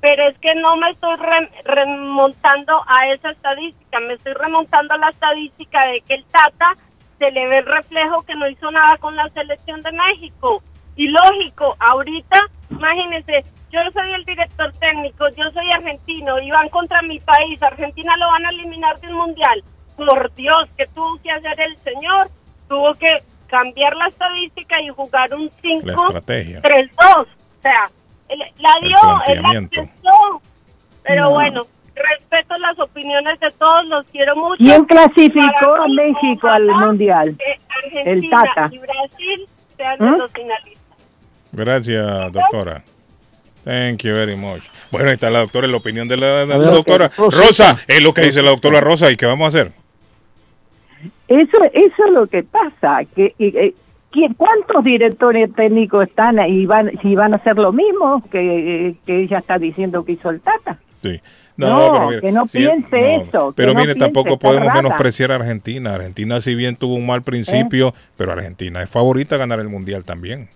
[SPEAKER 32] pero es que no me estoy re- remontando a esa estadística, me estoy remontando a la estadística de que el Tata se le ve el reflejo que no hizo nada con la selección de México. Y lógico, ahorita, imagínense, yo soy el director técnico, yo soy argentino y van contra mi país, Argentina lo van a eliminar del mundial. Por Dios, ¿qué tuvo que hacer el señor? Tuvo que cambiar la estadística y jugar un 5
[SPEAKER 3] La estrategia.
[SPEAKER 32] 3-2. O sea, la
[SPEAKER 3] El
[SPEAKER 32] dio, él la pensó. Pero
[SPEAKER 33] No.
[SPEAKER 32] bueno, respeto las opiniones de todos, los quiero mucho.
[SPEAKER 33] ¿Quién clasificó a México al mundial? El
[SPEAKER 32] Argentina
[SPEAKER 33] Tata.
[SPEAKER 32] y Brasil sean
[SPEAKER 33] ¿Mm?
[SPEAKER 32] de los finalistas.
[SPEAKER 3] Gracias, doctora. Thank you very much. Bueno, ahí está la doctora, la opinión de la,
[SPEAKER 4] A ver,
[SPEAKER 3] doctora.
[SPEAKER 4] eh.
[SPEAKER 3] Rosa, es lo que dice la doctora Rosa. ¿Y qué vamos a hacer?
[SPEAKER 33] Eso, eso es lo que pasa. Que, y- eh, ¿quién- ¿Cuántos directores técnicos están ahí? Van, si van a hacer lo mismo que, eh, que ella está diciendo que hizo el Tata.
[SPEAKER 3] Sí.
[SPEAKER 33] No, que no piense eso, que
[SPEAKER 3] Pero mire, tampoco podemos menospreciar a Argentina. Argentina, si bien tuvo un mal principio, pero Argentina es favorita a ganar el mundial también.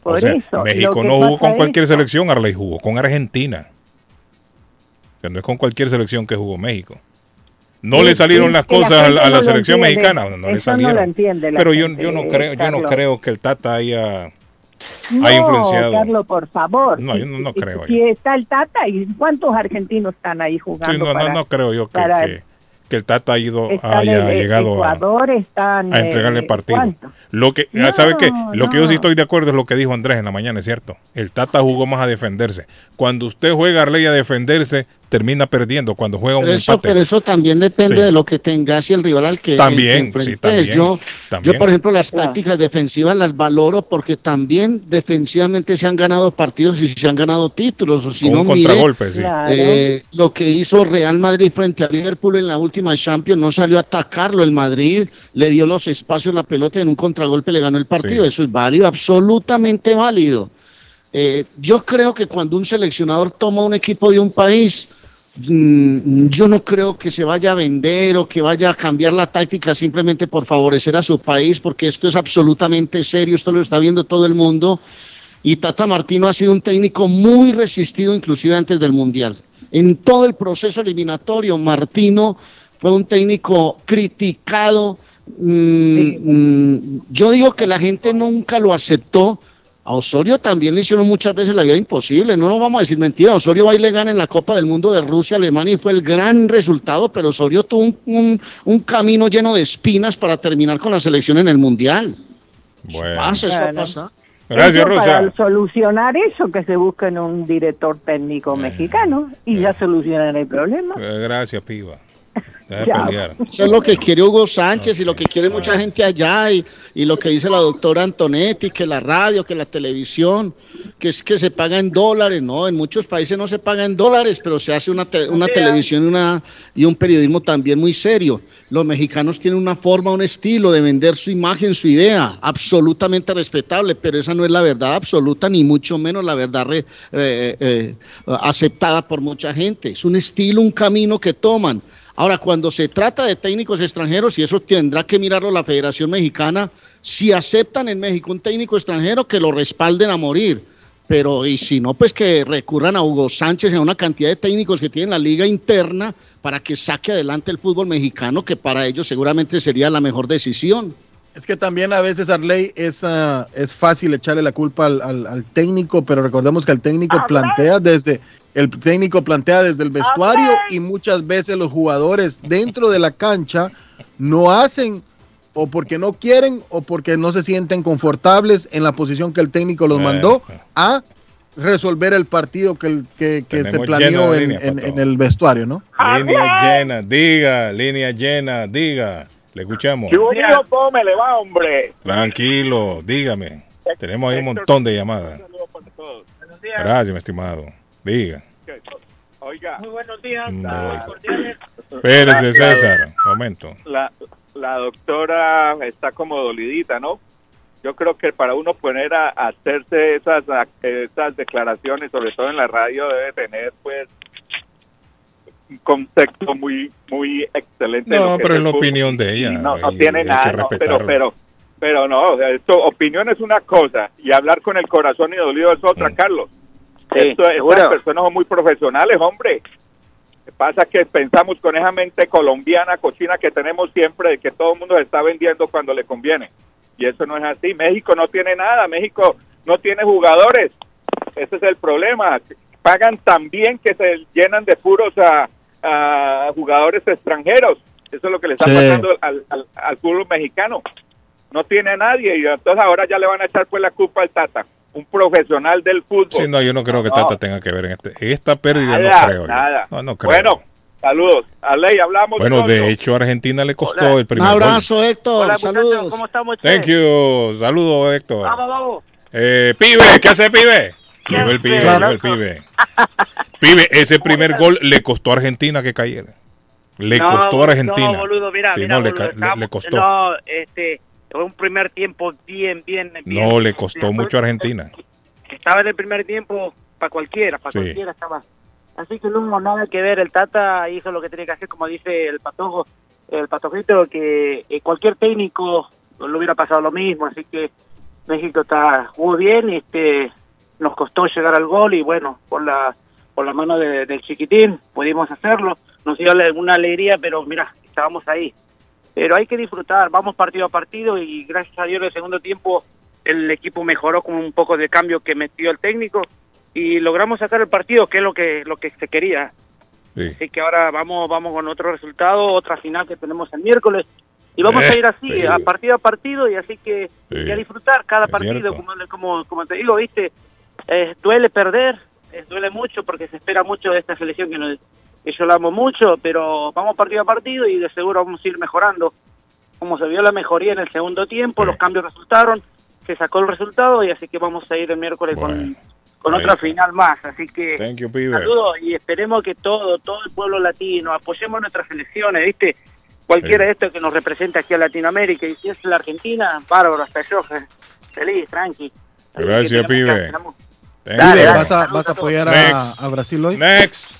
[SPEAKER 33] Por
[SPEAKER 3] o sea,
[SPEAKER 33] eso,
[SPEAKER 3] México
[SPEAKER 33] que
[SPEAKER 3] no jugó con cualquier selección, Arley jugó con Argentina. O sea, no es con cualquier selección que jugó México. No
[SPEAKER 33] Sí,
[SPEAKER 3] le salieron
[SPEAKER 33] sí,
[SPEAKER 3] las cosas a la, a la
[SPEAKER 33] no lo
[SPEAKER 3] selección mexicana, no, no le
[SPEAKER 33] Eso no lo
[SPEAKER 3] salieron.
[SPEAKER 33] entiende
[SPEAKER 3] Pero yo,
[SPEAKER 33] gente,
[SPEAKER 3] yo no creo, yo no creo que el Tata haya, haya influenciado.
[SPEAKER 33] Carlos, por favor.
[SPEAKER 3] No, yo no, no creo.
[SPEAKER 33] Si está el Tata, ¿y cuántos argentinos están ahí jugando?
[SPEAKER 3] Sí,
[SPEAKER 33] para-
[SPEAKER 3] no creo yo que,
[SPEAKER 33] para-
[SPEAKER 3] que- que el Tata ha ido, haya llegado a,
[SPEAKER 33] Ecuador, están,
[SPEAKER 3] a entregarle
[SPEAKER 33] eh,
[SPEAKER 3] partido. Lo que,
[SPEAKER 33] No,
[SPEAKER 3] ¿sabe qué? Lo que yo sí estoy de acuerdo es lo que dijo Andrés en la mañana, es cierto. El Tata jugó más a defenderse. Cuando usted juega a Arley a defenderse, termina perdiendo. Cuando juega un
[SPEAKER 4] Pero eso,
[SPEAKER 3] empate.
[SPEAKER 4] pero eso también depende
[SPEAKER 3] Sí.
[SPEAKER 4] de lo que tengas y el rival al que
[SPEAKER 3] También,
[SPEAKER 4] que
[SPEAKER 3] sí, también,
[SPEAKER 4] yo,
[SPEAKER 3] también.
[SPEAKER 4] yo, por ejemplo, las tácticas defensivas las valoro porque también defensivamente se han ganado partidos y se han ganado títulos. O si
[SPEAKER 3] Con
[SPEAKER 4] no,
[SPEAKER 3] un
[SPEAKER 4] mire,
[SPEAKER 3] contragolpe, sí.
[SPEAKER 33] Claro.
[SPEAKER 4] eh, lo que hizo Real Madrid frente a Liverpool en la última Champions no salió a atacarlo. El Madrid le dio los espacios, la pelota en un contragolpe le ganó el partido.
[SPEAKER 3] Sí.
[SPEAKER 4] Eso es válido, absolutamente válido. Eh, yo creo que cuando un seleccionador toma un equipo de un país, mm, yo no creo que se vaya a vender o que vaya a cambiar la táctica simplemente por favorecer a su país, porque esto es absolutamente serio, esto lo está viendo todo el mundo. Y Tata Martino ha sido un técnico muy resistido, inclusive antes del Mundial. En todo el proceso eliminatorio, Martino fue un técnico criticado. Mm, mm, yo digo que la gente nunca lo aceptó. A Osorio también le hicieron muchas veces la vida imposible, no nos vamos a decir mentira. Osorio va y le gana en la Copa del Mundo de Rusia, Alemania y fue el gran resultado, pero Osorio tuvo un, un- un camino lleno de espinas para terminar con la selección en el Mundial.
[SPEAKER 3] Bueno.
[SPEAKER 4] Pasa, eso pasado.
[SPEAKER 3] Gracias, Rosa.
[SPEAKER 33] Para solucionar eso, que se busquen un director técnico mexicano y ya solucionan el problema.
[SPEAKER 3] Eh, Gracias, piba.
[SPEAKER 33] Ya.
[SPEAKER 4] Eso es lo que quiere Hugo Sánchez y lo que quiere mucha gente allá y, y lo que dice la doctora Antonetti, que la radio, que la televisión, que es que se paga en dólares, no, en muchos países no se paga en dólares, pero se hace una, te- una televisión y una, y un periodismo también muy serio. Los mexicanos tienen una forma, un estilo de vender su imagen, su idea, absolutamente respetable, pero esa no es la verdad absoluta, ni mucho menos la verdad re- eh, eh, aceptada por mucha gente. Es un estilo, un camino que toman. Ahora, cuando se trata de técnicos extranjeros, y eso tendrá que mirarlo la Federación Mexicana, si aceptan en México un técnico extranjero, que lo respalden a morir. Pero, y si no, pues que recurran a Hugo Sánchez y a una cantidad de técnicos que tienen la liga interna para que saque adelante el fútbol mexicano, que para ellos seguramente sería la mejor decisión.
[SPEAKER 2] Es que también a veces, Arley, es, ah, es fácil echarle la culpa al, al- al técnico, pero recordemos que el técnico plantea desde el técnico plantea desde el vestuario y muchas veces los jugadores dentro de la cancha no hacen o porque no quieren o porque no se sienten confortables en la posición que el técnico los mandó a resolver el partido que, el- que, que se planeó en,
[SPEAKER 3] líneas,
[SPEAKER 2] en-
[SPEAKER 3] patrón.
[SPEAKER 2] en el vestuario, ¿no?
[SPEAKER 3] Línea llena, diga, línea llena, diga. Le escuchamos.
[SPEAKER 34] ¿Cómo me le va, hombre?
[SPEAKER 3] Tranquilo, dígame. Tenemos ahí un montón de llamadas. Gracias, mi estimado. Diga.
[SPEAKER 34] Oiga. Muy buenos días.
[SPEAKER 3] No. Espérese, César. Momento.
[SPEAKER 34] La, la doctora está como dolidita, ¿no? Yo creo que para uno poner a, a hacerse esas, a- esas declaraciones, sobre todo en la radio, debe tener, pues, un concepto muy muy excelente.
[SPEAKER 3] No, pero es la opinión de ella.
[SPEAKER 34] No, no tiene nada, no, pero, pero, pero no, o sea, esto, opinión es una cosa y hablar con el corazón y dolido es otra, Carlos.
[SPEAKER 35] Sí,
[SPEAKER 34] Esto, personas son muy profesionales, hombre. Lo que pasa es que pensamos con esa mente colombiana, cochina que tenemos siempre, de que todo el mundo se está vendiendo cuando le conviene. Y eso no es así. México no tiene nada, México no tiene jugadores. Ese es el problema. Pagan tan bien que se llenan de puros a, a jugadores extranjeros. Eso es lo que le está
[SPEAKER 2] Sí.
[SPEAKER 34] pasando al, al, al fútbol mexicano. No tiene a nadie y entonces ahora ya le van a echar pues la culpa al Tata, un profesional del fútbol.
[SPEAKER 3] Sí, no, yo no creo que
[SPEAKER 34] No.
[SPEAKER 3] Tata tenga que ver en este. Esta pérdida
[SPEAKER 34] Nada,
[SPEAKER 3] no creo.
[SPEAKER 34] nada.
[SPEAKER 3] No, no creo.
[SPEAKER 34] Bueno, saludos. A Ley, hablamos.
[SPEAKER 3] Bueno,
[SPEAKER 34] pronto.
[SPEAKER 3] de hecho, a Argentina le costó el
[SPEAKER 4] Un
[SPEAKER 3] primer gol.
[SPEAKER 4] abrazo, Héctor.
[SPEAKER 34] Hola,
[SPEAKER 4] Saludos.
[SPEAKER 34] muchachos, ¿cómo estamos?
[SPEAKER 3] Thank you. Saludos, Héctor.
[SPEAKER 34] Vamos, vamos.
[SPEAKER 3] Eh, pibe, ¿qué hace, pibe? Llegó el pibe, llegó el pibe. Pibe, ese primer gol le costó a Argentina que cayera. Le
[SPEAKER 36] No,
[SPEAKER 3] costó a Argentina.
[SPEAKER 36] No, boludo, mira,
[SPEAKER 3] Sí,
[SPEAKER 36] mira,
[SPEAKER 3] no, le,
[SPEAKER 36] boludo,
[SPEAKER 3] le-
[SPEAKER 36] estábamos-
[SPEAKER 3] le costó.
[SPEAKER 36] No, este, un primer tiempo bien, bien, bien.
[SPEAKER 3] No, le costó mucho a Argentina.
[SPEAKER 36] Estaba en el primer tiempo para cualquiera, para
[SPEAKER 3] Sí.
[SPEAKER 36] cualquiera estaba. Así que no hubo nada que ver. El Tata hizo lo que tenía que hacer, como dice el patojo, el patojito, que eh, cualquier técnico le hubiera pasado lo mismo. Así que México está jugó bien, este, nos costó llegar al gol y bueno, por la por la mano de- del chiquitín pudimos hacerlo. Nos dio una alegría, pero mira, estábamos ahí. Pero hay que disfrutar, vamos partido a partido y gracias a Dios en el segundo tiempo el equipo mejoró con un poco de cambio que metió el técnico y logramos sacar el partido, que es lo que lo que se quería.
[SPEAKER 3] Sí.
[SPEAKER 36] Así que ahora vamos vamos con otro resultado, otra final que tenemos el miércoles y vamos
[SPEAKER 3] Eh,
[SPEAKER 36] a ir así,
[SPEAKER 3] sí.
[SPEAKER 36] a partido a partido y así que
[SPEAKER 3] Sí.
[SPEAKER 36] y a disfrutar cada
[SPEAKER 3] Es
[SPEAKER 36] partido, como, como como te digo, viste, eh, duele perder, eh, duele mucho porque se espera mucho de esta selección que, nos, yo la amo mucho, pero vamos partido a partido y de seguro vamos a ir mejorando. Como se vio la mejoría en el segundo tiempo, los cambios resultaron, se sacó el resultado y así que vamos a ir el miércoles con, con otra final más. Así que
[SPEAKER 3] Thank you, pibe.
[SPEAKER 36] saludos y esperemos que todo, todo el pueblo latino, apoyemos nuestras selecciones, ¿viste? Cualquiera de estos que nos representa aquí a Latinoamérica y si es la Argentina, bárbaro, hasta yo, eh, feliz, tranqui. Así
[SPEAKER 3] Gracias,
[SPEAKER 36] que-
[SPEAKER 3] pibe.
[SPEAKER 2] Dale,
[SPEAKER 3] you.
[SPEAKER 2] ¿Vas, a, vas a apoyar a, a Brasil hoy?
[SPEAKER 3] Next.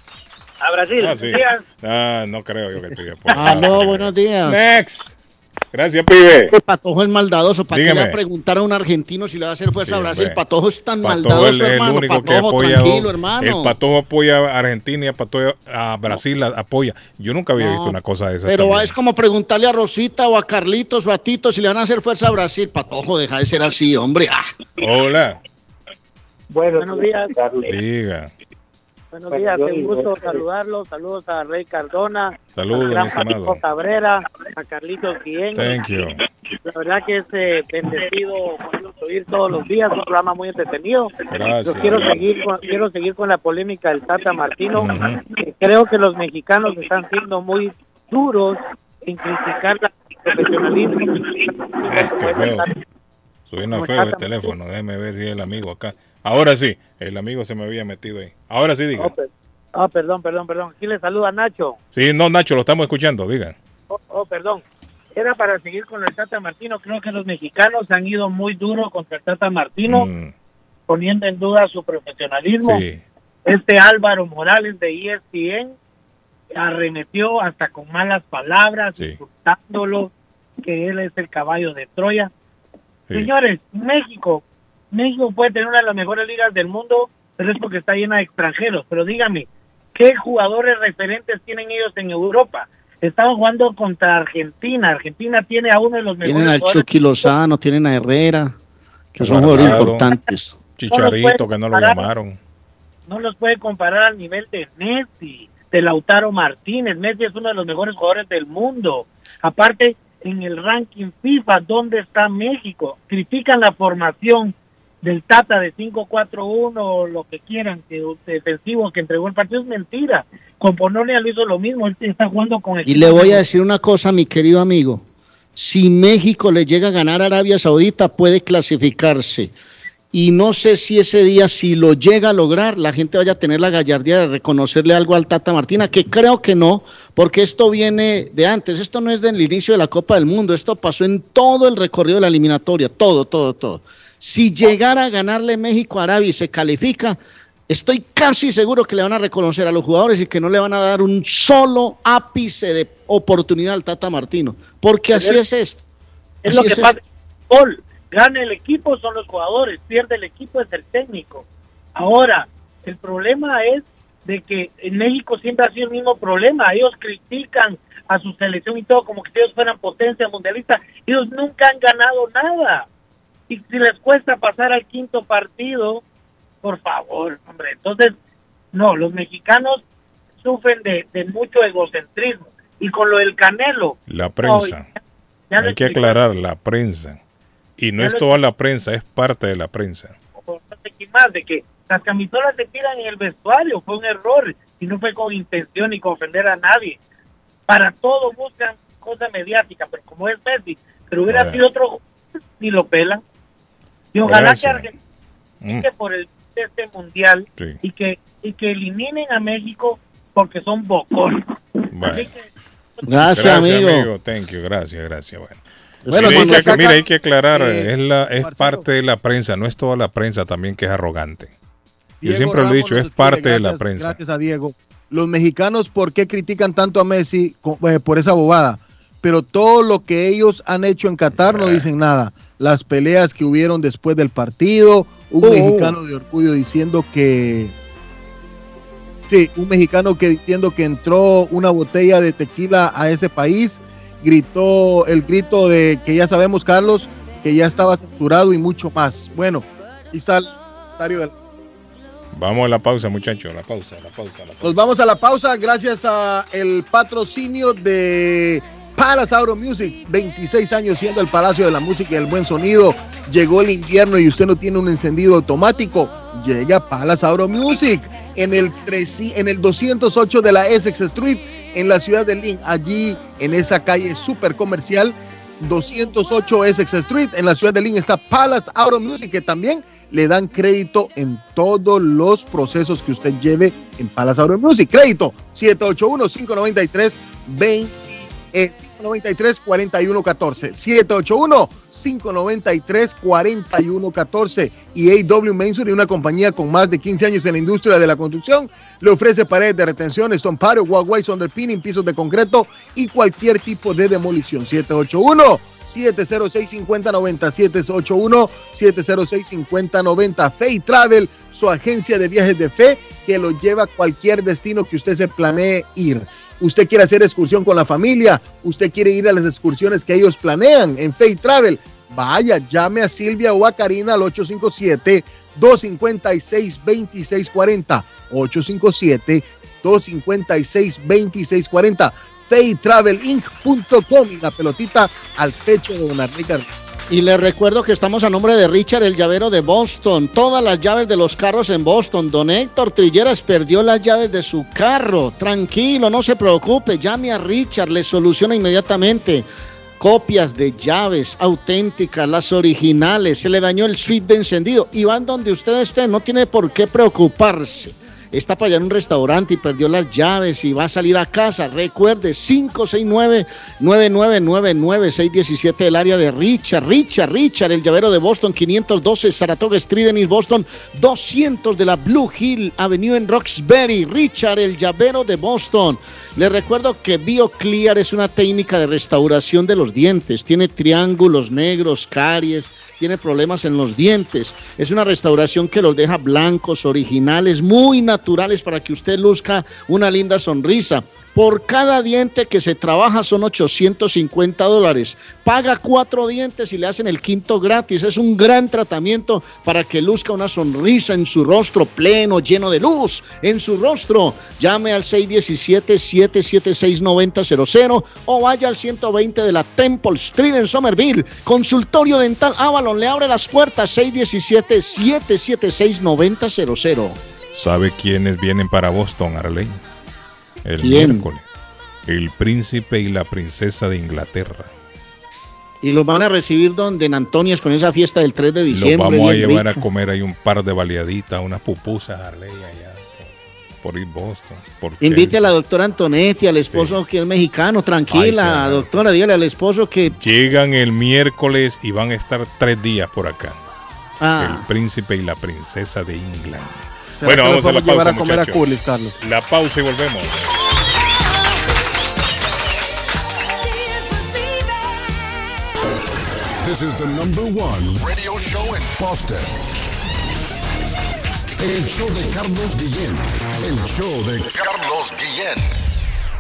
[SPEAKER 36] A Brasil,
[SPEAKER 3] Ah, sí.
[SPEAKER 36] días.
[SPEAKER 3] Ah, no creo yo que sí.
[SPEAKER 4] Aló, buenos días.
[SPEAKER 3] Next. Gracias, pibe.
[SPEAKER 4] El patojo es maldadoso. ¿Para qué le va a
[SPEAKER 3] Dígame.
[SPEAKER 4] preguntar a un argentino si le va a hacer fuerza
[SPEAKER 3] Sí,
[SPEAKER 4] a Brasil?
[SPEAKER 3] hombre.
[SPEAKER 4] Patojo es tan
[SPEAKER 3] Patojo
[SPEAKER 4] maldadoso,
[SPEAKER 3] es el
[SPEAKER 4] hermano.
[SPEAKER 3] único que
[SPEAKER 4] Patojo,
[SPEAKER 3] apoya
[SPEAKER 4] tranquilo,
[SPEAKER 3] El
[SPEAKER 4] hermano.
[SPEAKER 3] Patojo apoya a Argentina y a, Patojo- a Brasil la apoya. Yo nunca había visto una cosa de esa.
[SPEAKER 4] Pero
[SPEAKER 3] también.
[SPEAKER 4] es como preguntarle a Rosita o a Carlitos o a Tito si le van a hacer fuerza a Brasil. Patojo, deja de ser así, hombre. Ah.
[SPEAKER 3] Hola.
[SPEAKER 36] Buenos días.
[SPEAKER 3] Diga.
[SPEAKER 36] Buenos
[SPEAKER 6] Bueno,
[SPEAKER 36] días,
[SPEAKER 6] igual,
[SPEAKER 36] gusto
[SPEAKER 6] pero-
[SPEAKER 36] saludarlos. Saludos a Rey Cardona,
[SPEAKER 3] Saludos,
[SPEAKER 36] al gran Cabrera, a Carlitos Guillén.
[SPEAKER 3] Thank you.
[SPEAKER 36] La verdad que es eh, bendecido poderlos oír todos los días, un programa muy entretenido.
[SPEAKER 3] Gracias.
[SPEAKER 36] Yo quiero seguir con, quiero seguir con la polémica del Tata Martino. Creo que los mexicanos están siendo muy duros en criticar la profesionalismo.
[SPEAKER 3] Eh, qué feo. Suena feo el teléfono. Déjeme ver si es el amigo acá. Ahora sí, el amigo se me había metido ahí. Ahora sí, diga.
[SPEAKER 36] Oh, per- oh, perdón, perdón, perdón. Aquí le saluda Nacho.
[SPEAKER 3] Sí, no, Nacho, lo estamos escuchando, diga.
[SPEAKER 36] Oh, oh, perdón. Era para seguir con el Tata Martino. Creo que los mexicanos han ido muy duro contra el Tata Martino,
[SPEAKER 3] Mm,
[SPEAKER 36] poniendo en duda su profesionalismo.
[SPEAKER 3] sí.
[SPEAKER 36] Este Álvaro Morales de ESPN arremetió hasta con malas palabras, insultándolo, que él es el caballo de Troya.
[SPEAKER 3] Sí.
[SPEAKER 36] Señores, México, México puede tener una de las mejores ligas del mundo, pero es porque está llena de extranjeros. Pero dígame, ¿qué jugadores referentes tienen ellos en Europa? Estaban jugando contra Argentina. Argentina tiene a uno de los mejores
[SPEAKER 4] Tienen al. Chucky Lozano, tienen a Herrera, que son jugadores importantes.
[SPEAKER 3] Chicharito, que no lo llamaron.
[SPEAKER 36] no los puede comparar al nivel de Messi, de Lautaro Martínez. Messi es uno de los mejores jugadores del mundo. Aparte, en el ranking FIFA, ¿dónde está México? Critican la formación del Tata de 5-4-1 o lo que quieran, que defensivo que entregó el partido es mentira. Con Polonia lo hizo lo mismo, él está jugando con el
[SPEAKER 4] Y le voy a decir una cosa, mi querido amigo. Si México le llega a ganar a Arabia Saudita, puede clasificarse. Y no sé si ese día, si lo llega a lograr, la gente vaya a tener la gallardía de reconocerle algo al Tata Martina, que creo que no, porque esto viene de antes. Esto no es del inicio de la Copa del Mundo, esto pasó en todo el recorrido de la eliminatoria, todo, todo, todo. Si llegara a ganarle México a Arabia y se califica, estoy casi seguro que le van a reconocer a los jugadores y que no le van a dar un solo ápice de oportunidad al Tata Martino, porque así es esto.
[SPEAKER 36] Es
[SPEAKER 4] Así
[SPEAKER 36] lo que
[SPEAKER 4] es
[SPEAKER 36] pasa. Gol. Gana el equipo son los jugadores, pierde el equipo es el técnico. Ahora, el problema es de que en México siempre ha sido el mismo problema. Ellos critican a su selección y todo como que ellos fueran potencia mundialista. Ellos nunca han ganado nada. Y si les cuesta pasar al quinto partido, por favor, hombre. Entonces, no, los mexicanos sufren de, de mucho egocentrismo. Y con lo del Canelo,
[SPEAKER 3] La prensa.
[SPEAKER 36] ya
[SPEAKER 3] Hay que aclarar, la prensa. Y no
[SPEAKER 36] Ya
[SPEAKER 3] es toda la prensa, es parte de la prensa.
[SPEAKER 36] más, de que las camisolas se tiran en el vestuario, fue un error y no fue con intención ni con ofender a nadie. Para todo buscan cosa mediática, pero como es Messi, pero hubiera sido otro, ni lo pelan. Y ojalá
[SPEAKER 3] Gracias.
[SPEAKER 36] que Argentina
[SPEAKER 3] Mm,
[SPEAKER 36] que por el de este mundial
[SPEAKER 3] sí.
[SPEAKER 36] y que y que eliminen a México porque son bocones.
[SPEAKER 3] Bueno.
[SPEAKER 4] Gracias, amigo.
[SPEAKER 3] Thank you, gracias, gracias. Bueno,
[SPEAKER 4] Bueno,
[SPEAKER 3] Mira, hay que-
[SPEAKER 4] saca-
[SPEAKER 3] mira, hay que aclarar,
[SPEAKER 4] eh,
[SPEAKER 3] es, la, es parte de la prensa, no es toda la prensa también que es arrogante. Yo siempre lo he dicho, es parte de la prensa.
[SPEAKER 2] Gracias a Diego. Los mexicanos, ¿por qué critican tanto a Messi eh, por esa bobada? Pero todo lo que ellos han hecho en Qatar no dicen nada. Las peleas que hubieron después del partido, un
[SPEAKER 4] Oh.
[SPEAKER 2] mexicano de orgullo diciendo que... Sí, un mexicano que diciendo que entró una botella de tequila a ese país, gritó el grito de que ya sabemos, Carlos, que ya estaba saturado y mucho más. Bueno, y sal comentario del
[SPEAKER 3] Vamos a la pausa, muchachos, la pausa, la pausa, la pausa.
[SPEAKER 2] Nos vamos a la pausa gracias a el patrocinio de Palace Auto Music. 26 años siendo el palacio de la música y el buen sonido. Llegó el invierno y usted no tiene un encendido automático. Llega Palace Auto Music en el, 3 en el 208 de la Essex Street en la ciudad de Lynn. Allí en esa calle súper comercial 208 Essex Street en la ciudad de Lynn está Palace Auto Music que también le dan crédito en todos los procesos que usted lleve en Palace Auto Music. Crédito 781-593-20 Eh, 593-4114. 781-593-4114. Y AW Masonry, una compañía con más de 15 años en la industria de la construcción, le ofrece paredes de retención, estompado, walkways, underpinning, pisos de concreto y cualquier tipo de demolición. 781 706-5090, 781-706-5090. Fe y Travel, su agencia de viajes de fe que lo lleva a cualquier destino que usted se planee ir. Usted quiere hacer excursión con la familia, usted quiere ir a las excursiones que ellos planean en Fe y Travel. Vaya, llame a Silvia o a Karina al 857 256 2640 857 256 2640 faytravelinc.com y la pelotita al pecho de Arley García.
[SPEAKER 4] Y les recuerdo que estamos a nombre de Richard, el llavero de Boston. Todas las llaves de los carros en Boston. Don Héctor Trilleras perdió las llaves de su carro. Tranquilo, no se preocupe. Llame a Richard, le soluciona inmediatamente. Copias de llaves auténticas, las originales. Se le dañó el switch de encendido. Y van donde usted esté, no tiene por qué preocuparse está para allá en un restaurante y perdió las llaves y va a salir a casa, recuerde 569-9999-617 del área de Richard, Richard, Richard, el llavero de Boston, 512 Saratoga Street en Boston, 200 de la Blue Hill Avenue en Roxbury, Richard, el llavero de Boston. Les recuerdo que BioClear es una técnica de restauración de los dientes, tiene triángulos negros, caries, tiene problemas en los dientes. Es una restauración que los deja blancos, originales, muy naturales para que usted luzca una linda sonrisa. Por cada diente que se trabaja son 850 dólares. Paga cuatro dientes y le hacen el quinto gratis. Es un gran tratamiento para que luzca una sonrisa en su rostro pleno, lleno de luz en su rostro. Llame al 617-776-9000 o vaya al 120 de la Temple Street en Somerville. Consultorio Dental Avalon le abre las puertas 617-776-9000.
[SPEAKER 37] ¿Sabe quiénes vienen para Boston, Arley? El
[SPEAKER 4] ¿Quién?
[SPEAKER 37] miércoles. El príncipe y la princesa de Inglaterra.
[SPEAKER 4] Y los van a recibir donde en Antonias con esa fiesta del 3 de
[SPEAKER 37] Los
[SPEAKER 4] diciembre.
[SPEAKER 37] vamos a llevar a comer ahí un par de baleaditas, unas pupusas, Arley, allá por, ir Boston. por
[SPEAKER 4] Invite a la doctora Antonetti, al esposo que es mexicano, tranquila,
[SPEAKER 37] Ay, claro.
[SPEAKER 4] doctora, dígale al esposo que
[SPEAKER 37] Llegan el miércoles y van a estar tres días por acá.
[SPEAKER 4] Ah.
[SPEAKER 37] El príncipe y la princesa de Inglaterra.
[SPEAKER 2] ¿Será
[SPEAKER 37] Bueno, vamos a la pausa,
[SPEAKER 2] a comer a. Curly's, Carlos?
[SPEAKER 37] La pausa y volvemos.
[SPEAKER 38] This is the number one radio show in Boston. El show de Carlos Guillén. El show de Carlos Guillén.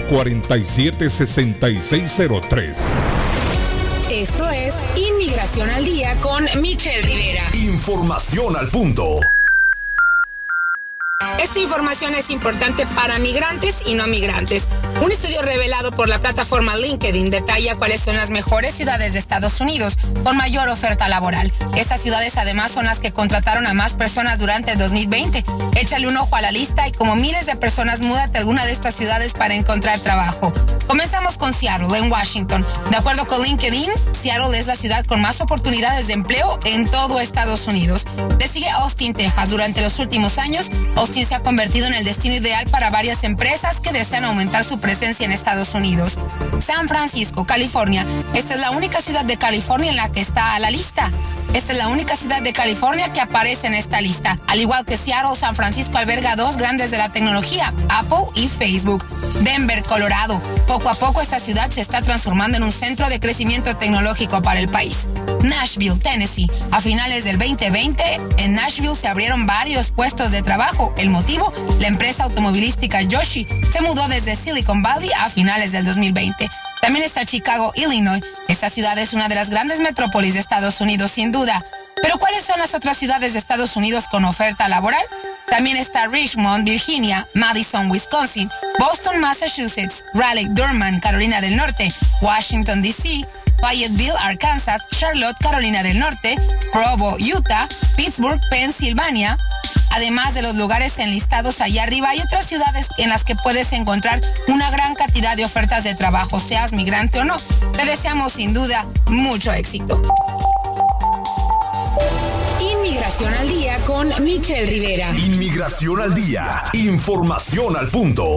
[SPEAKER 3] 617-447-6603.
[SPEAKER 39] Esto es Inmigración al Día con Michelle Rivera.
[SPEAKER 15] Información al punto.
[SPEAKER 39] Esta información es importante para migrantes y no migrantes. Un estudio revelado por la plataforma LinkedIn detalla cuáles son las mejores ciudades de Estados Unidos con mayor oferta laboral. Estas ciudades además son las que contrataron a más personas durante el 2020. Échale un ojo a la lista y como miles de personas, múdate a alguna de estas ciudades para encontrar trabajo. Comenzamos con Seattle, en Washington. De acuerdo con LinkedIn, Seattle es la ciudad con más oportunidades de empleo en todo Estados Unidos. Le sigue Austin, Texas. Durante los últimos años, Austin se ha convertido en el destino ideal para varias empresas que desean aumentar su presencia en Estados Unidos. San Francisco, California. Esta es la única ciudad de California en la que está a la lista. Esta es la única ciudad de California que aparece en esta lista. Al igual que Seattle, San Francisco alberga dos grandes de la tecnología, Apple y Facebook. Denver, Colorado. Poco a poco esta ciudad se está transformando en un centro de crecimiento tecnológico para el país. Nashville, Tennessee. A finales del 2020, en Nashville se abrieron varios puestos de trabajo. El motivo, la empresa automovilística Yoshi se mudó desde Silicon Valley a finales del 2020. También está Chicago, Illinois. Esta ciudad es una de las grandes metrópolis de Estados Unidos, sin duda. Pero ¿cuáles son las otras ciudades de Estados Unidos con oferta laboral? También está Richmond, Virginia, Madison, Wisconsin, Boston, Massachusetts, Raleigh, Durham, Carolina del Norte, Washington, D.C., Fayetteville, Arkansas, Charlotte, Carolina del Norte, Provo, Utah, Pittsburgh, Pensilvania. Además de los lugares enlistados allá arriba, hay otras ciudades en las que puedes encontrar una gran cantidad de ofertas de trabajo, seas migrante o no. Te deseamos sin duda mucho éxito.
[SPEAKER 40] Inmigración al día con Michelle Rivera.
[SPEAKER 15] Inmigración al día. Información al punto.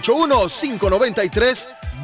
[SPEAKER 2] 781-593-2997.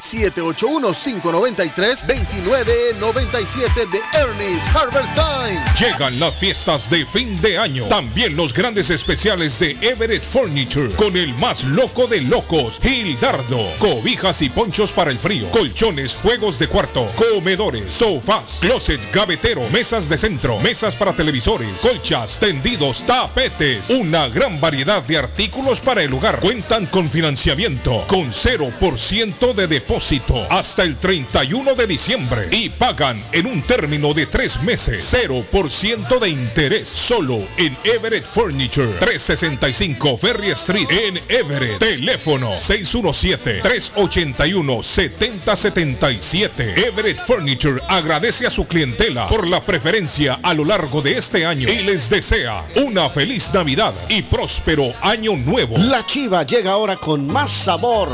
[SPEAKER 2] 781-593-2997 de Ernest Harvest Time.
[SPEAKER 3] Llegan las fiestas de fin de año. También los grandes especiales de Everett Furniture con el más loco de locos, Gildardo. Cobijas y ponchos para el frío, colchones, juegos de cuarto, comedores, sofás, closet, gavetero, mesas de centro, mesas para televisores, colchas, tendidos, tapetes. Una gran variedad de artículos para el hogar. Cuentan con financiamiento con 0% de depósito hasta el 31 de diciembre y pagan en un término de tres meses 0% de interés solo en Everett Furniture 365 Ferry Street en Everett. Teléfono 617-381-7077. Everett Furniture agradece a su clientela por la preferencia a lo largo de este año y les desea una feliz Navidad y próspero año nuevo.
[SPEAKER 4] La chiva llega ahora con más sabor,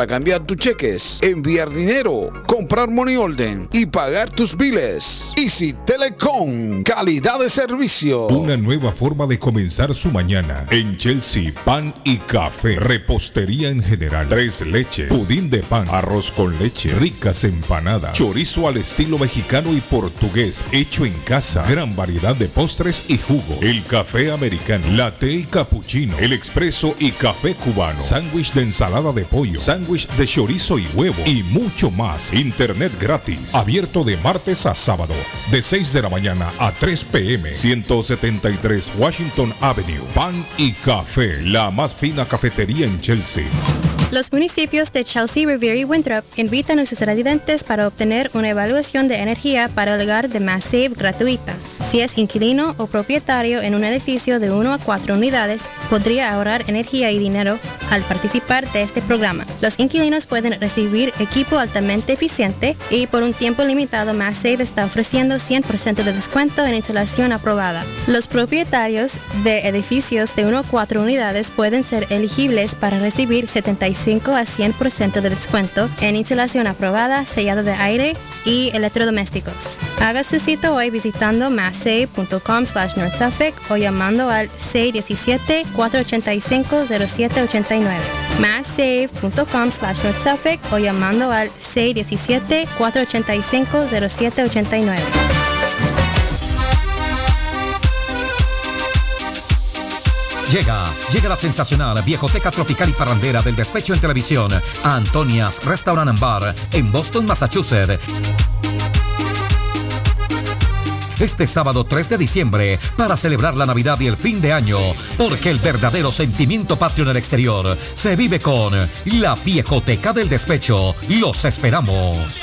[SPEAKER 17] para cambiar tus cheques, enviar dinero, comprar money order y pagar tus biles. Easy Telecom, calidad de servicio.
[SPEAKER 3] Una nueva forma de comenzar su mañana. En Chelsea, pan y café. Repostería en general. Tres leches. Pudín de pan. Arroz con leche. Ricas empanadas. Chorizo al estilo mexicano y portugués. Hecho en casa. Gran variedad de postres y jugo. El café americano. Latte y cappuccino. El expreso y café cubano. Sándwich de ensalada de pollo. Sándwich de chorizo y huevo. Y mucho más. Internet gratis. Abierto de martes a sábado. De 6 de la mañana a 3 pm. 173 Washington Avenue. Pan y café. La más fina cafetería en Chelsea.
[SPEAKER 41] Los municipios de Chelsea, Revere y Winthrop invitan a sus residentes para obtener una evaluación de energía para el hogar de Mass Save gratuita. Si es inquilino o propietario en un edificio de 1 a 4 unidades, podría ahorrar energía y dinero al participar de este programa. Los inquilinos pueden recibir equipo altamente eficiente y por un tiempo limitado Mass Save está ofreciendo 100% de descuento en instalación aprobada. Los propietarios de edificios de 1 a 4 unidades pueden ser elegibles para recibir 75 a 100% de descuento en instalación aprobada, sellado de aire y electrodomésticos. Haga su cita hoy visitando masssave.com slash o llamando al 617-485-0789. masssave.com slash North Suffolk o llamando al 617-485-0789.
[SPEAKER 42] Llega, llega la sensacional viejoteca tropical y parrandera del despecho en televisión a Antonias Restaurant and Bar en Boston, Massachusetts. Este sábado 3 de diciembre para celebrar la Navidad y el fin de año, porque el verdadero sentimiento patrio en el exterior se vive con la viejoteca del despecho. Los esperamos.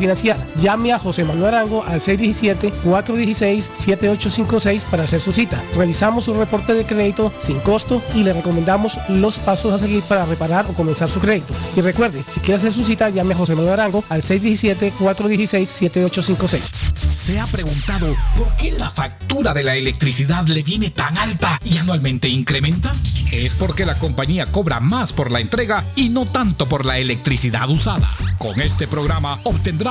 [SPEAKER 16] Llame a José Manuel Arango al 617-416-7856 para hacer su cita. Revisamos su reporte de crédito sin costo y le recomendamos los pasos a seguir para reparar o comenzar su crédito. Y recuerde, si quiere hacer su cita, llame a José Manuel Arango al 617-416-7856.
[SPEAKER 43] ¿Se ha preguntado por qué la factura de la electricidad le viene tan alta y anualmente incrementa? Es porque la compañía cobra más por la entrega y no tanto por la electricidad usada. Con este programa obtendrá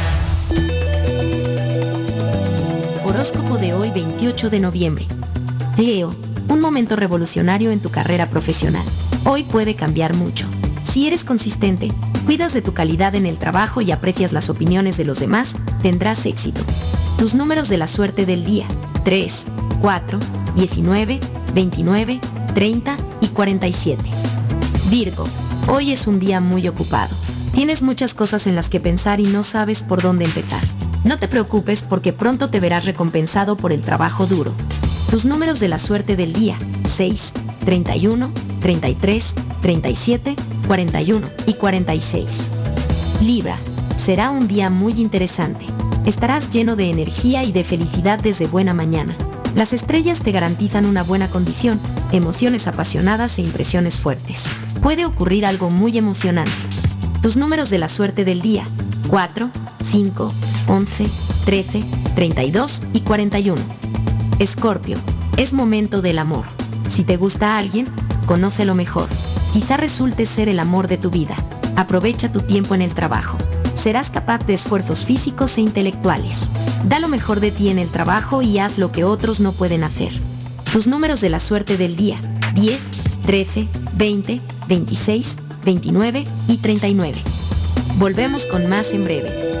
[SPEAKER 23] Horóscopo de hoy 28 de noviembre. Leo, un momento revolucionario en tu carrera profesional. Hoy puede cambiar mucho. Si eres consistente, cuidas de tu calidad en el trabajo y aprecias las opiniones de los demás, tendrás éxito. Tus números de la suerte del día. 3, 4, 19, 29, 30 y 47. Virgo, hoy es un día muy ocupado. Tienes muchas cosas en las que pensar y no sabes por dónde empezar. No te preocupes porque pronto te verás recompensado por el trabajo duro. Tus números de la suerte del día. 6, 31, 33, 37, 41 y 46. Libra, será un día muy interesante. Estarás lleno de energía y de felicidad desde buena mañana. Las estrellas te garantizan una buena condición, emociones apasionadas e impresiones fuertes. Puede ocurrir algo muy emocionante. Tus números de la suerte del día. 4, 5, 11, 13, 32 y 41. Escorpio, es momento del amor. Si te gusta alguien, conócelo mejor. Quizá resulte ser el amor de tu vida. Aprovecha tu tiempo en el trabajo. Serás capaz de esfuerzos físicos e intelectuales. Da lo mejor de ti en el trabajo y haz lo que otros no pueden hacer. Tus números de la suerte del día. 10, 13, 20, 26, 29 y 39. Volvemos con más en breve.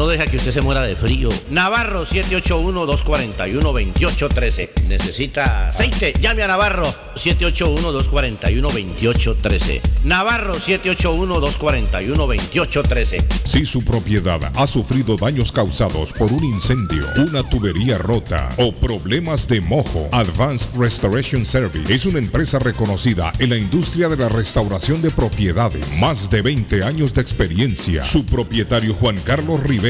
[SPEAKER 44] no deja que usted se muera de frío. Navarro 781-241-2813. ¿Necesita aceite? Llame a Navarro 781-241-2813. Navarro 781-241-2813.
[SPEAKER 45] Si su propiedad ha sufrido daños causados por un incendio, una tubería rota o problemas de mojo, Advanced Restoration Service es una empresa reconocida en la industria de la restauración de propiedades. Más de 20 años de experiencia. Su propietario Juan Carlos Rivera,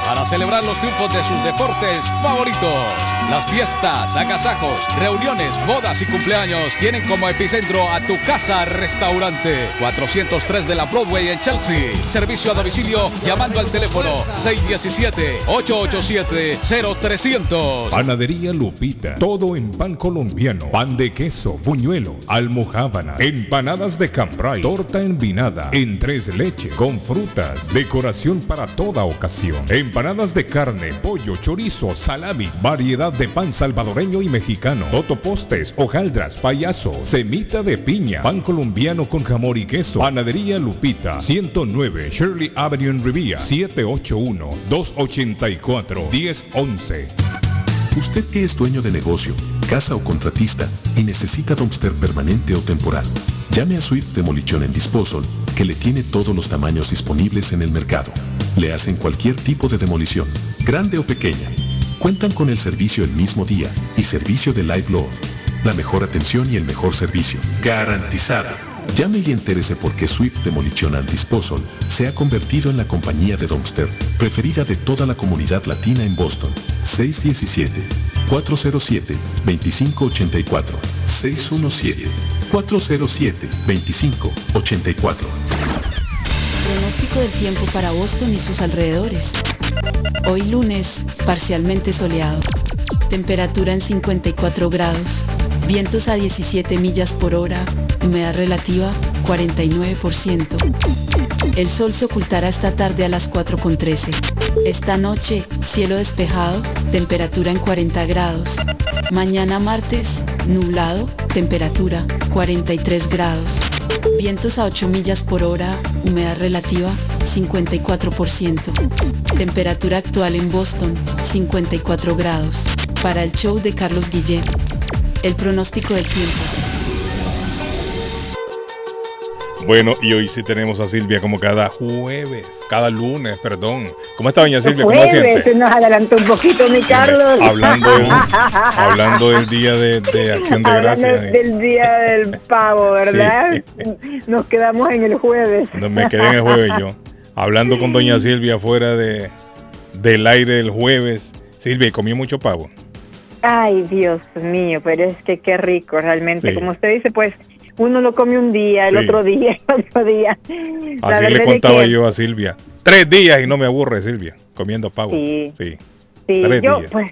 [SPEAKER 25] para celebrar los triunfos de sus deportes favoritos. Las fiestas, agasajos, reuniones, bodas y cumpleaños tienen como epicentro a tu casa restaurante 403 de la Broadway en Chelsea. Servicio a domicilio llamando al teléfono 617-887-0300.
[SPEAKER 45] Panadería Lupita. Todo en pan colombiano. Pan de queso, buñuelo, almohábana, empanadas de cambray, torta envinada, en tres leches, con frutas, decoración para toda ocasión. Empanadas de carne, pollo, chorizo, salamis, variedad de pan salvadoreño y mexicano, totopostes, hojaldras, payaso, semita de piña, pan colombiano con jamón y queso. Panadería Lupita, 109 Shirley Avenue en Rivia, 781-284-1011.
[SPEAKER 46] Usted que es dueño de negocio, casa o contratista y necesita dumpster permanente o temporal, llame a Swift Demolition en Disposal que le tiene todos los tamaños disponibles en el mercado. Le hacen cualquier tipo de demolición, grande o pequeña. Cuentan con el servicio el mismo día y servicio de live load. La mejor atención y el mejor servicio. Garantizado. Llame y entérese por qué Swift Demolition and Disposal se ha convertido en la compañía de dumpster preferida de toda la comunidad latina en Boston. 617-407-2584. 617-407-2584.
[SPEAKER 47] Pronóstico del tiempo para Boston y sus alrededores. Hoy lunes, parcialmente soleado. Temperatura en 54 grados. Vientos a 17 millas por hora. Humedad relativa 49%. El sol se ocultará esta tarde a las 4.13. Esta noche, cielo despejado, temperatura en 40 grados. Mañana martes, nublado, temperatura 43 grados. Vientos a 8 millas por hora, humedad relativa 54%. Temperatura actual en Boston 54 grados. Para el show de Carlos Guillén. El pronóstico del tiempo.
[SPEAKER 3] Bueno, y hoy sí tenemos a Silvia como cada jueves, cada lunes, perdón. ¿Cómo está doña Silvia? ¿Cómo se
[SPEAKER 48] Jueves,
[SPEAKER 3] siente?
[SPEAKER 48] se nos adelantó un poquito, mi Carlos.
[SPEAKER 3] Hablando, del- hablando del día de, de acción de
[SPEAKER 48] Hablando
[SPEAKER 3] gracias.
[SPEAKER 48] del día del pavo, ¿verdad? Nos quedamos en el jueves.
[SPEAKER 3] No me quedé en el jueves yo. Hablando con doña Silvia fuera de, del aire del jueves. Silvia, ¿y comió mucho pavo?
[SPEAKER 48] Ay, Dios mío, pero es que qué rico realmente.
[SPEAKER 3] Sí.
[SPEAKER 48] Como usted dice, pues uno lo come un día, el
[SPEAKER 3] Sí.
[SPEAKER 48] otro día, el otro día.
[SPEAKER 3] Así le contaba
[SPEAKER 48] que-
[SPEAKER 3] yo a Silvia. Tres días y no me aburre, Silvia, comiendo pavo.
[SPEAKER 48] Sí.
[SPEAKER 3] Sí.
[SPEAKER 48] Sí,
[SPEAKER 3] Tres
[SPEAKER 48] yo,
[SPEAKER 3] días.
[SPEAKER 48] pues,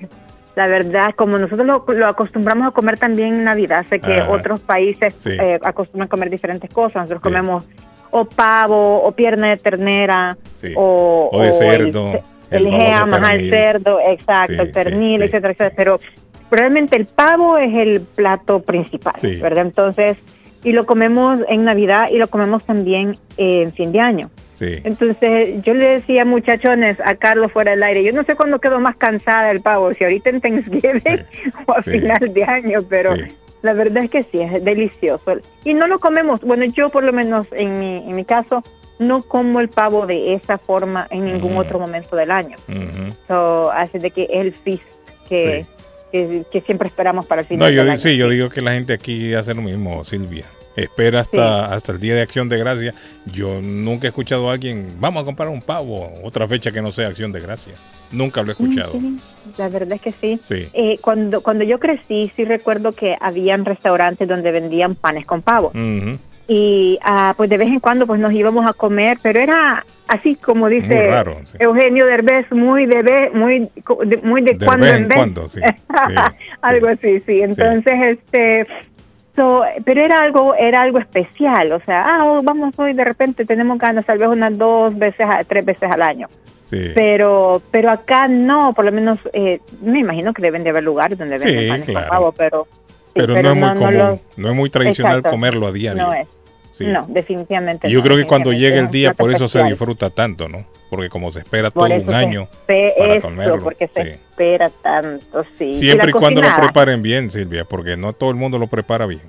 [SPEAKER 48] la verdad, como nosotros lo, lo acostumbramos a comer también en Navidad, sé que
[SPEAKER 3] Ajá.
[SPEAKER 48] otros países eh, acostumbran a comer diferentes cosas. Nosotros comemos o pavo, o pierna de ternera, o,
[SPEAKER 3] O de
[SPEAKER 48] el
[SPEAKER 3] cerdo,
[SPEAKER 48] ce-
[SPEAKER 3] el
[SPEAKER 48] el, ajá, el cerdo, exacto,
[SPEAKER 3] Sí,
[SPEAKER 48] el pernil,
[SPEAKER 3] sí,
[SPEAKER 48] etcétera, etcétera. Pero realmente el pavo es el plato principal. ¿verdad? Entonces, y lo comemos en Navidad y lo comemos también en fin de año. Entonces yo le decía, muchachones, a Carlos fuera del aire, yo no sé cuándo quedo más cansada del pavo, si ahorita en Thanksgiving o a final de año, pero la verdad es que sí, es delicioso. Y no lo comemos, bueno, yo por lo menos en mi, en mi caso, no como el pavo de esa forma en ningún otro momento del año.
[SPEAKER 3] Ujú.
[SPEAKER 48] So, así de que es el feast que, que, que siempre esperamos para el
[SPEAKER 3] No,
[SPEAKER 48] final
[SPEAKER 3] yo,
[SPEAKER 48] del
[SPEAKER 3] di-
[SPEAKER 48] año.
[SPEAKER 3] sí, yo digo que la gente aquí hace lo mismo, Silvia. Espera hasta, hasta el Día de Acción de Gracia. Yo nunca he escuchado a alguien, vamos a comprar un pavo, otra fecha que no sea Acción de Gracia. Nunca lo he escuchado.
[SPEAKER 48] Sí, la verdad es que sí.
[SPEAKER 3] Sí.
[SPEAKER 48] Eh, cuando, cuando yo crecí, sí recuerdo que habían restaurantes donde vendían panes con pavo.
[SPEAKER 3] Ujú.
[SPEAKER 48] Y ah, pues de vez en cuando pues nos íbamos a comer, pero era así como dice
[SPEAKER 3] Muy raro, sí.
[SPEAKER 48] Eugenio Derbez, muy de vez, muy, de, muy de,
[SPEAKER 3] De
[SPEAKER 48] cuando
[SPEAKER 3] vez
[SPEAKER 48] en vez.
[SPEAKER 3] cuando, sí.
[SPEAKER 48] algo así, sí. Entonces, este, so, pero era algo, era algo especial, o sea, ah, oh, vamos hoy, de repente tenemos ganas, tal vez unas dos veces, a- tres veces al año. Pero, pero acá no, por lo menos, eh, me imagino que deben de haber lugares donde
[SPEAKER 3] Sí,
[SPEAKER 48] venden panes
[SPEAKER 3] claro.
[SPEAKER 48] con pavo, pero,
[SPEAKER 3] pero, no es muy común,
[SPEAKER 48] lo-
[SPEAKER 3] no es muy tradicional
[SPEAKER 48] Exacto.
[SPEAKER 3] comerlo a diario.
[SPEAKER 48] No es.
[SPEAKER 3] Sí.
[SPEAKER 48] No, definitivamente
[SPEAKER 3] yo
[SPEAKER 48] no,
[SPEAKER 3] creo que cuando llegue el día, por eso se disfruta tanto, ¿no? Porque como se espera
[SPEAKER 48] Por
[SPEAKER 3] todo un año para comerlo.
[SPEAKER 48] porque se espera tanto, sí.
[SPEAKER 3] Siempre y cuando lo preparen bien, Silvia, porque no todo el mundo lo prepara bien.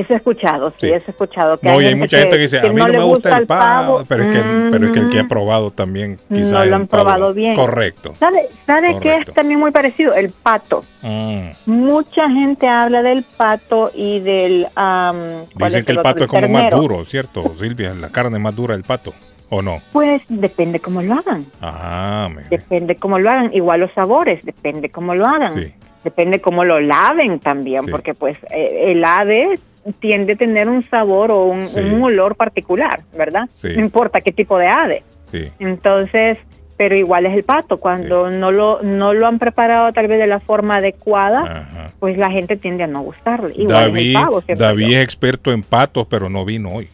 [SPEAKER 48] Eso he escuchado, sí,
[SPEAKER 3] Sí.
[SPEAKER 48] eso he escuchado. Que
[SPEAKER 3] No, y hay mucha gente que dice, a mí no
[SPEAKER 48] le
[SPEAKER 3] me gusta el pavo,
[SPEAKER 48] pavo.
[SPEAKER 3] pero es que, pero es que el que ha
[SPEAKER 48] Mm.
[SPEAKER 3] probado también
[SPEAKER 48] No
[SPEAKER 3] quizás
[SPEAKER 48] lo han probado bien.
[SPEAKER 3] Correcto.
[SPEAKER 48] ¿Sabe, sabe que es también muy parecido? El pato.
[SPEAKER 3] Mm.
[SPEAKER 48] Mucha gente habla del pato y del... ¿cuál
[SPEAKER 3] Dicen
[SPEAKER 48] es
[SPEAKER 3] que el pato es como más duro, ¿cierto, Silvia? La carne más dura del pato, ¿o no?
[SPEAKER 48] Pues depende cómo lo hagan.
[SPEAKER 3] Ah,
[SPEAKER 48] Depende cómo lo hagan. Igual los sabores, depende cómo lo hagan.
[SPEAKER 3] Sí.
[SPEAKER 48] Depende cómo lo laven también, porque pues eh, el ave tiende a tener un sabor o un,
[SPEAKER 3] Sí.
[SPEAKER 48] un olor particular, ¿verdad?
[SPEAKER 3] Sí.
[SPEAKER 48] No importa qué tipo de ave.
[SPEAKER 3] sí.
[SPEAKER 48] Entonces, pero igual es el pato. Cuando no lo no lo han preparado tal vez de la forma adecuada, pues la gente tiende a no gustarle. Igual es
[SPEAKER 3] David,
[SPEAKER 48] el pavo,
[SPEAKER 3] David es experto en patos, pero no vino hoy.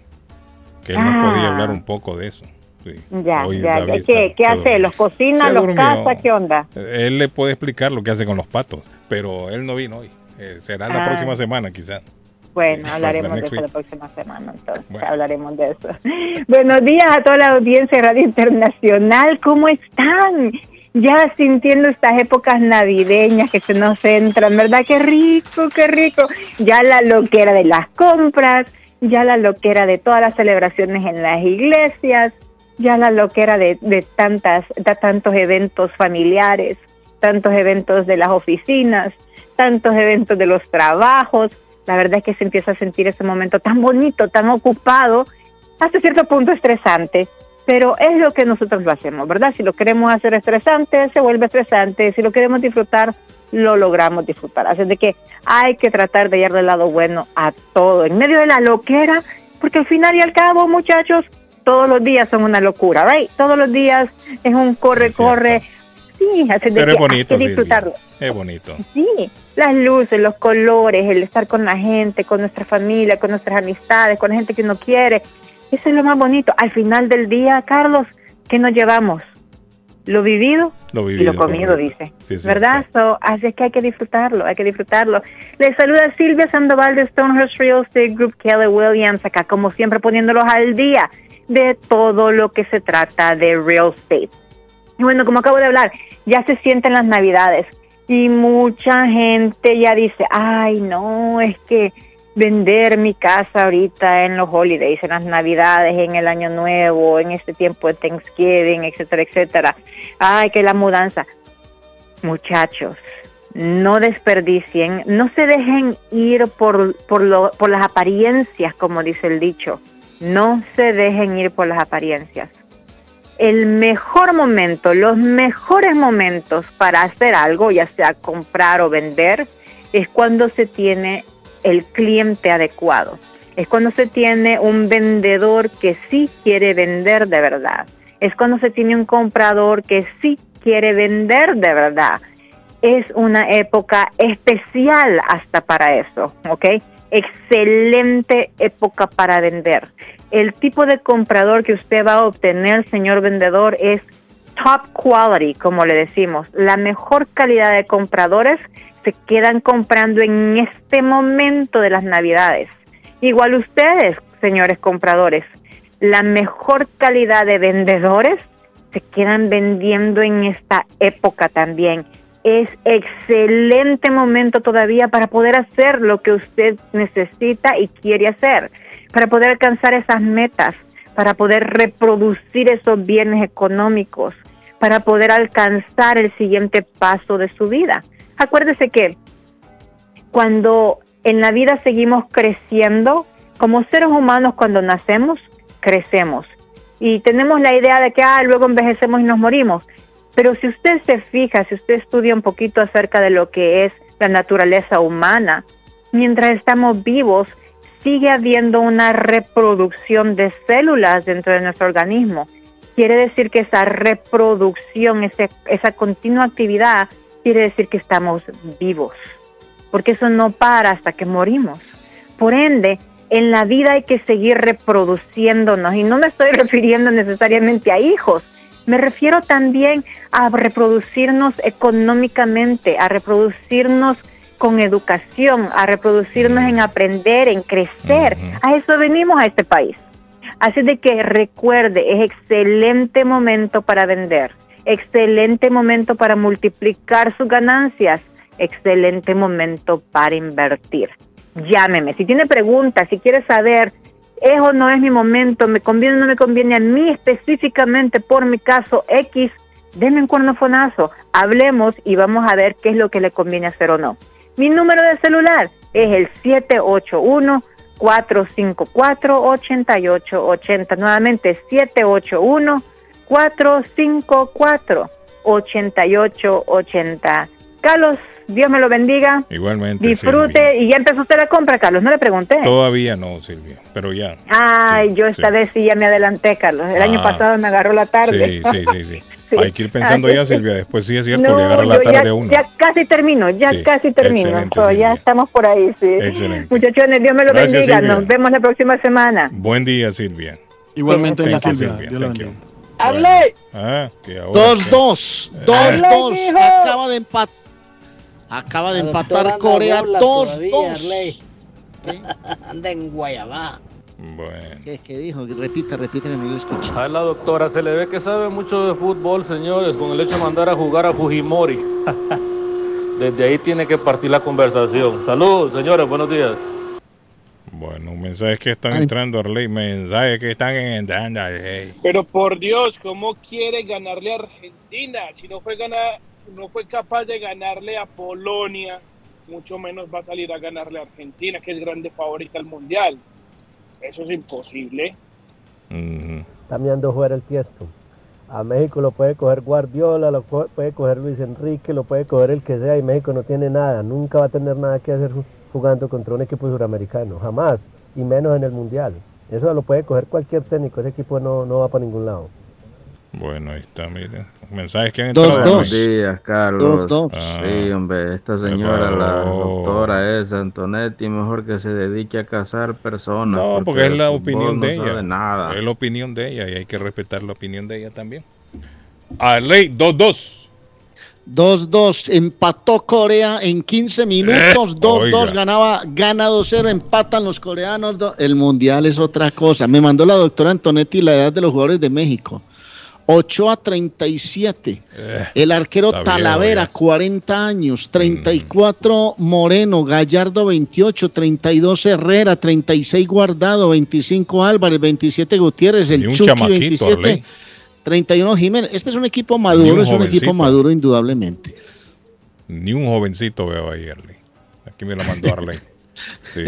[SPEAKER 3] Que él nos
[SPEAKER 48] Ah.
[SPEAKER 3] podía hablar un poco de eso. Sí.
[SPEAKER 48] Ya,
[SPEAKER 3] Hoy
[SPEAKER 48] ya, ¿Qué,
[SPEAKER 3] está-
[SPEAKER 48] qué
[SPEAKER 3] se
[SPEAKER 48] hace?
[SPEAKER 3] durmió.
[SPEAKER 48] ¿Los cocina, los caza? ¿Qué onda?
[SPEAKER 3] Él le puede explicar lo que hace con los patos, pero él no vino hoy. Eh, será la
[SPEAKER 48] Ah.
[SPEAKER 3] próxima semana, quizás.
[SPEAKER 48] Bueno, hablaremos de eso la próxima semana, entonces hablaremos de eso. Buenos días a toda la audiencia de Radio Internacional, ¿cómo están? Ya sintiendo estas épocas navideñas que se nos entran, ¿verdad? Qué rico, qué rico. Ya la loquera de las compras, ya la loquera de todas las celebraciones en las iglesias, ya la loquera de, de tantas, de tantos eventos familiares, tantos eventos de las oficinas, tantos eventos de los trabajos. La verdad es que se empieza a sentir ese momento tan bonito, tan ocupado, hasta cierto punto estresante, pero es lo que nosotros lo hacemos, ¿verdad? Si lo queremos hacer estresante, se vuelve estresante, si lo queremos disfrutar, lo logramos disfrutar. Así de que hay que tratar de darle el lado bueno a todo, en medio de la loquera, porque al final y al cabo, muchachos, todos los días son una locura, ¿right? Todos los días es un corre, corre. Sí, de
[SPEAKER 3] Pero es bonito,
[SPEAKER 48] hay que
[SPEAKER 3] Silvia.
[SPEAKER 48] disfrutarlo.
[SPEAKER 3] Es bonito.
[SPEAKER 48] Sí, las luces, los colores, el estar con la gente, con nuestra familia, con nuestras amistades, con la gente que uno quiere. Eso es lo más bonito. Al final del día, Carlos, ¿qué nos llevamos? Lo vivido,
[SPEAKER 3] Lo
[SPEAKER 48] y
[SPEAKER 3] vivido,
[SPEAKER 48] lo comido,
[SPEAKER 3] correcto.
[SPEAKER 48] dice.
[SPEAKER 3] Sí, sí,
[SPEAKER 48] ¿Verdad? So, así es que hay que disfrutarlo, hay que disfrutarlo. Les saluda Silvia Sandoval de Stonehurst Real Estate Group, Kelly Williams, acá como siempre poniéndolos al día de todo lo que se trata de real estate. Y bueno, como acabo de hablar, ya se sienten las navidades y mucha gente ya dice, ay, no, es que vender mi casa ahorita en los holidays, en las navidades, en el año nuevo, en este tiempo de Thanksgiving, etcétera, etcétera. Ay, que la mudanza. Muchachos, no desperdicien, no se dejen ir por, por, lo, por las apariencias, como dice el dicho. No se dejen ir por las apariencias el mejor momento, los mejores momentos para hacer algo, ya sea comprar o vender, es cuando se tiene el cliente adecuado. Es cuando se tiene un vendedor que sí quiere vender de verdad. Es cuando se tiene un comprador que sí quiere vender de verdad. Es una época especial hasta para eso, ¿ok? Excelente época para vender el tipo de comprador que usted va a obtener, señor vendedor, es top quality, como le decimos. La mejor calidad de compradores se quedan comprando en este momento de las navidades. Igual ustedes, señores compradores, la mejor calidad de vendedores se quedan vendiendo en esta época también. Es excelente momento todavía para poder hacer lo que usted necesita y quiere hacer para poder alcanzar esas metas, para poder reproducir esos bienes económicos, para poder alcanzar el siguiente paso de su vida. Acuérdese que cuando en la vida seguimos creciendo, como seres humanos cuando nacemos, crecemos. Y tenemos la idea de que ah, luego envejecemos y nos morimos. Pero si usted se fija, si usted estudia un poquito acerca de lo que es la naturaleza humana, mientras estamos vivos, sigue habiendo una reproducción de células dentro de nuestro organismo. Quiere decir que esa reproducción, ese, esa continua actividad, quiere decir que estamos vivos, porque eso no para hasta que morimos. Por ende, en la vida hay que seguir reproduciéndonos y no me estoy refiriendo necesariamente a hijos, me refiero también a reproducirnos económicamente, a reproducirnos con educación, a reproducirnos en aprender, en crecer. A eso venimos a este país. Así de que recuerde, es excelente momento para vender, excelente momento para multiplicar sus ganancias, excelente momento para invertir. Llámeme. Si tiene preguntas, si quiere saber es o no es mi momento, me conviene o no me conviene a mí específicamente por mi caso X, denme un cuernofonazo, hablemos y vamos a ver qué es lo que le conviene hacer o no. Mi número de celular es el 781 454 8880. Nuevamente 781 454 8880. Carlos, Dios me lo bendiga.
[SPEAKER 3] Igualmente.
[SPEAKER 48] Disfrute. ¿Y ya empezó usted la compra, Carlos? No le pregunté.
[SPEAKER 3] Todavía no, Silvia, pero ya.
[SPEAKER 48] Ay, yo esta vez sí ya me adelanté, Carlos. El año
[SPEAKER 3] Ah.
[SPEAKER 48] pasado me agarró la tarde.
[SPEAKER 3] Sí, sí, sí, sí. Hay que ir pensando ya, Silvia. Después sí es cierto,
[SPEAKER 48] No,
[SPEAKER 3] le agarra la tarde
[SPEAKER 48] ya,
[SPEAKER 3] uno.
[SPEAKER 48] ya casi termino, ya
[SPEAKER 3] Sí,
[SPEAKER 48] casi termino. So, ya
[SPEAKER 3] Silvia.
[SPEAKER 48] estamos por ahí, sí.
[SPEAKER 3] Excelente.
[SPEAKER 48] Muchachones, Dios me lo
[SPEAKER 3] Gracias,
[SPEAKER 48] bendiga.
[SPEAKER 3] Silvia.
[SPEAKER 48] Nos vemos la próxima semana.
[SPEAKER 3] Buen día, Silvia.
[SPEAKER 35] Igualmente, Silvia. Dios la
[SPEAKER 3] Thank you.
[SPEAKER 35] bendiga.
[SPEAKER 4] ¡Hable!
[SPEAKER 3] Ah, que ahora.
[SPEAKER 4] 2-2.
[SPEAKER 3] Eh.
[SPEAKER 4] 2-2.
[SPEAKER 3] Arley,
[SPEAKER 4] Acaba de empatar. Acaba de empatar Corea
[SPEAKER 49] bola
[SPEAKER 4] 2-2.
[SPEAKER 49] todavía, Arley. Anda en Guayabá.
[SPEAKER 4] ¿Qué, qué dijo? Repita, repita que no le escucho.
[SPEAKER 50] A la doctora se le ve que sabe mucho de fútbol, señores, con el hecho de mandar a jugar a Fujimori. Desde ahí tiene que partir la conversación. Saludos, señores, buenos días.
[SPEAKER 3] Bueno, mensajes que están entrando, Arley. Mensajes que están entrando. hey.
[SPEAKER 51] Pero por Dios, ¿cómo quiere ganarle a Argentina? Si no fue, ganar, no fue capaz de ganarle a Polonia, mucho menos va a salir a ganarle a Argentina, que es grande favorita al Mundial. Eso es imposible.
[SPEAKER 52] Está mirando jugar el tiesto. A México lo puede coger Guardiola, lo puede coger Luis Enrique, lo puede coger el que sea y México no tiene nada, nunca va a tener nada que hacer ju- jugando contra un equipo suramericano, jamás, y menos en el Mundial. Eso lo puede coger cualquier técnico, ese equipo no, no va para ningún lado.
[SPEAKER 3] Bueno, ahí está, miren. Mensajes que han
[SPEAKER 52] Dos,
[SPEAKER 3] entrado.
[SPEAKER 52] dos. Buenos días, Carlos.
[SPEAKER 3] Dos, dos.
[SPEAKER 52] Sí,
[SPEAKER 53] hombre, esta señora, la doctora esa, Antonetti, mejor que se dedique a cazar personas.
[SPEAKER 3] No, porque es la opinión
[SPEAKER 53] no
[SPEAKER 3] de
[SPEAKER 53] sabe
[SPEAKER 3] ella.
[SPEAKER 53] nada.
[SPEAKER 3] Es la opinión de ella y hay que respetar la opinión de ella también. Arley, 2-2.
[SPEAKER 4] 2-2. Empató Corea en 15 minutos. 2-2.
[SPEAKER 3] Eh,
[SPEAKER 4] ganaba, gana 2-0. Empatan los coreanos. do- El mundial es otra cosa. Me mandó la doctora Antonetti la edad de los jugadores de México. 8 a 37. El arquero Talavera, 40 años. 34 Moreno. Gallardo, 28. 32 Herrera. 36 Guardado. 25 Álvarez. 27 Gutiérrez. El Chucky,
[SPEAKER 3] chamaquito,
[SPEAKER 4] 27.
[SPEAKER 3] Arley.
[SPEAKER 4] 31 Jiménez. Este es un equipo maduro,
[SPEAKER 3] un
[SPEAKER 4] es un equipo maduro indudablemente.
[SPEAKER 3] Ni un jovencito veo ahí, Arley. Aquí me la mandó Arley. Sí.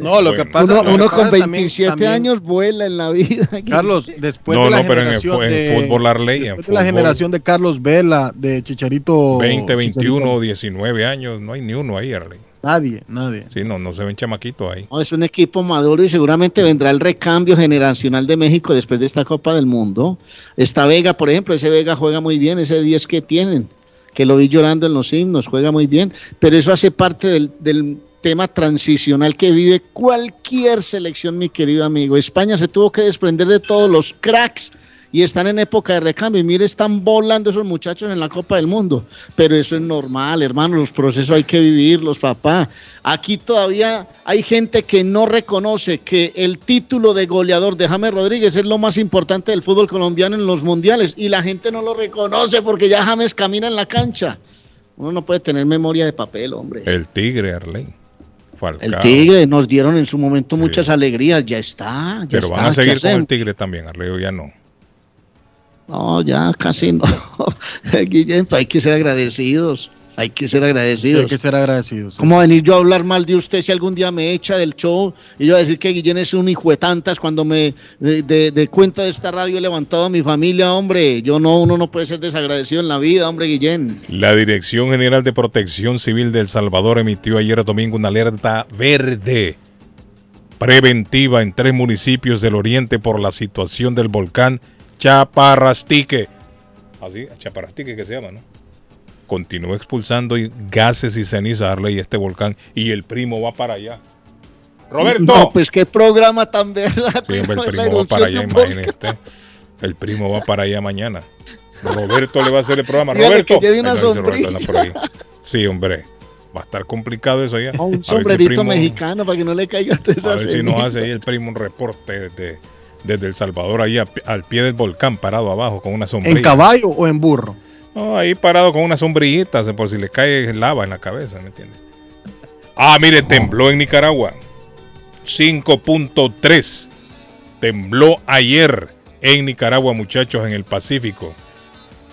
[SPEAKER 35] No, lo que pasa
[SPEAKER 4] uno con
[SPEAKER 35] también-
[SPEAKER 4] 27
[SPEAKER 35] también-
[SPEAKER 4] años vuela en la vida.
[SPEAKER 35] Carlos, después
[SPEAKER 3] No,
[SPEAKER 35] de la
[SPEAKER 3] no, pero en el
[SPEAKER 35] generación
[SPEAKER 3] fu- en
[SPEAKER 35] de,
[SPEAKER 3] fútbol Arley, en
[SPEAKER 35] de la
[SPEAKER 3] fútbol.
[SPEAKER 35] generación de Carlos Vela, de Chicharito
[SPEAKER 3] 20, 21,
[SPEAKER 35] Chicharito,
[SPEAKER 3] 19 años, no hay ni uno ahí, Arley.
[SPEAKER 35] nadie, nadie.
[SPEAKER 3] Sí, no, no se ven chamaquitos ahí.
[SPEAKER 4] No, es un equipo maduro y seguramente vendrá el recambio generacional de México después de esta Copa del Mundo. Está Vega, por ejemplo, ese Vega juega muy bien, ese 10 que tienen, que lo vi llorando en los himnos, juega muy bien, pero eso hace parte del, del tema transicional que vive cualquier selección, mi querido amigo. España se tuvo que desprender de todos los cracks y están en época de recambio. Y mire, están volando esos muchachos en la Copa del Mundo. Pero eso es normal, hermano. Los procesos hay que vivirlos, papá. Aquí todavía hay gente que no reconoce que el título de goleador de James Rodríguez es lo más importante del fútbol colombiano en los mundiales. Y la gente no lo reconoce porque ya James camina en la cancha. Uno no puede tener memoria de papel, hombre.
[SPEAKER 3] El Tigre, Arley. Falcao.
[SPEAKER 4] El Tigre nos dieron en su momento muchas alegrías, ya está, ya
[SPEAKER 3] Pero
[SPEAKER 4] está.
[SPEAKER 3] van a
[SPEAKER 4] ¿qué
[SPEAKER 3] seguir con el? Tigre también, Arleo ya no.
[SPEAKER 4] No, ya casi no. Guillén, hay que ser agradecidos. Hay que ser
[SPEAKER 2] Sí,
[SPEAKER 4] agradecidos.
[SPEAKER 2] hay que ser agradecidos.
[SPEAKER 4] ¿Cómo va a venir yo a hablar mal de usted si algún día me echa del show y yo a decir que Guillén es un hijo de tantas cuando me de, de- de cuenta de esta radio he levantado a mi familia, hombre? Yo no, uno no puede ser desagradecido en la vida, hombre, Guillén.
[SPEAKER 3] La Dirección General de Protección Civil de El Salvador emitió ayer domingo una alerta verde preventiva en tres municipios del oriente por la situación del volcán Chaparrastique. Así, Chaparrastique que se llama, ¿no? Continúa expulsando gases y cenizas Arley, este volcán y el primo va para allá. Roberto.
[SPEAKER 4] No, pues qué programa tan verdad.
[SPEAKER 3] Sí, el primo va para allá,
[SPEAKER 4] de
[SPEAKER 3] usted. El primo va para allá mañana. Roberto le va a hacer el programa.
[SPEAKER 4] Dígale
[SPEAKER 3] Roberto.
[SPEAKER 4] que lleve una
[SPEAKER 3] no. Sí, hombre. Va a estar complicado eso ya. A
[SPEAKER 4] Un sombrerito
[SPEAKER 3] primo-
[SPEAKER 4] mexicano para que no le caiga toda esa
[SPEAKER 3] A ver si nos
[SPEAKER 4] ceniza.
[SPEAKER 3] hace ahí el primo un reporte desde, desde El Salvador, ahí a al pie del volcán, parado abajo con una sombrilla.
[SPEAKER 2] ¿En caballo o en burro?
[SPEAKER 3] No, ahí parado con una sombrillita, por si le cae lava en la cabeza, ¿me entiendes? Ah, mire, tembló en Nicaragua. 5.3. Tembló ayer en Nicaragua, muchachos, en el Pacífico.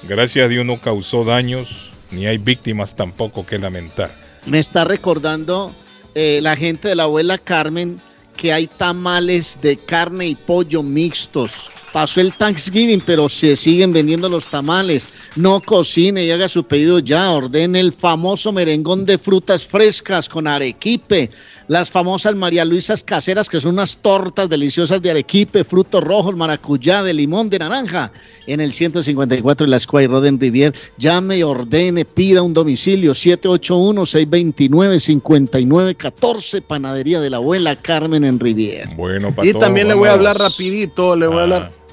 [SPEAKER 3] Gracias a Dios no causó daños, ni hay víctimas tampoco que lamentar.
[SPEAKER 4] Me está recordando eh, la gente de la abuela Carmen que hay tamales de carne y pollo mixtos. Pasó el Thanksgiving, pero se siguen vendiendo los tamales. No cocine y haga su pedido ya. Ordene el famoso merengón de frutas frescas con arequipe. Las famosas María Luisas caseras, que son unas tortas deliciosas de arequipe, frutos rojos, maracuyá, de limón, de naranja. En el 154 de la Square Road en Rivier. Llame y ordene, pida un domicilio. 781-629-5914. Panadería de la abuela Carmen en Rivier.
[SPEAKER 3] Bueno,
[SPEAKER 2] Y también le voy a hablar rapidito, le voy a hablar.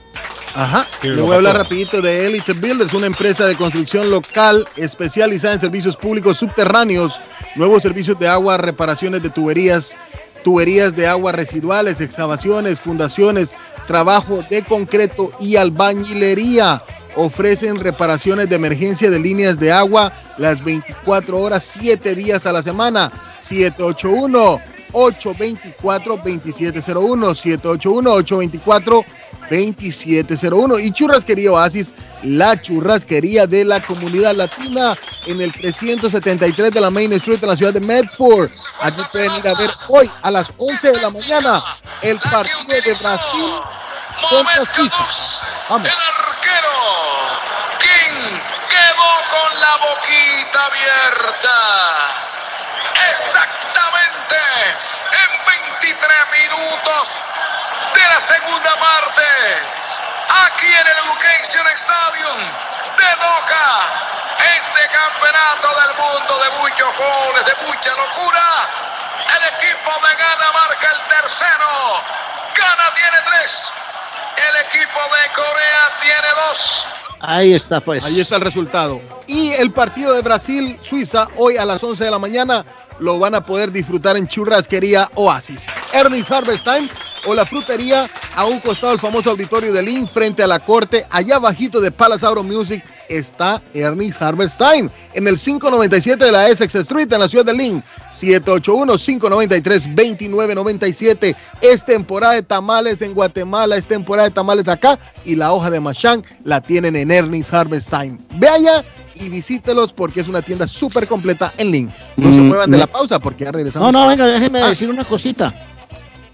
[SPEAKER 2] Ajá, le voy a hablar rapidito de Elite Builders, una empresa de construcción local especializada en servicios públicos subterráneos, nuevos servicios de agua, reparaciones de tuberías, tuberías de agua residuales, excavaciones, fundaciones, trabajo de concreto y albañilería. Ofrecen reparaciones de emergencia de líneas de agua las 24 horas, 7 días a la semana. 781 824-2701, 781-824-2701 y Churrasquería Oasis, la churrasquería de la comunidad latina en el 373 de la Main Street en la ciudad de Medford. Aquí pueden ir a ver hoy a las 11 de la mañana el partido de Brasil contra Suiza. Vamos.
[SPEAKER 9] Quedó con la boquita abierta. Exactamente en 23 minutos de la segunda parte. Aquí en el Education Stadium de Doha. Este campeonato del mundo de muchos goles, de mucha locura. El equipo de Ghana marca el tercero. Ghana tiene tres. El equipo de Corea tiene dos.
[SPEAKER 4] Ahí está, pues.
[SPEAKER 2] Ahí está el resultado. Y el partido de Brasil-Suiza hoy a las 11 de la mañana lo van a poder disfrutar en Churrasquería Oasis. Ernest Harvest Time o la frutería a un costado del famoso auditorio de Lynn frente a la corte. Allá bajito de Palace Auto Music está Ernest Harvest Time en el 597 de la Essex Street en la ciudad de Lynn. 781-593-2997. Es temporada de tamales en Guatemala, es temporada de tamales acá y la hoja de Machán la tienen en Ernest Harvest Time. Ve allá y visítelos porque es una tienda súper completa en Lynn. No se
[SPEAKER 4] Mm,
[SPEAKER 2] muevan de la pausa porque ya regresamos.
[SPEAKER 4] No, no, venga, déjeme
[SPEAKER 2] Ah.
[SPEAKER 4] decir una cosita.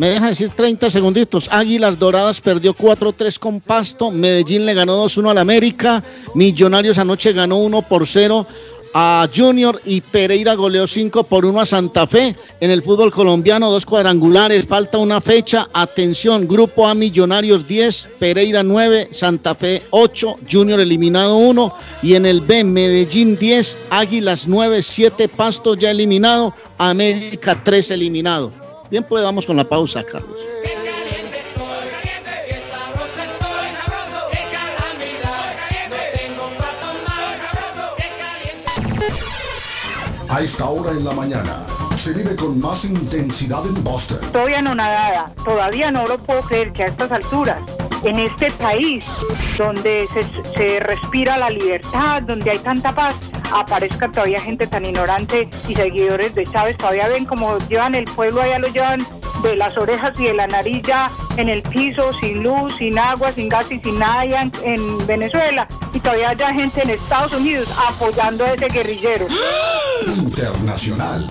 [SPEAKER 4] Me deja decir 30 segunditos. Águilas Doradas perdió 4-3 con Pasto. Medellín le ganó 2-1 al América. Millonarios anoche ganó 1 por 0 a Junior y Pereira goleó 5 por 1 a Santa Fe. En el fútbol colombiano, dos cuadrangulares. Falta una fecha. Atención, Grupo A Millonarios 10, Pereira 9, Santa Fe 8, Junior eliminado 1. Y en el B, Medellín 10, Águilas 9, 7 Pasto ya eliminado, América 3 eliminado. Bien, pues vamos con la pausa, Carlos.
[SPEAKER 38] A esta hora en la mañana se vive con más intensidad en Boston.
[SPEAKER 54] Estoy anonadada. Todavía no lo puedo creer que a estas alturas, en este país donde se, respira la libertad, donde hay tanta paz,
[SPEAKER 55] aparezca todavía gente tan ignorante y seguidores de Chávez, todavía ven como llevan el pueblo, allá lo llevan de las orejas y de la nariz ya en el piso, sin luz, sin agua, sin gas y sin nada allá en, en Venezuela. Y todavía hay gente en Estados Unidos apoyando a ese guerrillero.
[SPEAKER 38] Internacional.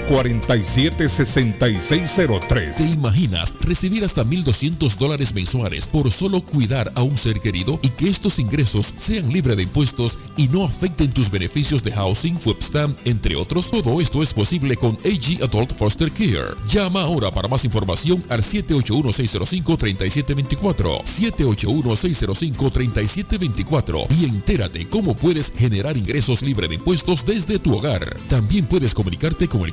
[SPEAKER 3] 447-6603.
[SPEAKER 56] ¿Te imaginas recibir hasta 1.200 dólares mensuales por solo cuidar a un ser querido y que estos ingresos sean libres de impuestos y no afecten tus beneficios de housing, webstamp, entre otros? Todo esto es posible con AG Adult Foster Care. Llama ahora para más información al 781-605-3724. 781-605-3724 y entérate cómo puedes generar ingresos libres de impuestos desde tu hogar. También puedes comunicarte con el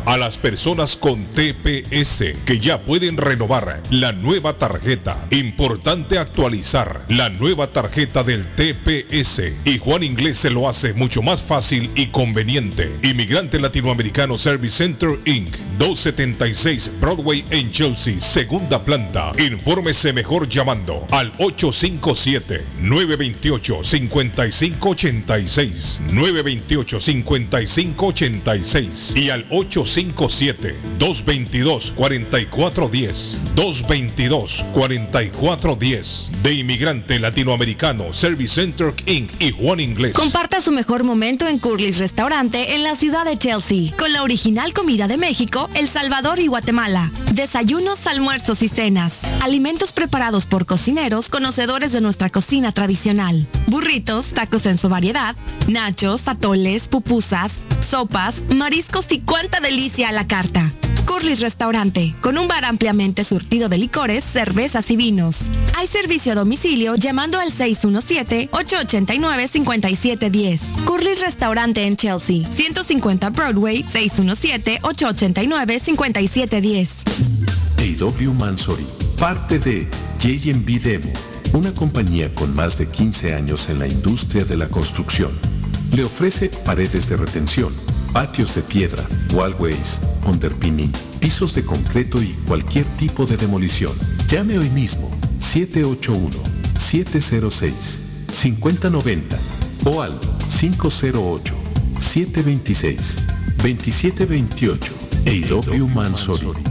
[SPEAKER 3] a las personas con TPS que ya pueden renovar la nueva tarjeta. Importante actualizar la nueva tarjeta del TPS y Juan Inglés se lo hace mucho más fácil y conveniente. Inmigrante Latinoamericano Service Center Inc. 276 Broadway en Chelsea, segunda planta. Infórmese mejor llamando al 857-928-5586. 928-5586 y al 857-222-4410. 222-4410. De Inmigrante Latinoamericano Service Center Inc. y Juan Inglés.
[SPEAKER 57] Comparta su mejor momento en Curly's Restaurante en la ciudad de Chelsea, con la original comida de México, El Salvador y Guatemala. Desayunos, almuerzos y cenas. Alimentos preparados por cocineros conocedores de nuestra cocina tradicional. Burritos, tacos en su variedad, nachos, atoles, pupusas, sopas, mariscos y cuánta delicia a la carta. Curly's Restaurante, con un bar ampliamente surtido de licores, cervezas y vinos. Hay servicio a domicilio llamando al 617-889-5710. Curly's Restaurante en Chelsea, 150 Broadway, 617-889-5710.
[SPEAKER 56] AW Mansory, parte de JMB Demo, una compañía con más de 15 años en la industria de la construcción. Le ofrece paredes de retención, patios de piedra, wallways, underpinning, pisos de concreto y cualquier tipo de demolición. Llame hoy mismo 781-706-5090 o al 508-726-2728. AW Mansory.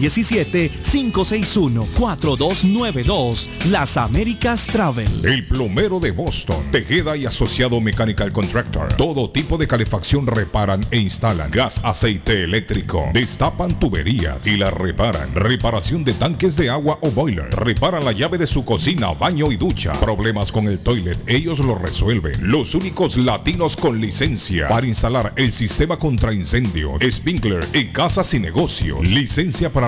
[SPEAKER 58] 617-561-4292. Las Américas Travel.
[SPEAKER 3] El plomero de Boston, Tejeda y Asociado Mechanical Contractor. Todo tipo de calefacción reparan e instalan. Gas, aceite eléctrico. Destapan tuberías y las reparan. Reparación de tanques de agua o boiler. Reparan la llave de su cocina, baño y ducha. Problemas con el toilet, ellos lo resuelven. Los únicos latinos con licencia para instalar el sistema contra incendio. Sprinkler en casas y negocios. Licencia para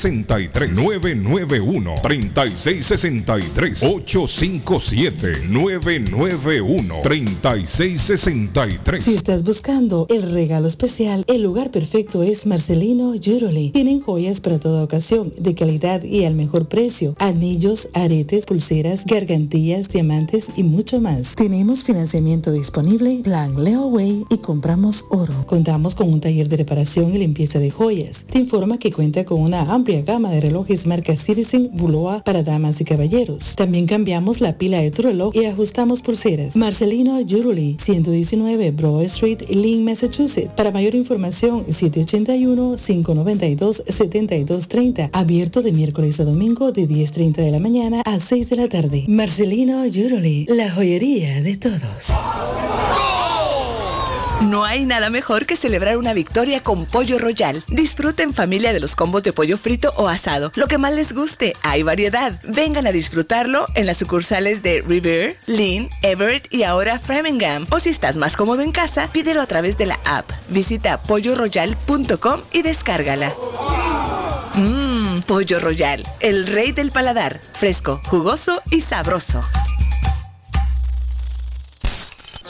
[SPEAKER 3] 857-991-3663. 991-3663. 857-991-3663.
[SPEAKER 18] Si estás buscando el regalo especial, el lugar perfecto es Marcelino Jewelry. Tienen joyas para toda ocasión, de calidad y al mejor precio. Anillos, aretes, pulseras, gargantillas, diamantes y mucho más. Tenemos financiamiento disponible, plan Leeway y compramos oro. Contamos con un taller de reparación y limpieza de joyas. Te informa que cuenta con una amplia gama de relojes marca Citizen, Buloa para damas y caballeros. También cambiamos la pila de tu reloj y ajustamos pulseras. Marcelino Jewelry, 119 Broad Street, Lynn, Massachusetts. Para mayor información, 781-592-7230. Abierto de miércoles a domingo de 10.30 de la mañana a 6 de la tarde. Marcelino Jewelry, la joyería de todos.
[SPEAKER 21] No hay nada mejor que celebrar una victoria con Pollo Royal. Disfruten familia de los combos de pollo frito o asado. Lo que más les guste, hay variedad. Vengan a disfrutarlo en las sucursales de River, Lynn, Everett y ahora Framingham. O si estás más cómodo en casa, pídelo a través de la app. Visita polloroyal.com y descárgala. Mmm, Pollo Royal, el rey del paladar. Fresco, jugoso y sabroso.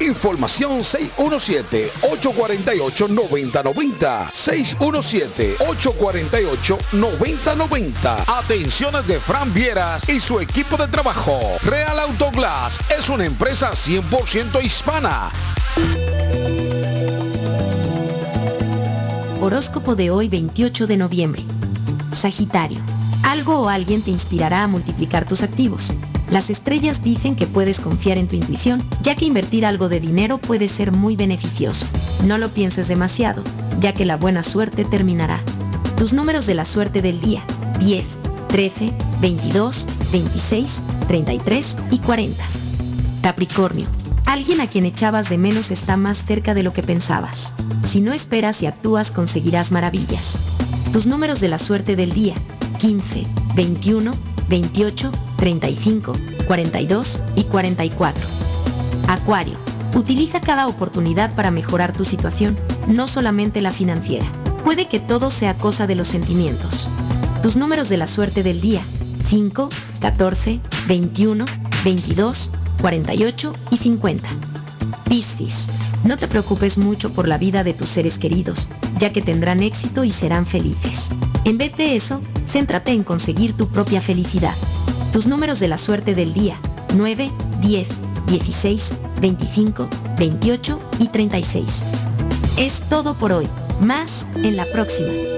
[SPEAKER 17] Información 617-848-9090. 617-848-9090. Atenciones de Fran Vieras y su equipo de trabajo. Real Autoglass es una empresa 100% hispana.
[SPEAKER 23] Horóscopo de hoy 28 de noviembre. Sagitario. Algo o alguien te inspirará a multiplicar tus activos. Las estrellas dicen que puedes confiar en tu intuición, ya que invertir algo de dinero puede ser muy beneficioso. No lo pienses demasiado, ya que la buena suerte terminará. Tus números de la suerte del día, 10, 13, 22, 26, 33 y 40. Capricornio. Alguien a quien echabas de menos está más cerca de lo que pensabas. Si no esperas y actúas conseguirás maravillas. Tus números de la suerte del día, 15, 21, 28, 35, 42 y 44. Acuario. Utiliza cada oportunidad para mejorar tu situación, no solamente la financiera. Puede que todo sea cosa de los sentimientos. Tus números de la suerte del día. 5, 14, 21, 22, 48 y 50. Piscis. No te preocupes mucho por la vida de tus seres queridos, ya que tendrán éxito y serán felices. En vez de eso, céntrate en conseguir tu propia felicidad. Tus números de la suerte del día. 9, 10, 16, 25, 28 y 36. Es todo por hoy. Más en la próxima.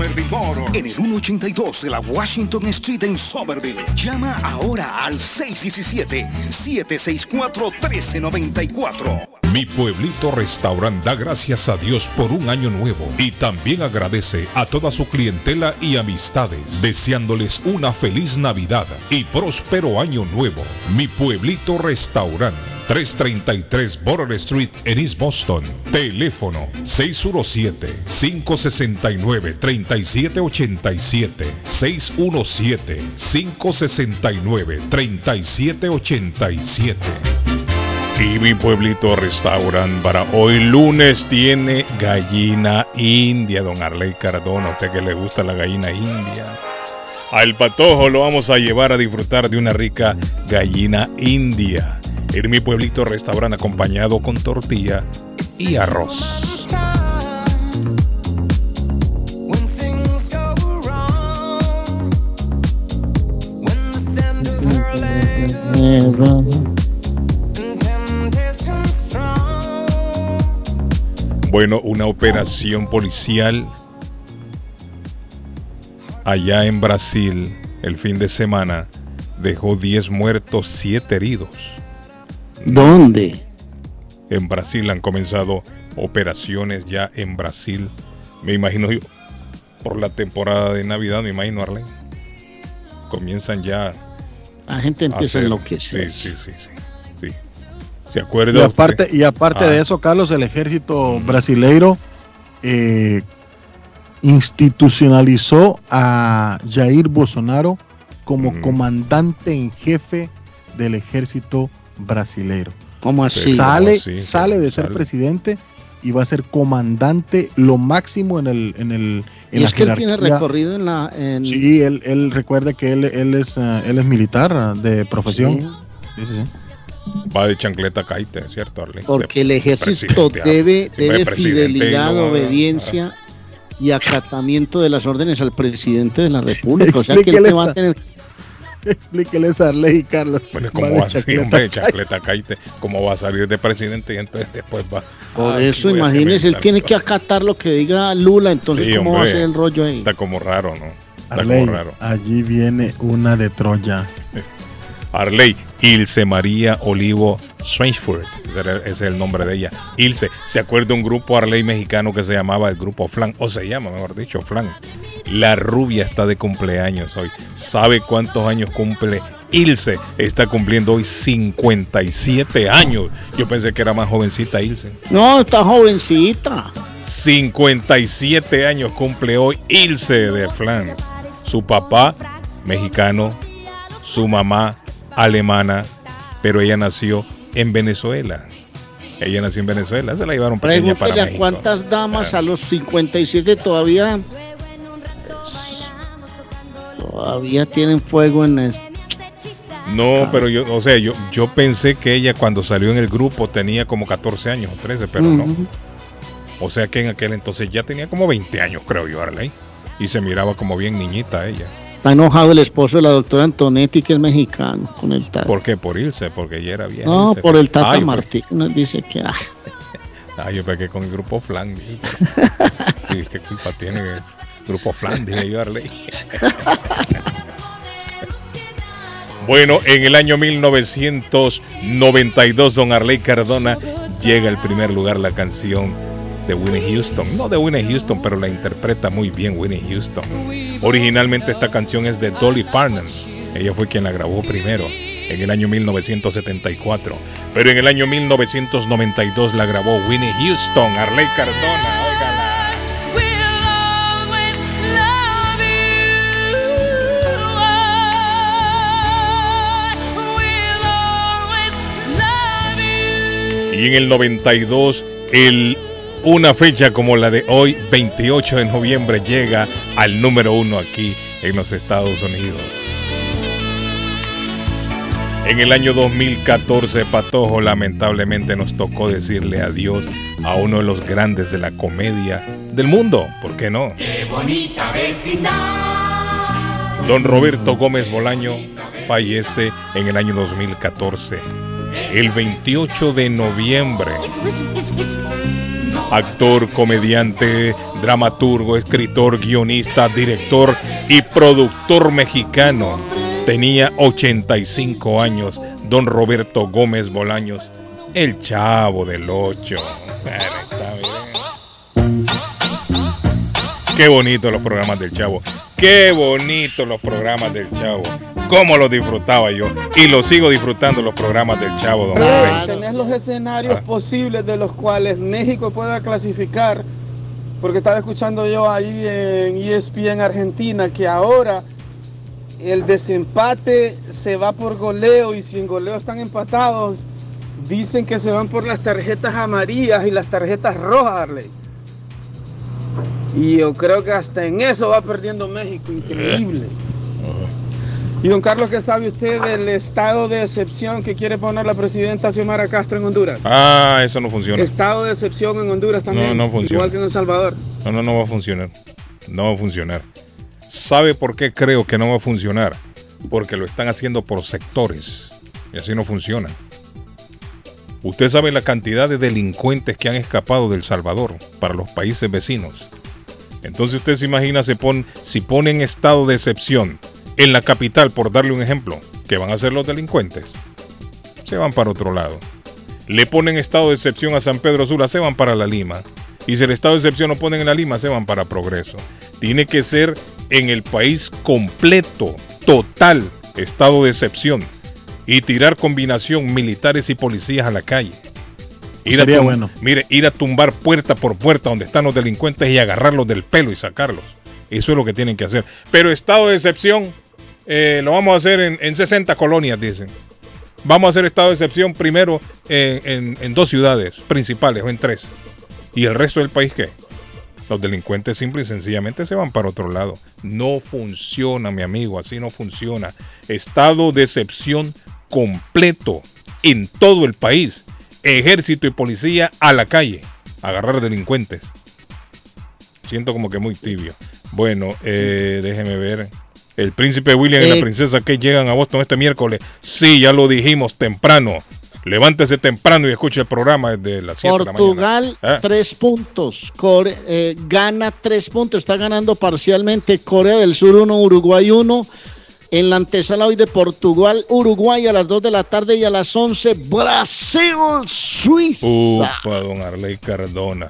[SPEAKER 59] Somerville.
[SPEAKER 15] En el 182 de la Washington Street en Somerville. Llama ahora al 617-764-1394.
[SPEAKER 3] Mi pueblito restaurant da gracias a Dios por un año nuevo y también agradece a toda su clientela y amistades, deseándoles una feliz Navidad y próspero año nuevo. Mi pueblito restaurant. 333 Border Street en East Boston. Teléfono 617-569-3787. 617-569-3787. Y pueblito restaurant para hoy lunes tiene gallina india, don Arley Cardona. A usted que le gusta la gallina india. Al patojo lo vamos a llevar a disfrutar de una rica gallina india. En mi pueblito restaurante acompañado con tortilla y arroz. Bueno, una operación policial allá en Brasil el fin de semana dejó 10 muertos, 7 heridos.
[SPEAKER 4] ¿Dónde?
[SPEAKER 3] En Brasil han comenzado operaciones ya en Brasil. Me imagino yo, por la temporada de Navidad, me imagino, Arlen. Comienzan ya.
[SPEAKER 4] La gente empieza a
[SPEAKER 3] hacer-
[SPEAKER 4] enloquecer.
[SPEAKER 3] Sí, sí, sí, sí. sí. ¿Se acuerda?
[SPEAKER 2] Y
[SPEAKER 3] usted?
[SPEAKER 2] aparte, y aparte
[SPEAKER 3] Ah,
[SPEAKER 2] de eso, Carlos, el ejército brasileiro eh, institucionalizó a Jair Bolsonaro como comandante en jefe del ejército brasileiro.
[SPEAKER 4] ¿Cómo así?
[SPEAKER 2] Sale,
[SPEAKER 4] ¿Cómo así?
[SPEAKER 2] sale de ser
[SPEAKER 4] Sale.
[SPEAKER 2] presidente y va a ser comandante lo máximo en el en el en
[SPEAKER 4] Y
[SPEAKER 2] la
[SPEAKER 4] es que él tiene recorrido en la. En,
[SPEAKER 2] Sí, él, él recuerda que él, él es eh, él es militar eh, de profesión.
[SPEAKER 4] Sí.
[SPEAKER 2] Sí, sí, sí.
[SPEAKER 3] Va de chancleta caite, ¿cierto, Arlen?
[SPEAKER 4] Porque el ejército
[SPEAKER 3] ah.
[SPEAKER 4] debe, debe fidelidad,
[SPEAKER 3] no-
[SPEAKER 4] obediencia y acatamiento de las órdenes al presidente de la República. O sea que él te va a tener.
[SPEAKER 2] Explíqueles a Ley Carlos.
[SPEAKER 3] Bueno, ¿cómo
[SPEAKER 2] Va
[SPEAKER 3] va a hombre de
[SPEAKER 2] caite.
[SPEAKER 3] chancleta caite? ¿Cómo va a salir de presidente y entonces después va?
[SPEAKER 4] Por
[SPEAKER 3] Ah,
[SPEAKER 4] eso, imagínese, él tiene que acatar lo que diga Lula. Entonces,
[SPEAKER 3] Sí,
[SPEAKER 4] ¿cómo va a
[SPEAKER 3] hombre.
[SPEAKER 4] ser el rollo ahí?
[SPEAKER 3] Está como raro, ¿no? Está
[SPEAKER 2] Arley,
[SPEAKER 3] como raro.
[SPEAKER 2] allí viene una de Troya.
[SPEAKER 3] Arley, Ilse María Olivo Era- ese es el nombre de ella. Ilse, ¿se acuerda un grupo Arley mexicano que se llamaba el grupo Flan? O se llama, mejor dicho, Flan. La rubia está de cumpleaños hoy. ¿Sabe cuántos años cumple Ilse? Está cumpliendo hoy 57 años. Yo pensé que era más jovencita Ilse.
[SPEAKER 4] No, está jovencita.
[SPEAKER 3] 57 años cumple hoy Ilse de Flan. Su papá, mexicano, su mamá, alemana, pero ella nació en Venezuela. Ella nació en Venezuela, se la llevaron para
[SPEAKER 4] Pregúntale a cuántas damas a los 57 todavía. Todavía tienen fuego en el.
[SPEAKER 3] No, pero yo, o sea, yo, yo pensé que ella cuando salió en el grupo tenía como 14 años o 13, pero no. O sea que en aquel entonces ya tenía como 20 años, creo yo, Arley. Y se miraba como bien niñita ella.
[SPEAKER 4] Está enojado el esposo de la doctora Antonetti, que es mexicano, con el Tata.
[SPEAKER 3] ¿Por qué? Por irse, porque ella era bien.
[SPEAKER 4] No, por el Tata
[SPEAKER 3] Ay,
[SPEAKER 4] Martí. Nos dice que. ah,
[SPEAKER 3] Ah, yo pegué con el grupo Flan. ¿Qué culpa tiene el grupo Flan? Dije yo, Arley. Bueno, en el año 1992, don Arley Cardona llega al primer lugar la canción de Winnie Houston. No de Winnie Houston, pero la interpreta muy bien Winnie Houston. Originalmente esta canción es de Dolly Parton. Ella fue quien la grabó primero en el año 1974. Pero en el año 1992 la grabó Winnie Houston, Arley Cardona. Y en el 92, el, una fecha como la de hoy, 28 de noviembre, llega al número uno aquí en los Estados Unidos. En el año 2014, Patojo lamentablemente nos tocó decirle adiós a uno de los grandes de la comedia del mundo. ¿Por qué no?
[SPEAKER 60] Qué bonita vecindad.
[SPEAKER 3] Don Roberto Gómez Bolaño fallece en el año 2014, el 28 de noviembre. Actor, comediante, dramaturgo, escritor, guionista, director y productor mexicano. Tenía 85 años, don Roberto Gómez Bolaños, el chavo del 8. Qué bonito los programas del Chavo. Qué bonito los programas del Chavo. Cómo los disfrutaba yo. Y los sigo disfrutando los programas del Chavo, don Rey.
[SPEAKER 61] Tenés los escenarios posibles de los cuales México pueda clasificar, porque estaba escuchando yo ahí en ESPN Argentina que ahora el desempate se va por goleo y si en goleo están empatados, dicen que se van por las tarjetas amarillas y las tarjetas rojas, Arley. Y yo creo que hasta en eso va perdiendo México, increíble. Y don Carlos, ¿qué sabe usted del estado de excepción que quiere poner la presidenta Xiomara Castro en Honduras?
[SPEAKER 3] Ah, eso no funciona.
[SPEAKER 61] Estado de excepción en Honduras también,
[SPEAKER 3] No, no funciona.
[SPEAKER 61] igual que en El Salvador.
[SPEAKER 3] No, no, no va a funcionar. No va a funcionar. ¿Sabe por qué creo que no va a funcionar? Porque lo están haciendo por sectores. Y así no funciona. Usted sabe la cantidad de delincuentes que han escapado del Salvador para los países vecinos. Entonces usted se imagina se pon- si ponen estado de excepción en la capital, por darle un ejemplo, que van a ser los delincuentes. Se van para otro lado. Le ponen estado de excepción a San Pedro Sula, se van para la Lima. Y si el estado de excepción lo ponen en la Lima, se van para Progreso. Tiene que ser en el país completo, total, estado de excepción. Y tirar combinación militares y policías a la calle. Ir a
[SPEAKER 35] Sería
[SPEAKER 3] tum-
[SPEAKER 35] bueno.
[SPEAKER 3] Mire, ir a tumbar puerta por puerta donde están los delincuentes y agarrarlos del pelo y sacarlos. Eso es lo que tienen que hacer. Pero estado de excepción eh, lo vamos a hacer en, en 60 colonias, dicen. Vamos a hacer estado de excepción primero en, en- en dos ciudades principales o en tres. ¿Y el resto del país qué? Los delincuentes simple y sencillamente se van para otro lado. No funciona, mi amigo, así no funciona. Estado de excepción completo en todo el país. Ejército y policía a la calle. a Agarrar delincuentes. Siento como que muy tibio. Bueno, eh, déjeme ver. El príncipe William y la
[SPEAKER 4] Eh.
[SPEAKER 3] princesa Kate llegan a Boston este miércoles. Sí, ya lo dijimos temprano. Levántese temprano y escuche el programa desde las 7 de la mañana.
[SPEAKER 4] Portugal,
[SPEAKER 3] ¿Eh?
[SPEAKER 4] tres puntos. Core- eh, gana tres puntos. Está ganando parcialmente Corea del Sur 1, Uruguay 1. En la antesala hoy de Portugal, Uruguay a las 2 de la tarde y a las 11, Brasil, Suiza.
[SPEAKER 3] Upa, don Arley Cardona.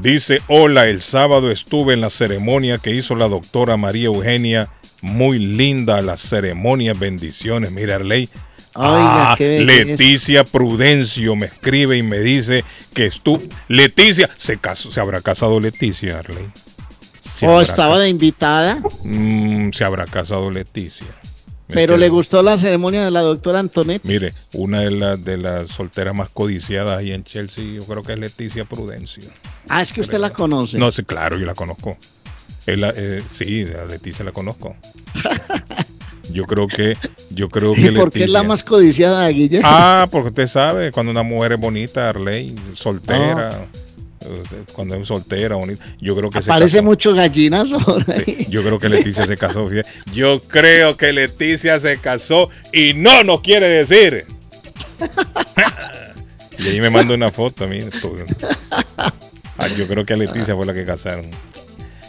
[SPEAKER 3] Dice, hola, el sábado estuve en la ceremonia que hizo la doctora María Eugenia. Muy linda la ceremonia, bendiciones. Mira, Arley. Ah. Leticia Prudencio me escribe y me dice que estuvo. Leticia, se, casó, se habrá casado Leticia, Arley. Se
[SPEAKER 4] o estaba
[SPEAKER 3] ca-
[SPEAKER 4] de invitada,
[SPEAKER 3] Mm, se habrá casado Leticia.
[SPEAKER 4] pero le gustó la ceremonia de la doctora Antonet.
[SPEAKER 3] Mire, una de, las de las solteras más codiciadas ahí en Chelsea, yo creo que es Leticia Prudencio.
[SPEAKER 4] Ah, es que usted la conoce.
[SPEAKER 3] No, sí, claro, yo la conozco. Es la- eh, sí, a Leticia la conozco. Yo creo que, yo creo que
[SPEAKER 4] ¿Y por qué es la más codiciada, Guille?
[SPEAKER 3] Ah, porque usted sabe, cuando una mujer es bonita, Arley, soltera, Cuando es soltera, bonita. Yo creo que se
[SPEAKER 4] Parece
[SPEAKER 3] casó.
[SPEAKER 4] mucho gallinazo.
[SPEAKER 3] Sí, yo creo que Leticia se casó. Yo creo que Leticia se casó y no nos quiere decir. Y ahí me manda una foto, mire. tú. Ah, yo creo que a Leticia fue la que casaron.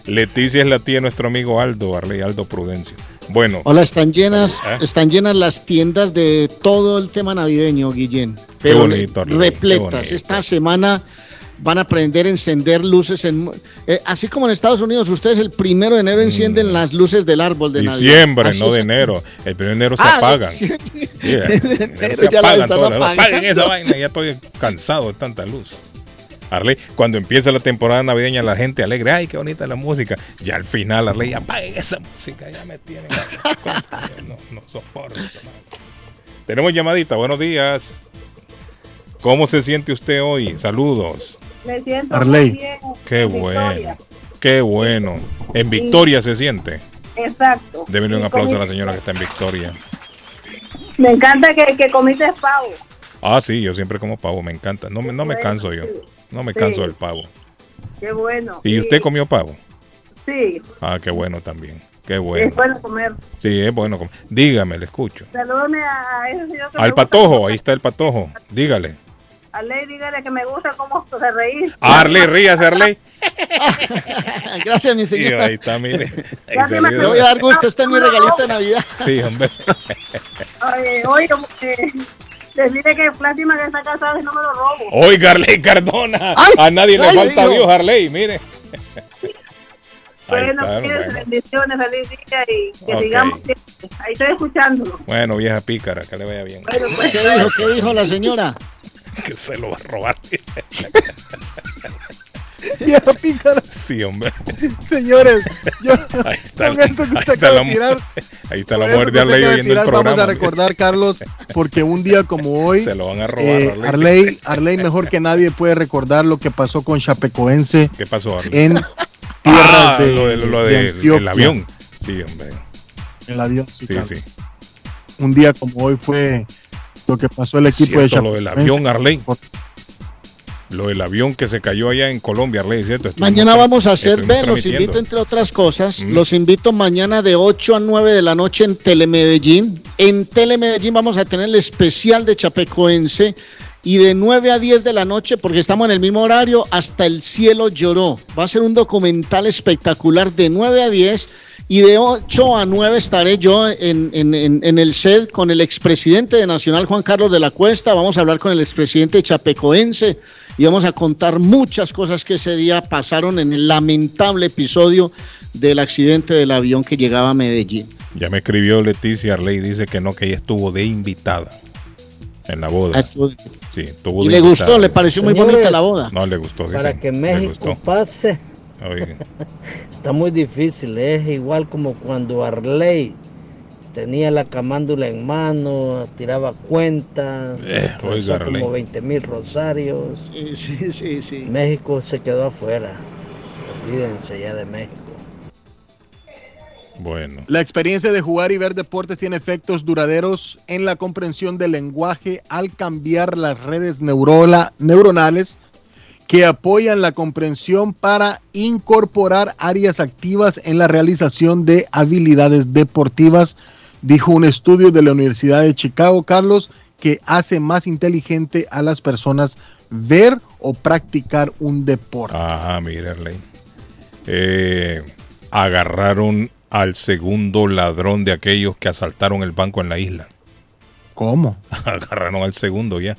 [SPEAKER 3] Leticia es la tía de nuestro amigo Aldo, Arley Aldo Prudencio. Bueno,
[SPEAKER 4] Hola, están llenas,
[SPEAKER 3] ¿Eh?
[SPEAKER 4] están llenas las tiendas de todo el tema navideño, Guillén. Pero
[SPEAKER 3] bonito, qué
[SPEAKER 4] repletas.
[SPEAKER 3] bonito.
[SPEAKER 4] Esta semana van a aprender a encender luces en eh, así como en Estados Unidos, ustedes el primero de enero encienden las luces del árbol de Navidad.
[SPEAKER 3] diciembre, no de enero. El primero de enero se
[SPEAKER 4] Ah,
[SPEAKER 3] apagan. Mira,
[SPEAKER 4] De
[SPEAKER 3] enero se
[SPEAKER 4] ya
[SPEAKER 3] apagan todas las-. Apaguen esa vaina, ya estoy cansado de tanta luz. Arley, cuando empieza la temporada navideña, la gente alegre, ay, qué bonita la música. Ya al final, Arley, apaguen esa música, ya me tienen. No, no soporto. Tenemos llamadita, buenos días. ¿Cómo se siente usted hoy? Saludos.
[SPEAKER 62] Me siento
[SPEAKER 3] Arley.
[SPEAKER 62] muy bien.
[SPEAKER 3] Qué
[SPEAKER 62] en
[SPEAKER 3] bueno.
[SPEAKER 62] Victoria.
[SPEAKER 3] Qué bueno. En Victoria se siente.
[SPEAKER 62] Exacto.
[SPEAKER 3] Deben un aplauso a la señora que está en Victoria.
[SPEAKER 62] Me encanta que, que comiste pavo.
[SPEAKER 3] Ah, sí, yo siempre como pavo, me encanta. No me, no me
[SPEAKER 62] Bueno,
[SPEAKER 3] canso yo.
[SPEAKER 62] sí.
[SPEAKER 3] No me
[SPEAKER 62] Sí.
[SPEAKER 3] canso del pavo.
[SPEAKER 62] Qué bueno.
[SPEAKER 3] ¿Y usted comió pavo?
[SPEAKER 62] Sí,
[SPEAKER 3] Ah, qué bueno también. Qué
[SPEAKER 62] es
[SPEAKER 3] bueno.
[SPEAKER 62] bueno comer.
[SPEAKER 3] Sí, es bueno. comer. Dígame, le escucho.
[SPEAKER 62] Salúdame a ese señor que
[SPEAKER 3] Al patojo, ahí está el patojo. Dígale.
[SPEAKER 62] A Ley, dígale que me gusta cómo se reír.
[SPEAKER 3] Arley, ríase, Arley.
[SPEAKER 4] Gracias, mi señora.
[SPEAKER 3] ahí está, mire. Ahí se
[SPEAKER 62] me.
[SPEAKER 4] Le voy a dar gusto, este es mi regalito de Navidad.
[SPEAKER 3] Sí, hombre.
[SPEAKER 62] Oye, oye, eh, decirle que lástima que está casado y no me lo robo.
[SPEAKER 3] Oiga, Arley Cardona.
[SPEAKER 62] Ay,
[SPEAKER 3] a nadie le
[SPEAKER 62] ay,
[SPEAKER 3] falta
[SPEAKER 62] digo.
[SPEAKER 3] Dios, Arley, mire.
[SPEAKER 62] Bueno,
[SPEAKER 3] está,
[SPEAKER 62] bendiciones, feliz día y que
[SPEAKER 3] Ok.
[SPEAKER 62] sigamos. siempre. Ahí estoy escuchándolo.
[SPEAKER 3] Bueno, vieja pícara, que le vaya bien.
[SPEAKER 62] Bueno, pues.
[SPEAKER 4] ¿Qué dijo? ¿Qué dijo la señora?
[SPEAKER 3] Que se lo va a robar.
[SPEAKER 2] Pícara.
[SPEAKER 3] Sí, hombre.
[SPEAKER 2] Señores, yo,
[SPEAKER 3] Ahí está,
[SPEAKER 2] con esto que
[SPEAKER 3] ahí
[SPEAKER 2] usted
[SPEAKER 3] está
[SPEAKER 2] acaba
[SPEAKER 3] la,
[SPEAKER 2] de tirar,
[SPEAKER 3] ahí está
[SPEAKER 2] con
[SPEAKER 3] la
[SPEAKER 2] esto
[SPEAKER 3] mujer de Arley oyendo el programa.
[SPEAKER 2] Vamos a recordar, Carlos, porque un día como hoy,
[SPEAKER 3] Se lo van a robar,
[SPEAKER 2] eh,
[SPEAKER 3] Arley.
[SPEAKER 2] Arley, Arley mejor que nadie puede recordar lo que pasó con Chapecoense
[SPEAKER 3] ¿Qué pasó, Arley?
[SPEAKER 2] en tierras
[SPEAKER 3] Ah,
[SPEAKER 2] de,
[SPEAKER 3] lo, de- lo
[SPEAKER 2] de
[SPEAKER 3] del- el avión. Sí, hombre.
[SPEAKER 2] El avión, sí,
[SPEAKER 3] Sí, sí.
[SPEAKER 2] Un día como hoy fue lo que pasó el equipo de
[SPEAKER 3] Cierto, lo del avión, Arley. Lo del avión que se cayó allá en Colombia, Arley, ¿cierto? Estuvimos
[SPEAKER 4] Mañana vamos a hacer, ve, los invito entre otras cosas,
[SPEAKER 3] Mm.
[SPEAKER 4] los invito mañana de 8 a 9 de la noche en Telemedellín. En Telemedellín vamos a tener el especial de Chapecoense y de 9 a 10 de la noche, porque estamos en el mismo horario, hasta el cielo lloró. Va a ser un documental espectacular de 9 a 10 y de 8 a 9 estaré yo en, el set con el expresidente de Nacional, Juan Carlos de la Cuesta. Vamos a hablar con el expresidente de Chapecoense y vamos a contar muchas cosas que ese día pasaron en el lamentable episodio del accidente del avión que llegaba a Medellín.
[SPEAKER 3] Ya me escribió Leticia Arley, dice que no, que ella estuvo de invitada en la boda.
[SPEAKER 4] Ah,
[SPEAKER 3] Sí,
[SPEAKER 4] ¿Y le gustó? ¿Le pareció muy bonita la boda?
[SPEAKER 3] No, le gustó.
[SPEAKER 11] Para que México pase,
[SPEAKER 3] Oiga.
[SPEAKER 11] está muy difícil. Es igual como cuando Arley tenía la camándula en mano, tiraba cuentas,
[SPEAKER 3] Eh, oiga,
[SPEAKER 11] como 20 mil rosarios.
[SPEAKER 4] Sí, sí, sí, sí.
[SPEAKER 11] México se quedó afuera. Olvídense ya de México.
[SPEAKER 3] Bueno.
[SPEAKER 2] La experiencia de jugar y ver deportes tiene efectos duraderos en la comprensión del lenguaje al cambiar las redes neurola- neuronales que apoyan la comprensión para incorporar áreas activas en la realización de habilidades deportivas, dijo un estudio de la Universidad de Chicago, Carlos, que hace más inteligente a las personas ver o practicar un deporte.
[SPEAKER 3] Ajá, mira, Arley. Eh, agarraron al segundo ladrón de aquellos que asaltaron el banco en la isla.
[SPEAKER 2] ¿Cómo?
[SPEAKER 3] agarraron al segundo ya.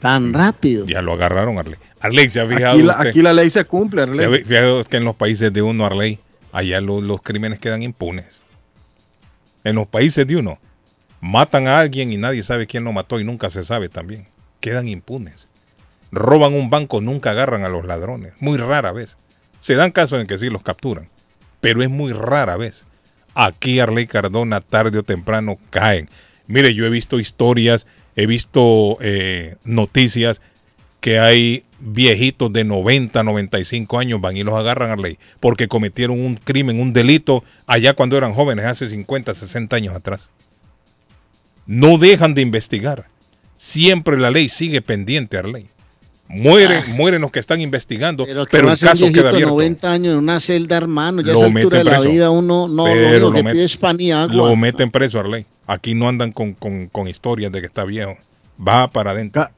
[SPEAKER 4] Tan rápido.
[SPEAKER 3] Ya lo agarraron, Arley. Arley, ¿se ha fijado
[SPEAKER 2] Aquí la,
[SPEAKER 3] usted?
[SPEAKER 2] aquí la ley se cumple,
[SPEAKER 3] ¿Se
[SPEAKER 2] Arley.
[SPEAKER 3] ha fijado que en los países de uno, Arley, allá lo- los crímenes quedan impunes? En los países de uno, matan a alguien y nadie sabe quién lo mató y nunca se sabe también. Quedan impunes. Roban un banco, nunca agarran a los ladrones. Muy rara vez. Se dan casos en que sí los capturan, pero es muy rara vez. Aquí Arley Cardona, tarde o temprano, caen. Mire, yo he visto historias, he visto eh, noticias que hay viejitos de 90, 95 años van y los agarran a ley porque cometieron un crimen, un delito allá cuando eran jóvenes, hace 50, 60 años atrás. No dejan de investigar. Siempre la ley sigue pendiente a Mueren, mueren los que están investigando, pero,
[SPEAKER 4] Pero a
[SPEAKER 3] el caso queda
[SPEAKER 4] de
[SPEAKER 3] abierto.
[SPEAKER 4] 90 años en una celda, hermano. Ya a
[SPEAKER 3] Lo
[SPEAKER 4] esa altura de
[SPEAKER 3] meten
[SPEAKER 4] la
[SPEAKER 3] preso.
[SPEAKER 4] vida uno no, único
[SPEAKER 3] lo
[SPEAKER 4] que
[SPEAKER 3] met-
[SPEAKER 4] pide es pan y agua.
[SPEAKER 3] Lo meten preso, Arley. Aquí no andan con, con- con historias de que está viejo. Va para adentro. Aquí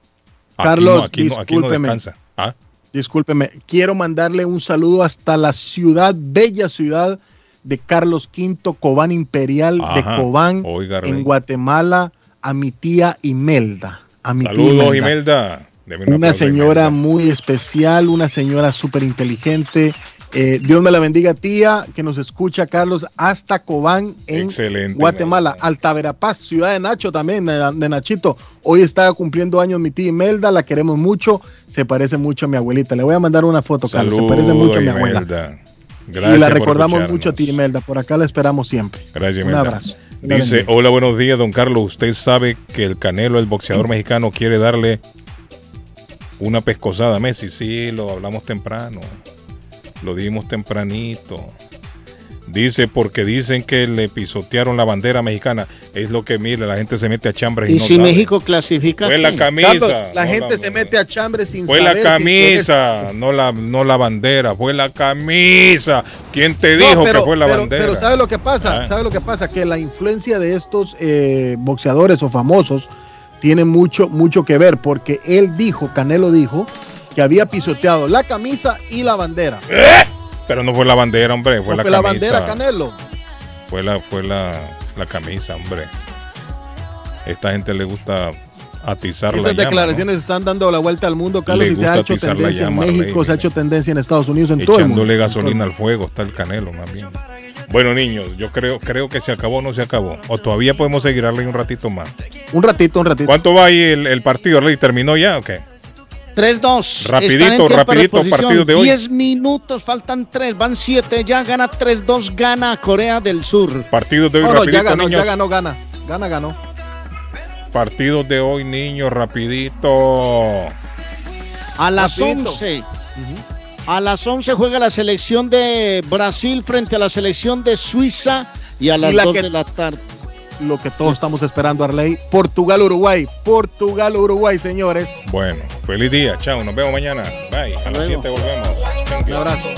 [SPEAKER 2] Carlos,
[SPEAKER 3] no, aquí no, aquí no
[SPEAKER 2] discúlpeme.
[SPEAKER 3] descansa. ¿Ah?
[SPEAKER 2] Discúlpeme, quiero mandarle un saludo hasta la ciudad, bella ciudad de Carlos V, Cobán Imperial de
[SPEAKER 3] Ajá.
[SPEAKER 2] Cobán,
[SPEAKER 3] Oiga,
[SPEAKER 2] en Guatemala, a mi tía Imelda. A mi tía
[SPEAKER 3] Saludos, Imelda. Un
[SPEAKER 2] Una
[SPEAKER 3] a
[SPEAKER 2] señora muy especial, una señora súper inteligente. Eh, Dios me la bendiga, tía, que nos escucha, Carlos, hasta Cobán, en
[SPEAKER 3] Excelente,
[SPEAKER 2] Guatemala. Alta Verapaz, ciudad de Nacho también, de, Nachito. Hoy está cumpliendo años mi tía Imelda, la queremos mucho, se parece mucho a mi abuelita. Le voy a mandar una foto, Carlos, se parece mucho a mi abuela.
[SPEAKER 3] Imelda.
[SPEAKER 2] y
[SPEAKER 3] Gracias
[SPEAKER 2] la
[SPEAKER 3] por
[SPEAKER 2] recordamos
[SPEAKER 3] escucharnos.
[SPEAKER 2] mucho, tía Imelda. Por acá la esperamos siempre.
[SPEAKER 3] Gracias,
[SPEAKER 2] Un
[SPEAKER 3] Imelda.
[SPEAKER 2] abrazo. Una
[SPEAKER 3] Dice, hola, buenos días, don Carlos. Usted sabe que el Canelo, el boxeador mexicano, quiere darle una pescosada Messi. Sí, lo hablamos temprano. Lo dimos tempranito. Dice, porque dicen que le pisotearon la bandera mexicana. Es lo que, mire, la gente se mete a chambres y,
[SPEAKER 4] Y
[SPEAKER 3] no
[SPEAKER 4] si
[SPEAKER 3] sabe.
[SPEAKER 4] México clasifica.
[SPEAKER 3] Fue la camisa.
[SPEAKER 2] Carlos, la
[SPEAKER 3] no
[SPEAKER 2] gente se mete a chambre sin
[SPEAKER 3] Fue
[SPEAKER 2] saber
[SPEAKER 3] la
[SPEAKER 2] si
[SPEAKER 3] camisa, no la, no la bandera, fue la camisa. ¿Quién te
[SPEAKER 2] No,
[SPEAKER 3] dijo
[SPEAKER 2] pero,
[SPEAKER 3] que fue la
[SPEAKER 2] pero-
[SPEAKER 3] bandera?
[SPEAKER 2] Pero ¿sabe lo que pasa?
[SPEAKER 3] Ah.
[SPEAKER 2] ¿Sabe lo que pasa? Que la influencia de estos eh, boxeadores o famosos tiene mucho, mucho que ver, porque él dijo, Canelo dijo, que había pisoteado la camisa y la bandera.
[SPEAKER 3] Pero no fue la bandera, hombre, fue
[SPEAKER 2] No
[SPEAKER 3] la
[SPEAKER 2] fue la
[SPEAKER 3] camisa.
[SPEAKER 2] bandera, Canelo.
[SPEAKER 3] Fue la, fue la, la camisa, hombre. Esta gente le gusta atizar la
[SPEAKER 2] Esas
[SPEAKER 3] llama.
[SPEAKER 2] declaraciones están dando la vuelta al mundo, Carlos, y se ha hecho
[SPEAKER 3] la
[SPEAKER 2] tendencia
[SPEAKER 3] llama,
[SPEAKER 2] en México,
[SPEAKER 3] Rey,
[SPEAKER 2] se ha hecho tendencia en Estados Unidos, en todo el mundo.
[SPEAKER 3] Echándole gasolina al fuego está el Canelo, más bien. Bueno, niños, yo creo, creo que se acabó o no se acabó. O todavía podemos seguir Arley, un ratito más.
[SPEAKER 2] Un ratito, un ratito.
[SPEAKER 3] ¿Cuánto va ahí el, el partido, Arley? ¿Terminó ya o qué?
[SPEAKER 4] 3-2.
[SPEAKER 3] Rapidito, rapidito, partido de hoy.
[SPEAKER 4] 10 minutos, faltan 3, van 7, ya gana 3-2, gana Corea del Sur.
[SPEAKER 3] Partidos de hoy,
[SPEAKER 2] No,
[SPEAKER 3] rapidito,
[SPEAKER 2] ya ganó,
[SPEAKER 3] niños.
[SPEAKER 2] ya ganó, gana. Gana, ganó.
[SPEAKER 3] Partidos de hoy, niños, rapidito.
[SPEAKER 4] A las
[SPEAKER 2] Rapidito.
[SPEAKER 4] 11. A las 11 juega la selección de Brasil frente a la selección de Suiza y a
[SPEAKER 2] Y
[SPEAKER 4] las
[SPEAKER 2] la
[SPEAKER 4] 2
[SPEAKER 2] que-
[SPEAKER 4] de la tarde.
[SPEAKER 2] Lo que todos estamos esperando, Arley. Portugal, Uruguay. Portugal, Uruguay, señores.
[SPEAKER 3] Bueno, feliz día. Chao, nos vemos mañana. Bye. A las
[SPEAKER 2] luego.
[SPEAKER 3] 7 volvemos.
[SPEAKER 2] Un abrazo.